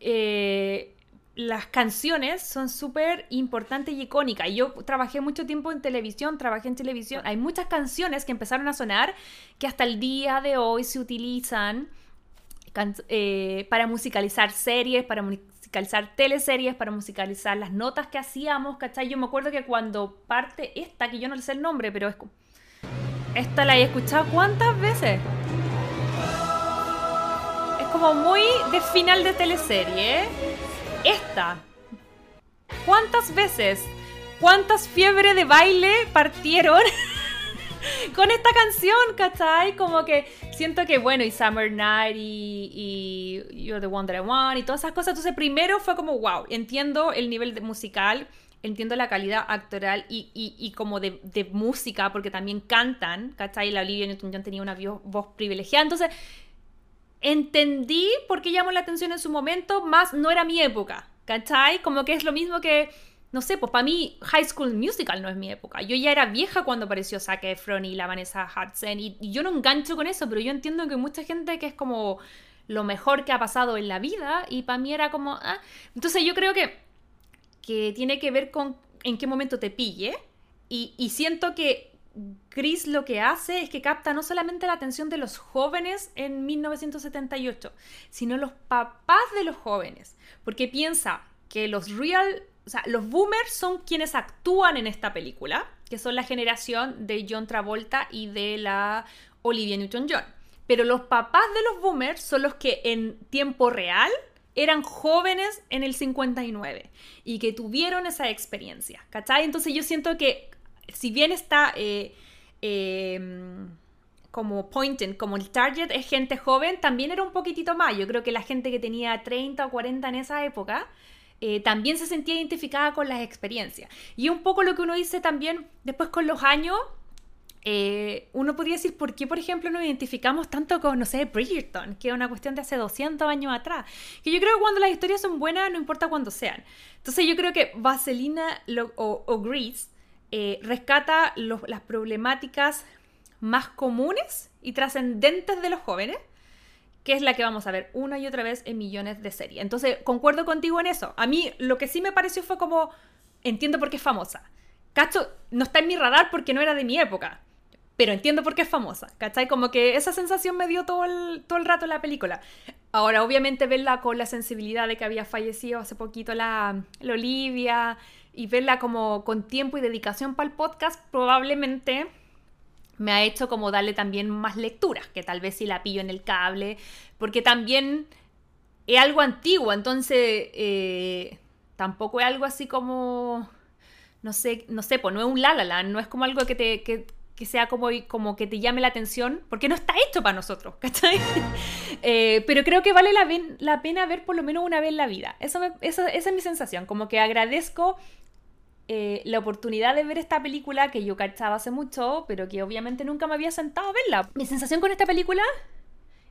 eh, las canciones son súper importantes y icónicas. Yo trabajé mucho tiempo en televisión, trabajé en televisión. Hay muchas canciones que empezaron a sonar que hasta el día de hoy se utilizan eh, para musicalizar series, para musicalizar teleseries, para musicalizar las notas que hacíamos, ¿cachai? Yo me acuerdo que cuando parte esta, que yo no le sé el nombre, pero es... Esta la he escuchado cuántas veces. Es como muy de final de teleserie. ¿eh? Esta. ¿Cuántas veces? ¿Cuántas fiebres de baile partieron [laughs] [laughs] con esta canción, ¿cachai? Como que siento que, bueno, y Summer Night y, You're the One That I Want y todas esas cosas. Entonces, primero fue como, wow, entiendo el nivel musical, entiendo la calidad actoral y, como de, música, porque también cantan, ¿cachai? La Olivia Newton-John tenía una vo- voz privilegiada. Entonces, entendí por qué llamó la atención en su momento, más no era mi época, ¿cachai? Como que es lo mismo que, no sé, pues para mí High School Musical no es mi época. Yo ya era vieja cuando apareció Zac Efron y la Vanessa Hudson y, yo no engancho con eso, pero yo entiendo que mucha gente que es como lo mejor que ha pasado en la vida y para mí era como... ah. Entonces yo creo que, que tiene que ver con en qué momento te pille y, y siento que Chris lo que hace es que capta no solamente la atención de los jóvenes en 1978, sino los papás de los jóvenes. Porque piensa que los real, o sea, los boomers son quienes actúan en esta película, que son la generación de John Travolta y de la Olivia Newton-John. Pero los papás de los boomers son los que en tiempo real eran jóvenes en el 59 y que tuvieron esa experiencia, ¿cachai? Entonces yo siento que si bien está eh, eh, como pointing, como el target es gente joven, también era un poquitito más. Yo creo que la gente que tenía 30 o 40 en esa época eh, también se sentía identificada con las experiencias. Y un poco lo que uno dice también después con los años, eh, uno podría decir por qué, por ejemplo, nos identificamos tanto con, no sé, Bridgerton, que es una cuestión de hace 200 años atrás. Que yo creo que cuando las historias son buenas, no importa cuándo sean. Entonces yo creo que Vaselina o, o Grease eh, rescata las problemáticas más comunes y trascendentes de los jóvenes, que es la que vamos a ver una y otra vez en millones de series. Entonces, concuerdo contigo en eso. A mí lo que sí me pareció fue como, entiendo por qué es famosa. Cacho, no está en mi radar porque no era de mi época, pero entiendo por qué es famosa, ¿cachai? Como que esa sensación me dio todo el, todo el rato la película. Ahora, obviamente, verla con la sensibilidad de que había fallecido hace poquito la, la Olivia y verla como con tiempo y dedicación para el podcast, probablemente me ha hecho como darle también más lecturas, que tal vez si la pillo en el cable, porque también es algo antiguo, entonces eh, tampoco es algo así como, no sé, no sé, pues no es un La La no es como algo que te... Que, que sea como, como que te llame la atención, porque no está hecho para nosotros, [laughs] ¿cachai? Eh, pero creo que vale la, la pena ver por lo menos una vez en la vida. Eso me- esa es mi sensación, como que agradezco eh, la oportunidad de ver esta película que yo cachaba hace mucho, pero que obviamente nunca me había sentado a verla. Mi sensación con esta película,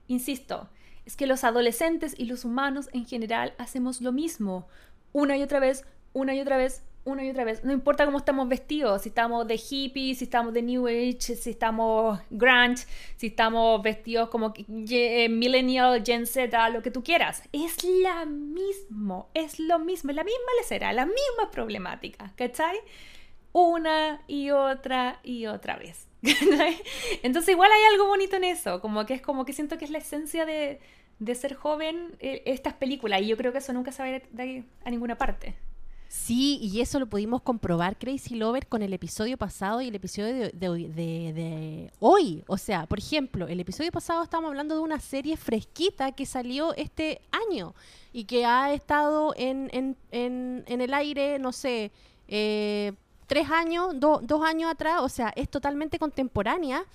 insisto, es que los adolescentes y los humanos en general hacemos lo mismo, una y otra vez, una y otra vez, una y otra vez. No importa cómo estamos vestidos, si estamos de hippie, si estamos de New Age, si estamos grunge, si estamos vestidos como eh, millennial, Gen Z, lo que tú quieras. Es la mismo, es lo mismo, es la misma lecera, la misma problemática, ¿cachai? Una y otra y otra vez. [laughs] Entonces igual hay algo bonito en eso, como que es como que siento que es la esencia de, de ser joven eh, estas películas y yo creo que eso nunca se va a ir a ninguna parte. Sí, y eso lo pudimos comprobar, Crazy Lover, con el episodio pasado y el episodio de, de hoy-. O sea, por ejemplo, el episodio pasado estábamos hablando de una serie fresquita que salió este año y que ha estado en, en, en, en el aire, no sé, eh, tres años, do- dos años atrás. O sea, es totalmente contemporánea.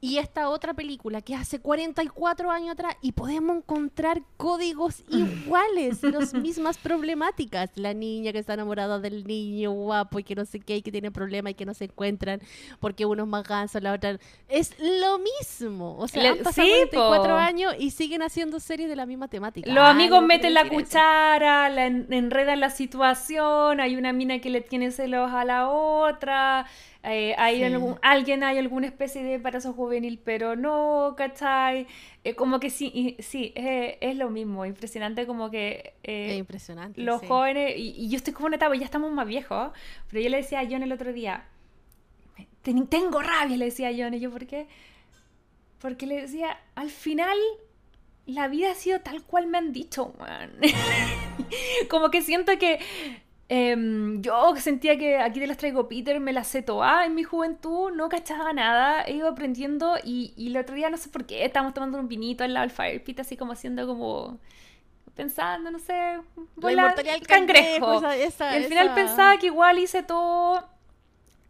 Y esta otra película que hace 44 años atrás y podemos encontrar códigos [laughs] iguales, las mismas problemáticas. La niña que está enamorada del niño guapo y que no sé qué, y que tiene problemas y que no se encuentran porque uno es más ganso, la otra... Es lo mismo. O sea, Le- han pasado sí, 44 po. años y siguen haciendo series de la misma temática. Los amigos meten la eso. cuchara, la en- enredan la situación, hay una mina que le tiene celos a la otra, eh, hay Sí. algún- alguien, hay alguna especie de embarazo juvenil, pero no, ¿cachai? Eh, como que sí, y- sí, eh, es lo mismo, impresionante como que eh, Es impresionante. los sí. jóvenes, y, y yo estoy como una etapa, ya estamos más viejos, pero yo le decía a John el otro día, "Ten- tengo rabia, le decía a John, y yo, ¿por qué? Porque le decía, al final la vida ha sido tal cual me han dicho, man. [laughs] como que siento que em, yo sentía que aquí te las traigo Peter, me las sé todas en mi juventud, no cachaba nada, he ido aprendiendo y, y el otro día no sé por qué, estábamos tomando un vinito al lado del fire pit, así como haciendo como pensando, no sé, inmortalidad del cangrejo. esa- esa- y al final esa- pensaba que igual hice todo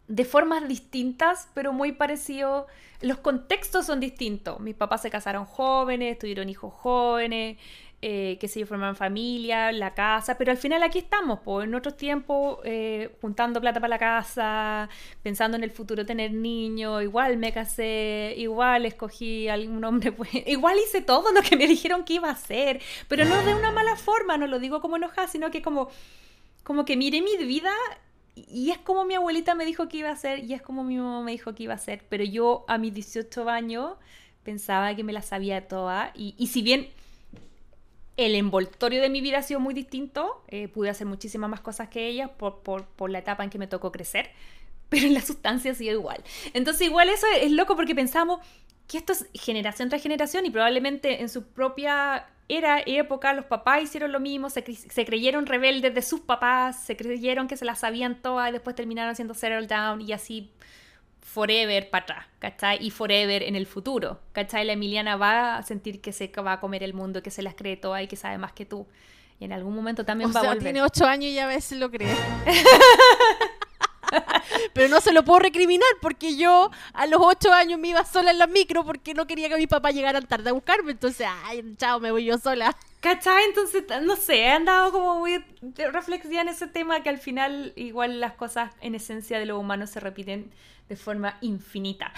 de formas distintas, pero muy parecido. Los contextos son distintos. Mis papás se casaron jóvenes, tuvieron hijos jóvenes, eh, que sé yo, formaron familia, la casa, pero al final aquí estamos, pues, en otros tiempos, eh, juntando plata para la casa, pensando en el futuro tener niños, igual me casé, igual escogí algún hombre, [laughs] pues, igual hice todo lo que me dijeron que iba a hacer, pero no de una mala forma, no lo digo como enojada, sino que como, como que miré mi vida y es como mi abuelita me dijo que iba a hacer y es como mi mamá me dijo que iba a hacer, pero yo a mis 18 años pensaba que me la sabía toda y si bien el envoltorio de mi vida ha sido muy distinto, eh, pude hacer muchísimas más cosas que ellas por, la etapa en que me tocó crecer, [laughs] pero en la sustancia ha sido igual. Entonces igual eso es loco porque pensamos que esto es generación tras generación y probablemente en su propia era época los papás hicieron lo mismo, se, se creyeron rebeldes de sus papás, se creyeron que se las sabían todas y después terminaron haciendo settle down y así forever para atrás, ¿cachai? Y forever en el futuro, ¿cachai? La Emiliana va a sentir que se va a comer el mundo, que se las cree todas y que sabe más que tú. Y en algún momento también O va a sea, volver. tiene ocho años y a veces lo cree. [laughs] [laughs] Pero no se lo puedo recriminar porque yo a los ocho años me iba sola en la micro porque no quería que mis papás llegaran tarde a buscarme. Entonces, ay, chao, me voy yo sola. ¿Cachai? Entonces, no sé, he andado como muy de reflexión en ese tema que al final igual las cosas en esencia de lo humano se repiten de forma infinita.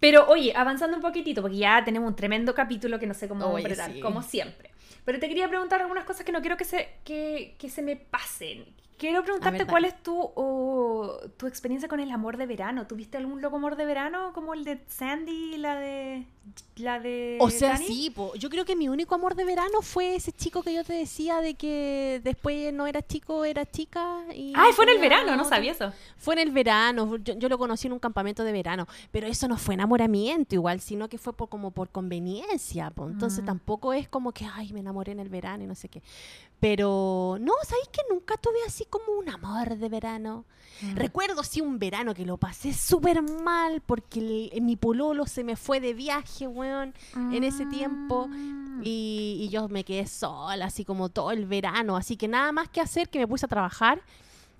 Pero oye, avanzando un poquitito, porque ya tenemos un tremendo capítulo que no sé cómo Oye, sí. como siempre. Pero te quería preguntar algunas cosas que no quiero que se, que, que se me pasen. Quiero preguntarte ver, cuál es tu, oh, tu experiencia con el amor de verano. ¿Tuviste algún loco amor de verano como el de Sandy y la de la de O sea, Dani? sí, po. yo creo que mi único amor de verano fue ese chico que yo te decía de que después no era chico, era chica. Y Ay, fue en el verano, no sabía eso. Fue en el verano, yo, yo lo conocí en un campamento de verano, pero eso no fue enamoramiento igual, sino que fue por, como por conveniencia, po. entonces Mm. tampoco es como que, ay, me enamoré en el verano y no sé qué. Pero no, ¿sabéis que nunca tuve así como un amor de verano? Mm. Recuerdo sí un verano que lo pasé súper mal porque el- mi pololo se me fue de viaje, weón, en ese tiempo. Mm. Y, y yo me quedé sola, así como todo el verano. Así que nada más que hacer que me puse a trabajar.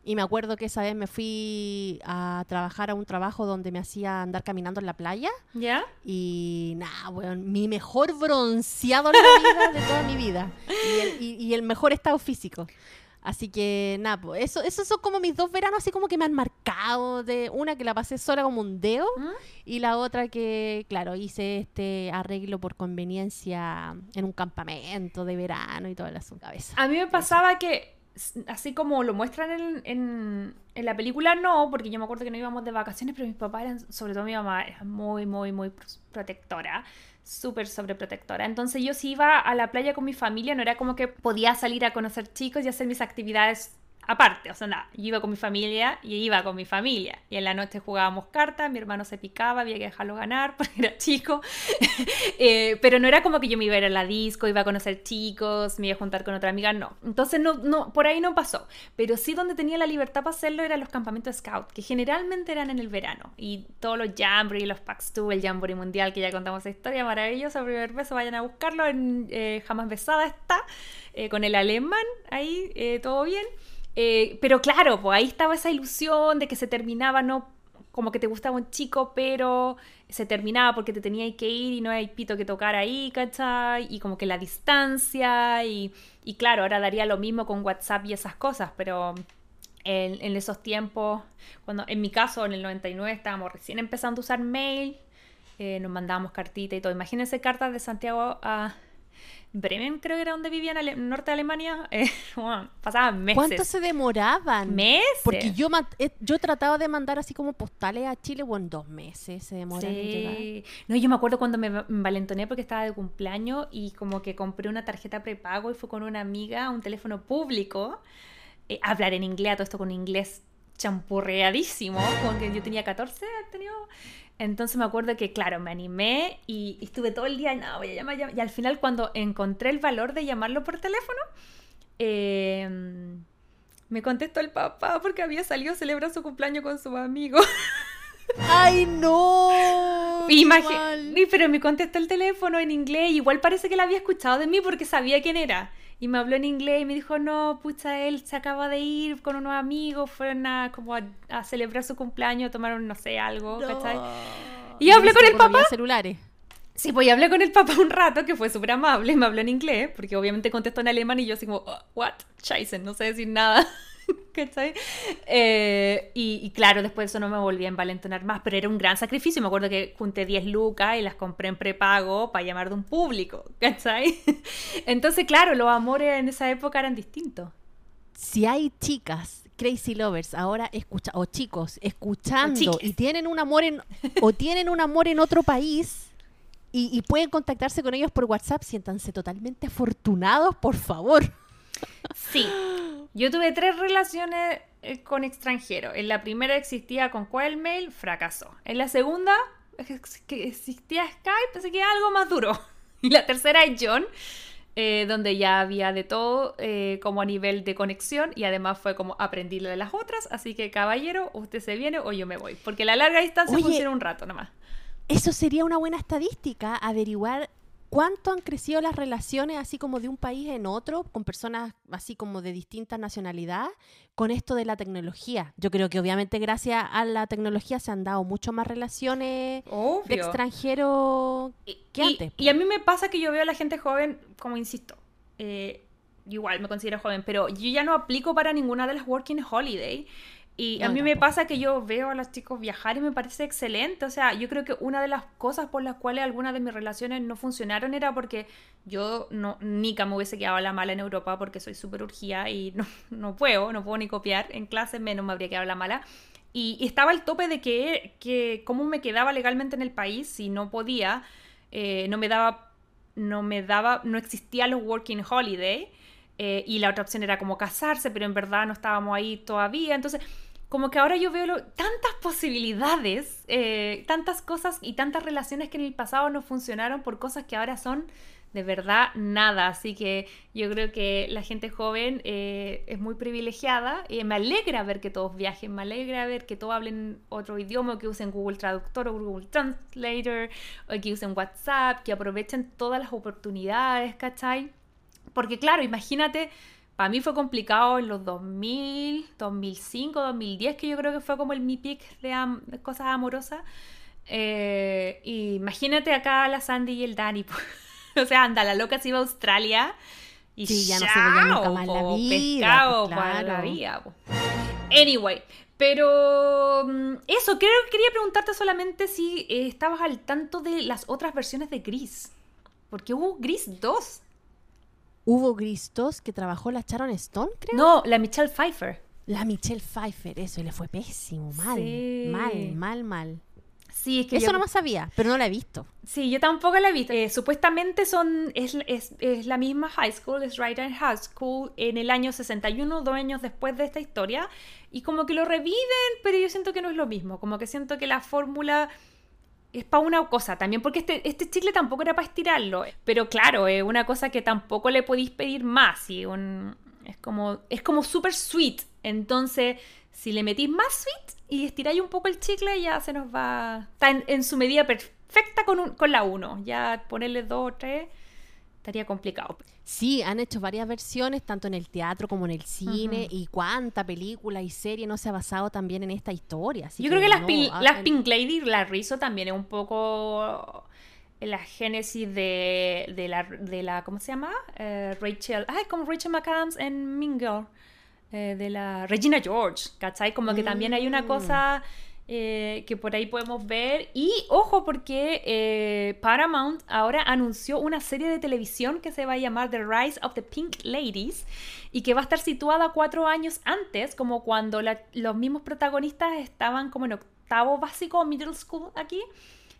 Y me acuerdo que esa vez me fui a trabajar a un trabajo donde me hacía andar caminando en la playa. ¿Ya? Y nada, weón, mi mejor bronceado en la vida de toda mi vida. Y el, y- y el mejor estado físico. Así que nada, pues, eso, esos son como mis dos veranos, así como que me han marcado. De una que la pasé sola como un dedo. ¿Mm? Y la otra que, claro, hice este arreglo por conveniencia en un campamento de verano y la su cabeza. A mí me pasaba que, así como lo muestran en, en- en la película, no, porque yo me acuerdo que no íbamos de vacaciones, pero mis papás eran, sobre todo mi mamá, era muy, muy, muy pr- protectora, súper sobreprotectora. Entonces yo si iba a la playa con mi familia, no era como que podía salir a conocer chicos y hacer mis actividades aparte, o sea, nada, yo iba con mi familia y iba con mi familia. Y en la noche jugábamos cartas, mi hermano se picaba, había que dejarlo ganar [laughs] porque era chico. [laughs] Eh, pero no era como que yo me iba a ir a la disco, iba a conocer chicos, me iba a juntar con otra amiga, no. Entonces, no, no, por ahí no pasó. Pero sí donde tenía la libertad para hacerlo eran los campamentos scout, que generalmente eran en el verano. Y todos los jamboree, los packs 2, el jamboree mundial, que ya contamos esa historia maravillosa, primer beso, vayan a buscarlo, en eh, Jamás Besada está, eh, con el alemán, ahí, eh, todo bien. Eh, pero claro, pues ahí estaba esa ilusión de que se terminaba, no como que te gustaba un chico, pero se terminaba porque te tenía que ir y no hay pito que tocar ahí, ¿cachai? Y como que la distancia y, y claro, ahora daría lo mismo con WhatsApp y esas cosas, pero en, esos tiempos, cuando en mi caso en el 99 estábamos recién empezando a usar mail, eh, nos mandábamos cartita y todo. Imagínense cartas de Santiago a Bremen, creo que era donde vivía en Ale- norte de Alemania. [laughs] Eh, bueno, pasaban meses. ¿Cuánto se demoraban? ¿Meses? Porque yo, eh, yo trataba de mandar así como postales a Chile, bueno, dos meses se demoran en llegar. No, yo me acuerdo cuando me envalentoné porque estaba de cumpleaños y como que compré una tarjeta prepago y fue con una amiga a un teléfono público eh, hablar en inglés, todo esto con inglés champurreadísimo, como que yo tenía 14, he tenido... Entonces me acuerdo que, claro, me animé y, y estuve todo el día, no, voy a llamar, llamar". y al final cuando encontré el valor de llamarlo por teléfono, eh, me contestó el papá porque había salido a celebrar su cumpleaños con sus amigos. [laughs] ¡Ay, no! Sí, pero me contestó el teléfono en inglés. Igual parece que la había escuchado de mí porque sabía quién era. Y me habló en inglés y me dijo, no, pucha, él se acaba de ir con unos amigos, fueron a, como a, a celebrar su cumpleaños, tomaron, no sé, algo, ¿cachai? Y en hablé con el papá. celulares. Sí, pues y hablé con el papá un rato, que fue súper amable, me habló en inglés, porque obviamente contestó en alemán y yo así como, "Oh, what? Scheiße, no sé decir nada. [laughs] ¿Cachai? Eh, y, y claro, después de eso no me volví a envalentonar más, pero era un gran sacrificio. Me acuerdo que junté 10 lucas y las compré en prepago para llamar de un público, ¿cachai? [laughs] Entonces, claro, los amores en esa época eran distintos. Si hay chicas crazy lovers ahora escucha o chicos escuchando y tienen un amor en o tienen un amor en otro país y, y pueden contactarse con ellos por WhatsApp, siéntanse totalmente afortunados, por favor. Sí. Yo tuve tres relaciones eh, con extranjeros. En la primera existía con cuál mail, fracasó. En la segunda, que existía Skype, así que algo más duro. [laughs] Y la tercera es John, eh, donde ya había de todo eh, como a nivel de conexión y además fue como aprendí de las otras. Así que caballero, usted se viene o yo me voy. Porque la larga distancia Oye. funciona un rato nomás. Eso sería una buena estadística, averiguar cuánto han crecido las relaciones así como de un país en otro, con personas así como de distintas nacionalidades, con esto de la tecnología. Yo creo que obviamente gracias a la tecnología se han dado mucho más relaciones de Obvio. extranjero que y, antes. y a mí me pasa que yo veo a la gente joven, como insisto, eh, igual me considero joven, pero yo ya no aplico para ninguna de las Working Holiday. Y No, a mí me pasa que yo veo a los chicos viajar y me parece excelente. O sea, yo creo que una de las cosas por las cuales algunas de mis relaciones no funcionaron era porque yo no, nunca me hubiese quedado a la mala en Europa porque soy súper urgida y [laughs] no, no puedo, no puedo ni copiar. En clase menos me habría quedado a la mala. Y, y estaba al tope de que, que cómo me quedaba legalmente en el país si no podía, eh, no me daba, no me daba, no existía los working holiday. eh, y la otra opción era como casarse, pero en verdad no estábamos ahí todavía. Entonces, como que ahora yo veo tantas posibilidades, eh, tantas cosas y tantas relaciones que en el pasado no funcionaron por cosas que ahora son de verdad nada. Así que yo creo que la gente joven eh, es muy privilegiada. y me alegra ver que todos viajen, me alegra ver que todos hablen otro idioma, que usen Google Traductor o Google Translator, o que usen WhatsApp, que aprovechen todas las oportunidades, ¿cachai? Porque claro, imagínate, para mí fue complicado en los 2000, 2005, 2010, que yo creo que fue como el mi pick de, am- de cosas amorosas. Eh, y imagínate acá la Sandy y el Danny. po. [laughs] o sea, anda, la loca se iba a Australia y Sí, ya no se veía nunca más la vida, pescado pues, la claro. vida. po. Anyway, pero mm, eso, creo que quería preguntarte solamente si eh, estabas al tanto de las otras versiones de Gris. Porque hubo Gris 2. Hubo Gris 2 que trabajó la Sharon Stone, creo. No, la Michelle Pfeiffer. La Michelle Pfeiffer, eso, y le fue pésimo, mal, Sí. mal, mal, mal. Sí, es que Eso yo- no más sabía, pero no la he visto. Sí, yo tampoco la he visto. Eh, supuestamente son, es, es- es la misma high school, es Ryder High School, en el año 61, dos años después de esta historia. Y como que lo reviven, pero yo siento que no es lo mismo. Como que siento que la fórmula es para una cosa también, porque este, este chicle tampoco era para estirarlo. Pero claro, es una cosa que tampoco le podéis pedir más. Y un, es como, es como súper sweet. Entonces, si le metís más sweet y estiráis un poco el chicle, ya se nos va. Está en, en su medida perfecta con, un- con la 1. Ya ponerle 2 o 3 estaría complicado. Sí, han hecho varias versiones, tanto en el teatro como en el cine, y cuánta película y serie no se ha basado también en esta historia. así Yo creo que las, hagan- las Pink Lady, la Rizzo también es un poco la génesis de, de la, de la, ¿cómo se llama? Eh, Rachel, ay, como Rachel McAdams en Mean Girl, eh, de la Regina George, ¿cachai? Como que también hay una Mm. cosa eh, que por ahí podemos ver. Y ojo, porque eh, Paramount ahora anunció una serie de televisión que se va a llamar The Rise of the Pink Ladies y que va a estar situada cuatro años antes, como cuando la- los mismos protagonistas estaban como en octavo básico middle school aquí.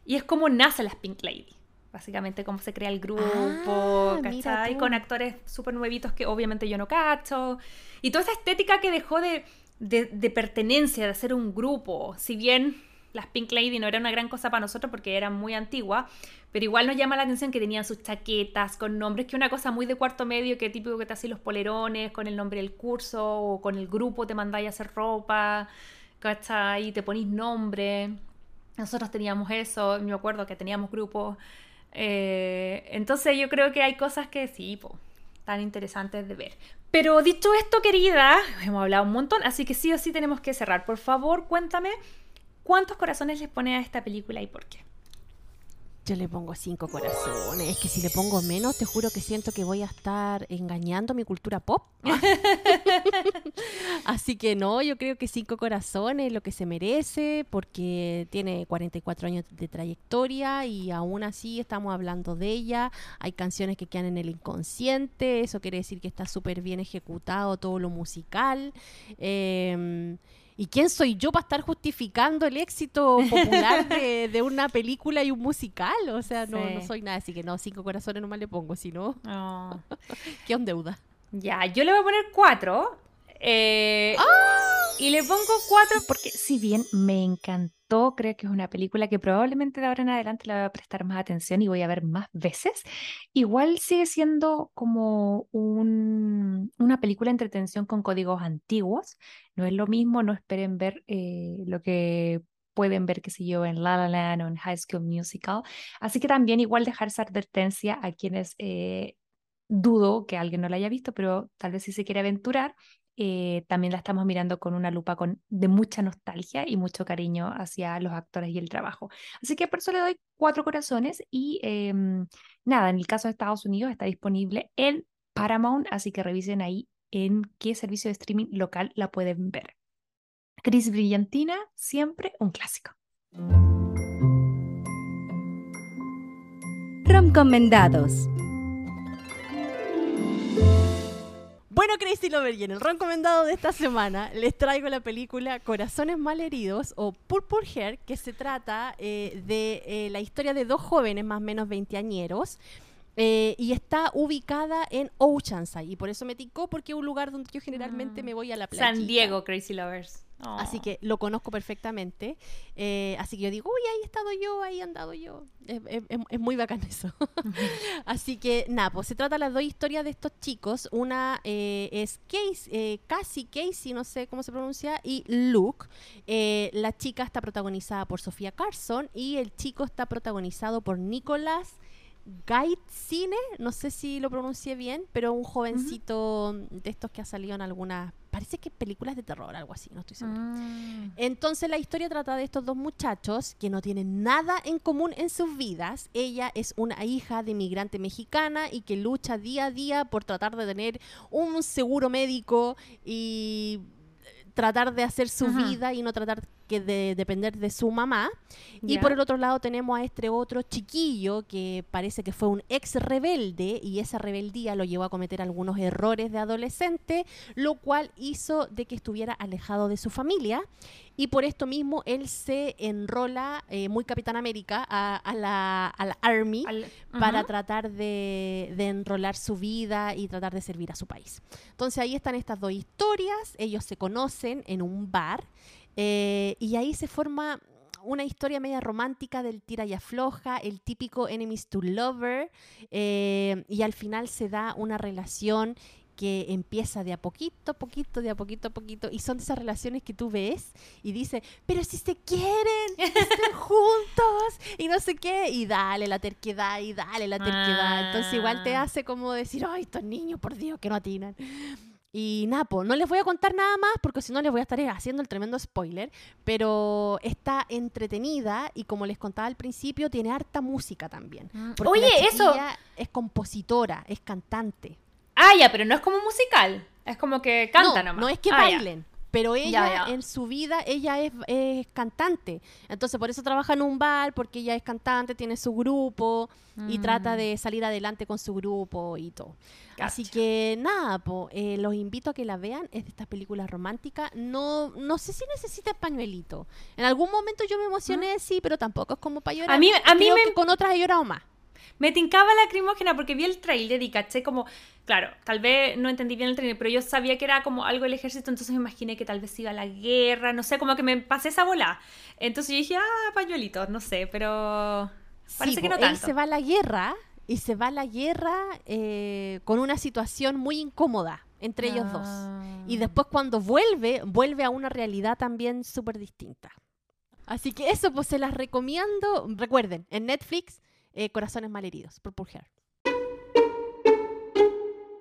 Y es como nacen las Pink Ladies. Básicamente cómo se crea el grupo, Ah, ¿cachai? Con actores súper nuevitos que obviamente yo no cacho. Y toda esa estética que dejó de, de, pertenencia, de ser un grupo. Si bien las Pink Lady no era una gran cosa para nosotros porque eran muy antiguas, pero igual nos llama la atención que tenían sus chaquetas con nombres, que una cosa muy de cuarto medio, que típico que te hacen los polerones con el nombre del curso o con el grupo te mandáis a hacer ropa, ¿cachai? Y te ponís nombre. Nosotros teníamos eso, me acuerdo que teníamos grupos. Eh, entonces yo creo que hay cosas que sí, tan interesantes de ver. Pero dicho esto, querida, [laughs] hemos hablado un montón, así que sí o sí tenemos que cerrar. Por favor, cuéntame cuántos corazones les pone a esta película y por qué. Yo le pongo cinco corazones. Es que si le pongo menos, te juro que siento que voy a estar engañando mi cultura pop. [laughs] Así que no, yo creo que cinco corazones es lo que se merece, porque tiene 44 años de trayectoria y aún así estamos hablando de ella. Hay canciones que quedan en el inconsciente, eso quiere decir que está súper bien ejecutado todo lo musical. Em, ¿Y quién soy yo para estar justificando el éxito popular [laughs] de, de una película y un musical? O sea, no, Sí. no soy nada, así que no, cinco corazones nomás le pongo, si no, Oh. [laughs] ¿qué on deuda? Ya, yo le voy a poner cuatro. eh, Y le pongo cuatro porque si bien me encantó, creo que es una película que probablemente de ahora en adelante la voy a prestar más atención y voy a ver más veces, igual sigue siendo como un- una película entretención con códigos antiguos. No es lo mismo, no esperen ver eh, lo que pueden ver, qué sé yo, en La La Land o en High School Musical. Así que también igual dejar esa advertencia a quienes eh, dudo que alguien no la haya visto, pero tal vez si se quiere aventurar, eh, también la estamos mirando con una lupa con, de mucha nostalgia y mucho cariño hacia los actores y el trabajo. Así que por eso le doy cuatro corazones y em, nada, en el caso de Estados Unidos está disponible en Paramount, así que revisen ahí en qué servicio de streaming local la pueden ver. Cris Brillantina, siempre un clásico. Recomendados. Bueno, Crazy Lover, y en el recomendado de esta semana les traigo la película Corazones Malheridos o Purple Hair, que se trata eh, de eh, la historia de dos jóvenes más o menos veinteañeros. eh, y está ubicada en Oceanside. Y por eso me ticó, porque es un lugar donde yo generalmente me voy a la playa. San Diego, Crazy Lovers. Oh. Así que lo conozco perfectamente. Eh, así que yo digo, uy, ahí he estado yo, ahí he andado yo. Es, es- es- es muy bacán eso. [laughs] [laughs] así que nada, pues se trata las dos historias de estos chicos. Una eh, es Casey, eh, Cassie, Casey, no sé cómo se pronuncia, y Luke. La chica está protagonizada por Sofía Carson y el chico está protagonizado por Nicolas Gaitzine, no sé si lo pronuncié bien, pero un jovencito de estos que ha salido en algunas, parece que películas de terror, algo así, no estoy segura. Mm. Entonces la historia trata de estos dos muchachos que no tienen nada en común en sus vidas. Ella es una hija de inmigrante mexicana y que lucha día a día por tratar de tener un seguro médico y eh, tratar de hacer su Ajá. vida y no tratar que de depender de su mamá. Y por el otro lado tenemos a este otro chiquillo que parece que fue un ex rebelde y esa rebeldía lo llevó a cometer algunos errores de adolescente, lo cual hizo de que estuviera alejado de su familia. Y por esto mismo él se enrola, eh, muy Capitán América, a, a la, a la Army Al- para tratar de, de enrolar su vida y tratar de servir a su país. Entonces ahí están estas dos historias, ellos se conocen en un bar eh, y ahí se forma una historia media romántica del tira y afloja, el típico enemies to lover, eh, y al final se da una relación que empieza de a poquito, poquito, de a poquito, a poquito, y son esas relaciones que tú ves y dices, pero si se quieren, estén [laughs] juntos, y no sé qué, y dale la terquedad, y dale la terquedad. Entonces igual te Ah. hace como decir, ay, estos niños, por Dios, que no atinan. Y Napo, no les voy a contar nada más porque si no les voy a estar haciendo el tremendo spoiler, pero está entretenida y como les contaba al principio, tiene harta música también. Porque Oye, eso. es compositora, es cantante. Ah, ya, pero no es como musical. Es como que canta no, nomás. no es que Ah, ya. Pero ella Ya, ya. en su vida, ella es, es cantante. Entonces por eso trabaja en un bar, porque ella es cantante, tiene su grupo y Mm. trata de salir adelante con su grupo y todo. Así que nada, po, eh, los invito a que la vean. Es de estas películas románticas. No, no sé si necesita pañuelito. En algún momento yo me emocioné, sí, pero tampoco es como para llorar. A mí- a mí Creo me- que con otras he llorado más. Me tincaba lacrimógena porque vi el trailer y caché como, claro, tal vez no entendí bien el trailer, pero yo sabía que era como algo del ejército, entonces me imaginé que tal vez iba a la guerra, no sé, como que me pasé esa bola. Entonces yo dije, ah, pañuelitos, no sé, pero parece Sí, que no tanto. Él se va a la guerra y se va a la guerra eh, con una situación muy incómoda entre ellos dos. Ah. Y después cuando vuelve, vuelve a una realidad también súper distinta. Así que eso, pues se las recomiendo. Recuerden, en Netflix, eh, Corazones Malheridos, Purple Hair.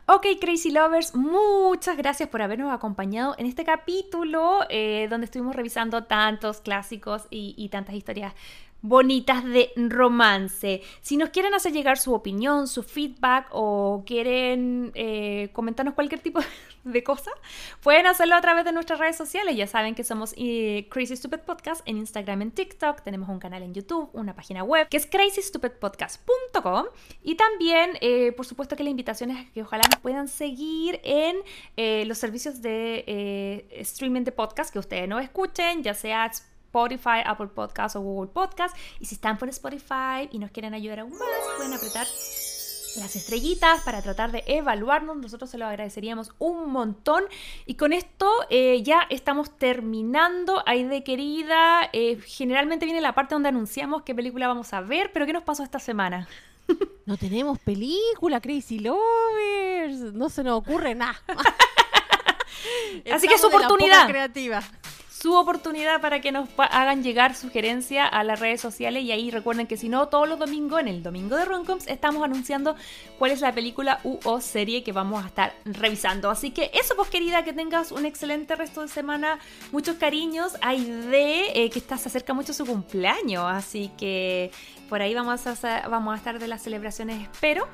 Ok, Crazy Lovers, muchas gracias por habernos acompañado en este capítulo eh, donde estuvimos revisando tantos clásicos y tantas historias bonitas de romance. Si nos quieren hacer llegar su opinión, su feedback o quieren eh, comentarnos cualquier tipo [laughs] de cosa, pueden hacerlo a través de nuestras redes sociales. Ya saben que somos eh, Crazy Stupid Podcast en Instagram, en TikTok. Tenemos un canal en YouTube, una página web que es crazystupidpodcast.com. Y también, eh, por supuesto, que la invitación es que ojalá nos puedan seguir en los servicios de streaming de podcast que ustedes no escuchen, ya sea Apple Podcast o Google Podcast. Y si están por Spotify y nos quieren ayudar aún más, pueden apretar las estrellitas para tratar de evaluarnos. Nosotros se lo agradeceríamos un montón. Y con esto eh, ya estamos terminando. Aide querida, eh, generalmente viene la parte donde anunciamos qué película vamos a ver, pero ¿qué nos pasó esta semana? [laughs] No tenemos película, Crazy Lovers. No se nos ocurre nada. [laughs] Así que es de oportunidad. creativa. Su oportunidad para que nos hagan llegar sugerencias a las redes sociales y ahí recuerden que si no, todos los domingos, en el Domingo de Roncoms, estamos anunciando cuál es la película u o serie que vamos a estar revisando. Así que eso, pues querida, que tengas un excelente resto de semana, muchos cariños. Hay de que está, se acerca mucho su cumpleaños, así que por ahí vamos a, vamos a estar de las celebraciones, espero.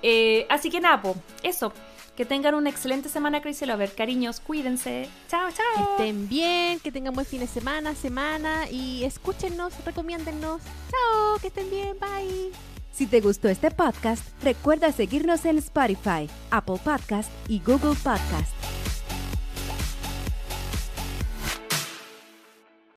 Eh, así que nada, po, eso. Que tengan una excelente semana, Crazy Lover. Cariños, cuídense. Chao, Que chao. estén bien, que tengan buen fin de semana, semana y escúchenos, recomiéndennos. Chao, que estén bien, bye. Si te gustó este podcast, recuerda seguirnos en Spotify, Apple Podcast y Google Podcast.